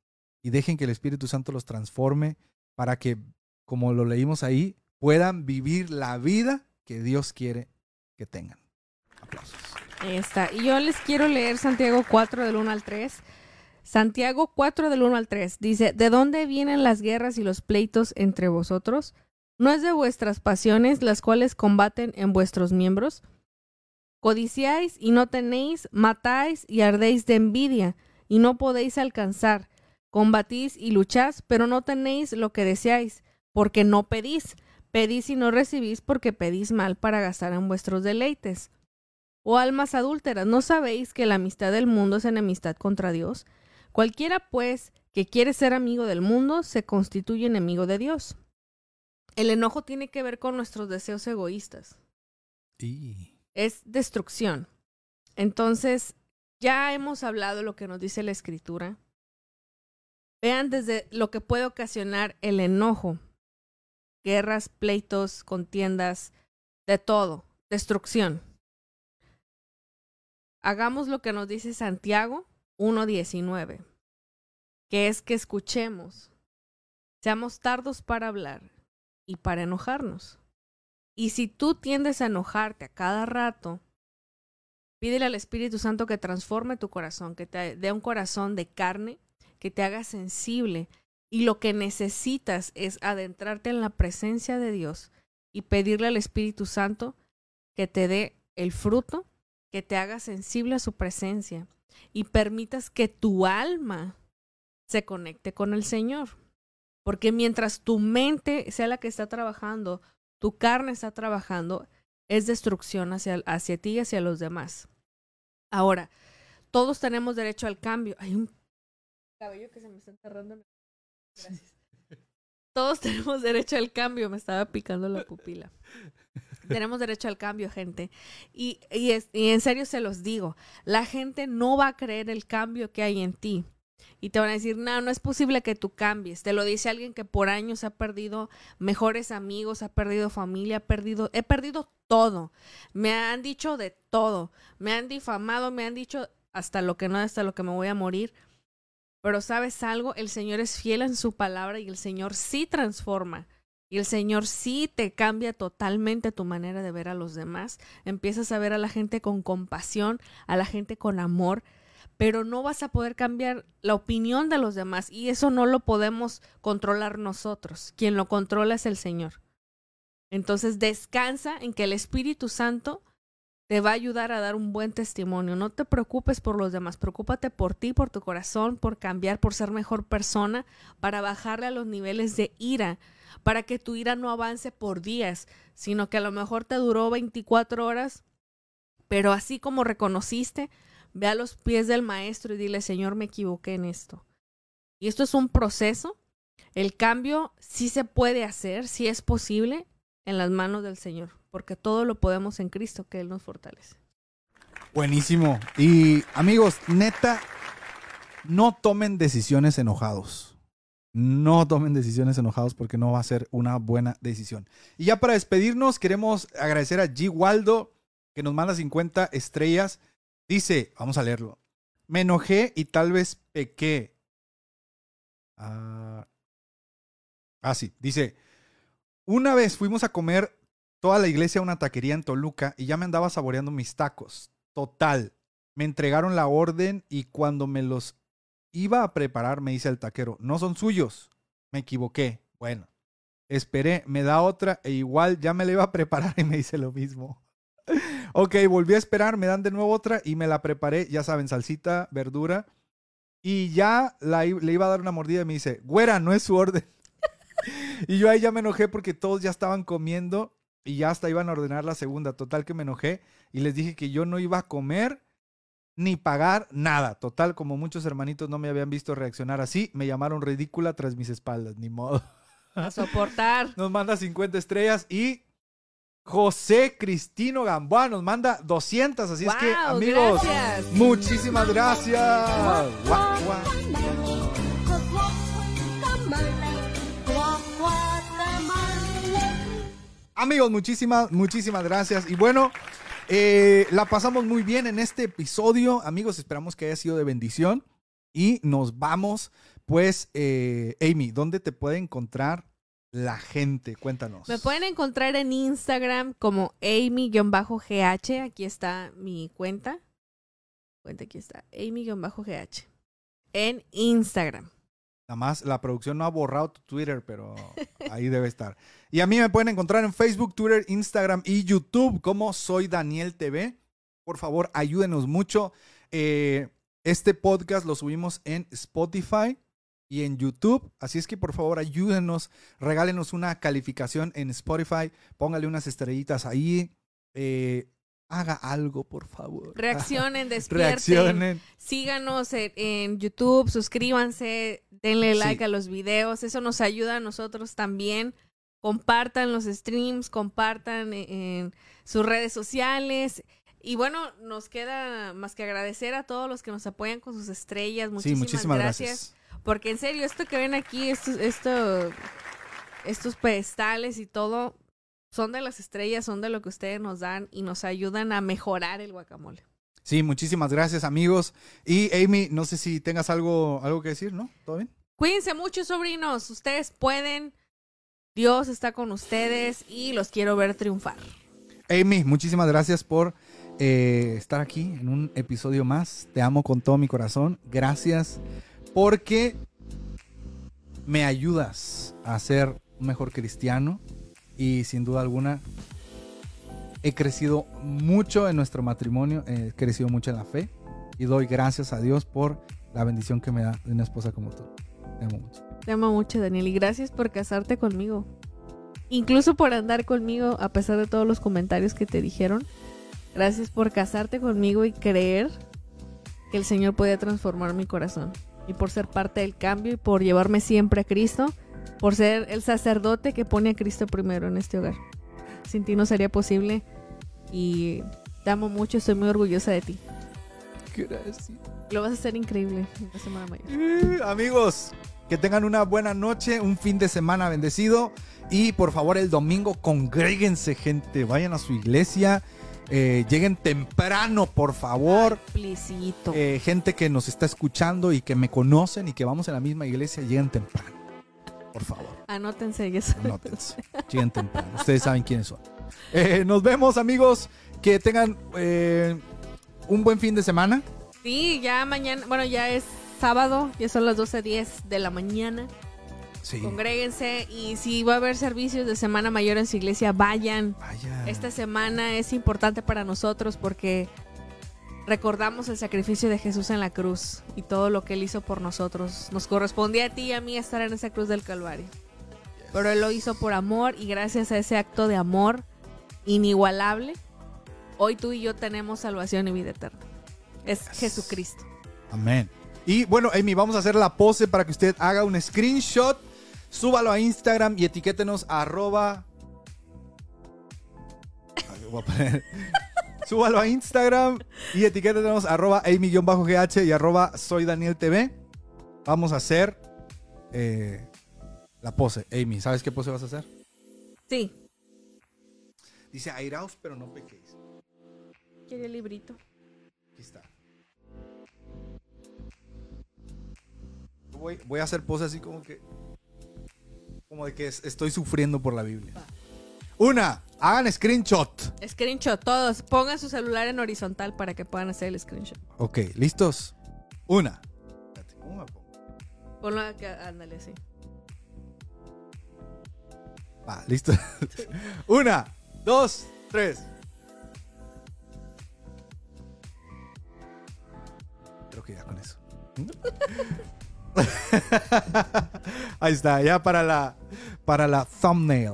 y dejen que el Espíritu Santo los transforme para que, como lo leímos ahí, puedan vivir la vida que Dios quiere que tengan. Aplausos. Ahí está. Y yo les quiero leer Santiago 4 del 1 al 3. Santiago 4 del 1 al 3 dice, ¿de dónde vienen las guerras y los pleitos entre vosotros? ¿No es de vuestras pasiones las cuales combaten en vuestros miembros? Codiciáis y no tenéis, matáis y ardéis de envidia y no podéis alcanzar. Combatís y lucháis, pero no tenéis lo que deseáis, porque no pedís. Pedís y no recibís porque pedís mal para gastar en vuestros deleites. O almas adúlteras, ¿no sabéis que la amistad del mundo es enemistad contra Dios? Cualquiera, pues, que quiere ser amigo del mundo, se constituye enemigo de Dios. El enojo tiene que ver con nuestros deseos egoístas. Y Es destrucción. Entonces, ya hemos hablado de lo que nos dice la escritura. Vean desde lo que puede ocasionar el enojo. Guerras, pleitos, contiendas, de todo. Destrucción. Hagamos lo que nos dice Santiago 1.19, que es que escuchemos, seamos tardos para hablar y para enojarnos. Y si tú tiendes a enojarte a cada rato, Pídele al Espíritu Santo que transforme tu corazón, que te dé un corazón de carne, que te haga sensible. Y lo que necesitas es adentrarte en la presencia de Dios y pedirle al Espíritu Santo que te dé el fruto, que te haga sensible a su presencia y permitas que tu alma se conecte con el Señor. Porque mientras tu mente sea la que está trabajando, tu carne está trabajando, es destrucción hacia, hacia ti y hacia los demás. Ahora, todos tenemos derecho al cambio. Hay un cabello que se me está enterrando. [laughs] Gracias. Todos tenemos derecho al cambio. Me estaba picando la pupila. Tenemos derecho al cambio, gente. Y, y, es, y en serio se los digo, la gente no va a creer el cambio que hay en ti y te van a decir, no, no es posible que tú cambies. Te lo dice alguien que por años ha perdido mejores amigos, ha perdido familia, ha perdido, he perdido todo. Me han dicho de todo. Me han difamado, me han dicho hasta lo que no, hasta lo que me voy a morir. Pero sabes algo, el Señor es fiel en su palabra y el Señor sí transforma. Y el Señor sí te cambia totalmente tu manera de ver a los demás. Empiezas a ver a la gente con compasión, a la gente con amor pero no vas a poder cambiar la opinión de los demás y eso no lo podemos controlar nosotros. Quien lo controla es el Señor. Entonces descansa en que el Espíritu Santo te va a ayudar a dar un buen testimonio. No te preocupes por los demás, preocúpate por ti, por tu corazón, por cambiar, por ser mejor persona, para bajarle a los niveles de ira, para que tu ira no avance por días, sino que a lo mejor te duró 24 horas, pero así como reconociste, Ve a los pies del maestro y dile, Señor, me equivoqué en esto. Y esto es un proceso. El cambio sí se puede hacer, sí es posible en las manos del Señor, porque todo lo podemos en Cristo, que Él nos fortalece. Buenísimo. Y amigos, neta, no tomen decisiones enojados. No tomen decisiones enojados porque no va a ser una buena decisión. Y ya para despedirnos, queremos agradecer a G. Waldo, que nos manda 50 estrellas. Dice, vamos a leerlo. Me enojé y tal vez pequé. Ah, ah, sí. Dice, una vez fuimos a comer toda la iglesia una taquería en Toluca y ya me andaba saboreando mis tacos. Total. Me entregaron la orden y cuando me los iba a preparar me dice el taquero, no son suyos. Me equivoqué. Bueno, esperé, me da otra e igual ya me la iba a preparar y me dice lo mismo. [laughs] ok, volví a esperar, me dan de nuevo otra y me la preparé, ya saben, salsita, verdura. Y ya le iba a dar una mordida y me dice, güera, no es su orden. [laughs] y yo ahí ya me enojé porque todos ya estaban comiendo y ya hasta iban a ordenar la segunda. Total que me enojé y les dije que yo no iba a comer ni pagar nada. Total, como muchos hermanitos no me habían visto reaccionar así, me llamaron ridícula tras mis espaldas, ni modo. A soportar. [laughs] Nos manda 50 estrellas y José Cristino Gamboa nos manda 200, así es que amigos, muchísimas gracias. Amigos, muchísimas, muchísimas gracias. Y bueno, eh, la pasamos muy bien en este episodio. Amigos, esperamos que haya sido de bendición. Y nos vamos, pues, eh, Amy, ¿dónde te puede encontrar la gente? Cuéntanos. Me pueden encontrar en Instagram como Amy-GH. Aquí está mi cuenta. Cuenta, aquí está. Amy-GH. En Instagram. Nada más, la producción no ha borrado tu Twitter, pero ahí debe estar. Y a mí me pueden encontrar en Facebook, Twitter, Instagram y YouTube como Soy Daniel TV. Por favor, ayúdenos mucho. Eh, este podcast lo subimos en Spotify y en YouTube. Así es que por favor ayúdenos, regálenos una calificación en Spotify, póngale unas estrellitas ahí. Eh, haga algo, por favor. Reaccionen, [laughs] despierten. Reaccionen. Síganos en, YouTube, suscríbanse, denle like a los videos. Eso nos ayuda a nosotros también. Compartan los streams, compartan en sus redes sociales. Y bueno, nos queda más que agradecer a todos los que nos apoyan con sus estrellas. Muchísimas, sí, muchísimas gracias. Porque en serio, esto que ven aquí, estos, esto, estos pedestales y todo, son de las estrellas, son de lo que ustedes nos dan y nos ayudan a mejorar el guacamole. Sí, muchísimas gracias amigos. Y Amy, no sé si tengas algo, algo que decir, ¿no? ¿Todo bien? Cuídense mucho, sobrinos. Ustedes pueden. Dios está con ustedes y los quiero ver triunfar. Amy, muchísimas gracias por eh, estar aquí en un episodio más. Te amo con todo mi corazón. Gracias porque me ayudas a ser un mejor cristiano y sin duda alguna he crecido mucho en nuestro matrimonio, he crecido mucho en la fe y doy gracias a Dios por la bendición que me da de una esposa como tú. Te amo mucho. Te amo mucho, Daniel, y gracias por casarte conmigo. Incluso por andar conmigo, a pesar de todos los comentarios que te dijeron. Gracias por casarte conmigo y creer que el Señor puede transformar mi corazón. Y por ser parte del cambio y por llevarme siempre a Cristo. Por ser el sacerdote que pone a Cristo primero en este hogar. Sin ti no sería posible. Y te amo mucho, estoy muy orgullosa de ti. Gracias. Lo vas a hacer increíble la semana mayor. Eh, amigos, que tengan una buena noche, un fin de semana bendecido. Y por favor, el domingo congréguense, gente. Vayan a su iglesia. Eh, lleguen temprano, por favor. Plicito. Eh, gente que nos está escuchando y que me conocen y que vamos en la misma iglesia, lleguen temprano. Por favor, Anótense, ya anótense. lleguen temprano. Ustedes saben quiénes son. Eh, nos vemos, amigos. Que tengan eh, un buen fin de semana. Sí, ya mañana, bueno, ya es sábado, ya son las 12.10 de la mañana. Sí. Congréguense y si va a haber servicios de Semana Mayor en su iglesia, vayan. Vaya. Esta semana es importante para nosotros porque recordamos el sacrificio de Jesús en la cruz y todo lo que Él hizo por nosotros. Nos correspondía a ti y a mí estar en esa cruz del Calvario. Pero Él lo hizo por amor y gracias a ese acto de amor inigualable, hoy tú y yo tenemos salvación y vida eterna. Es Jesucristo. Amén. Y bueno, Amy, vamos a hacer la pose para que usted haga un screenshot, súbalo a Instagram y etiquétenos a arroba. Voy a poner- [laughs] Súbalo a Instagram y etiquétenos a arroba Amy-GH y arroba soy Daniel TV. Vamos a hacer eh, la pose. Amy, ¿sabes qué pose vas a hacer? Sí. Dice airaos, pero no pequéis. Quería el librito. Aquí está. Voy, voy a hacer pose así como que. Como de que es- estoy sufriendo por la Biblia. Una, hagan screenshot. Screenshot, todos. Pongan su celular en horizontal para que puedan hacer el screenshot. Ok, ¿listos? Una. Espérate, ¿cómo me pongo? Ponlo acá, ándale, sí. Va, listo. [laughs] Una, dos, tres. Creo que ya con eso. [laughs] Ahí está, ya para la para la thumbnail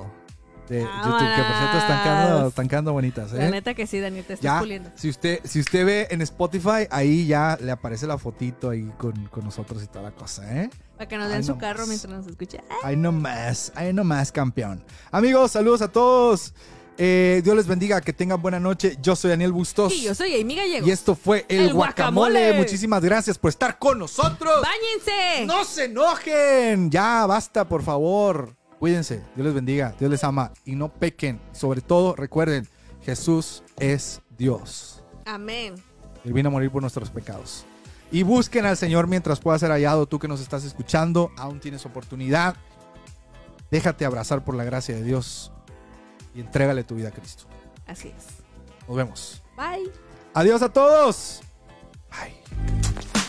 de YouTube, que por cierto están quedando, están quedando bonitas, La ¿eh? neta que sí, Daniel, te estás Ya, puliendo. si usted, si usted ve en Spotify, ahí ya le aparece la fotito ahí con, con nosotros y toda la cosa, ¿eh? Para que nos den su no carro más. mientras nos escucha. Ahí nomás, ahí nomás, campeón. Amigos, saludos a todos. Eh, Dios les bendiga, que tengan buena noche. Yo soy Daniel Bustos. Y yo soy Amy Gallego. Y esto fue El, El guacamole. Guacamole. Muchísimas gracias por estar con nosotros. ¡Báñense! ¡No se enojen! Ya, basta, por favor. Cuídense. Dios les bendiga. Dios les ama. Y no pequen. Sobre todo, recuerden, Jesús es Dios. Amén. Él vino a morir por nuestros pecados. Y busquen al Señor mientras pueda ser hallado. Tú que nos estás escuchando, aún tienes oportunidad. Déjate abrazar por la gracia de Dios y entrégale tu vida a Cristo. Así es. Nos vemos. Bye. Adiós a todos. Bye.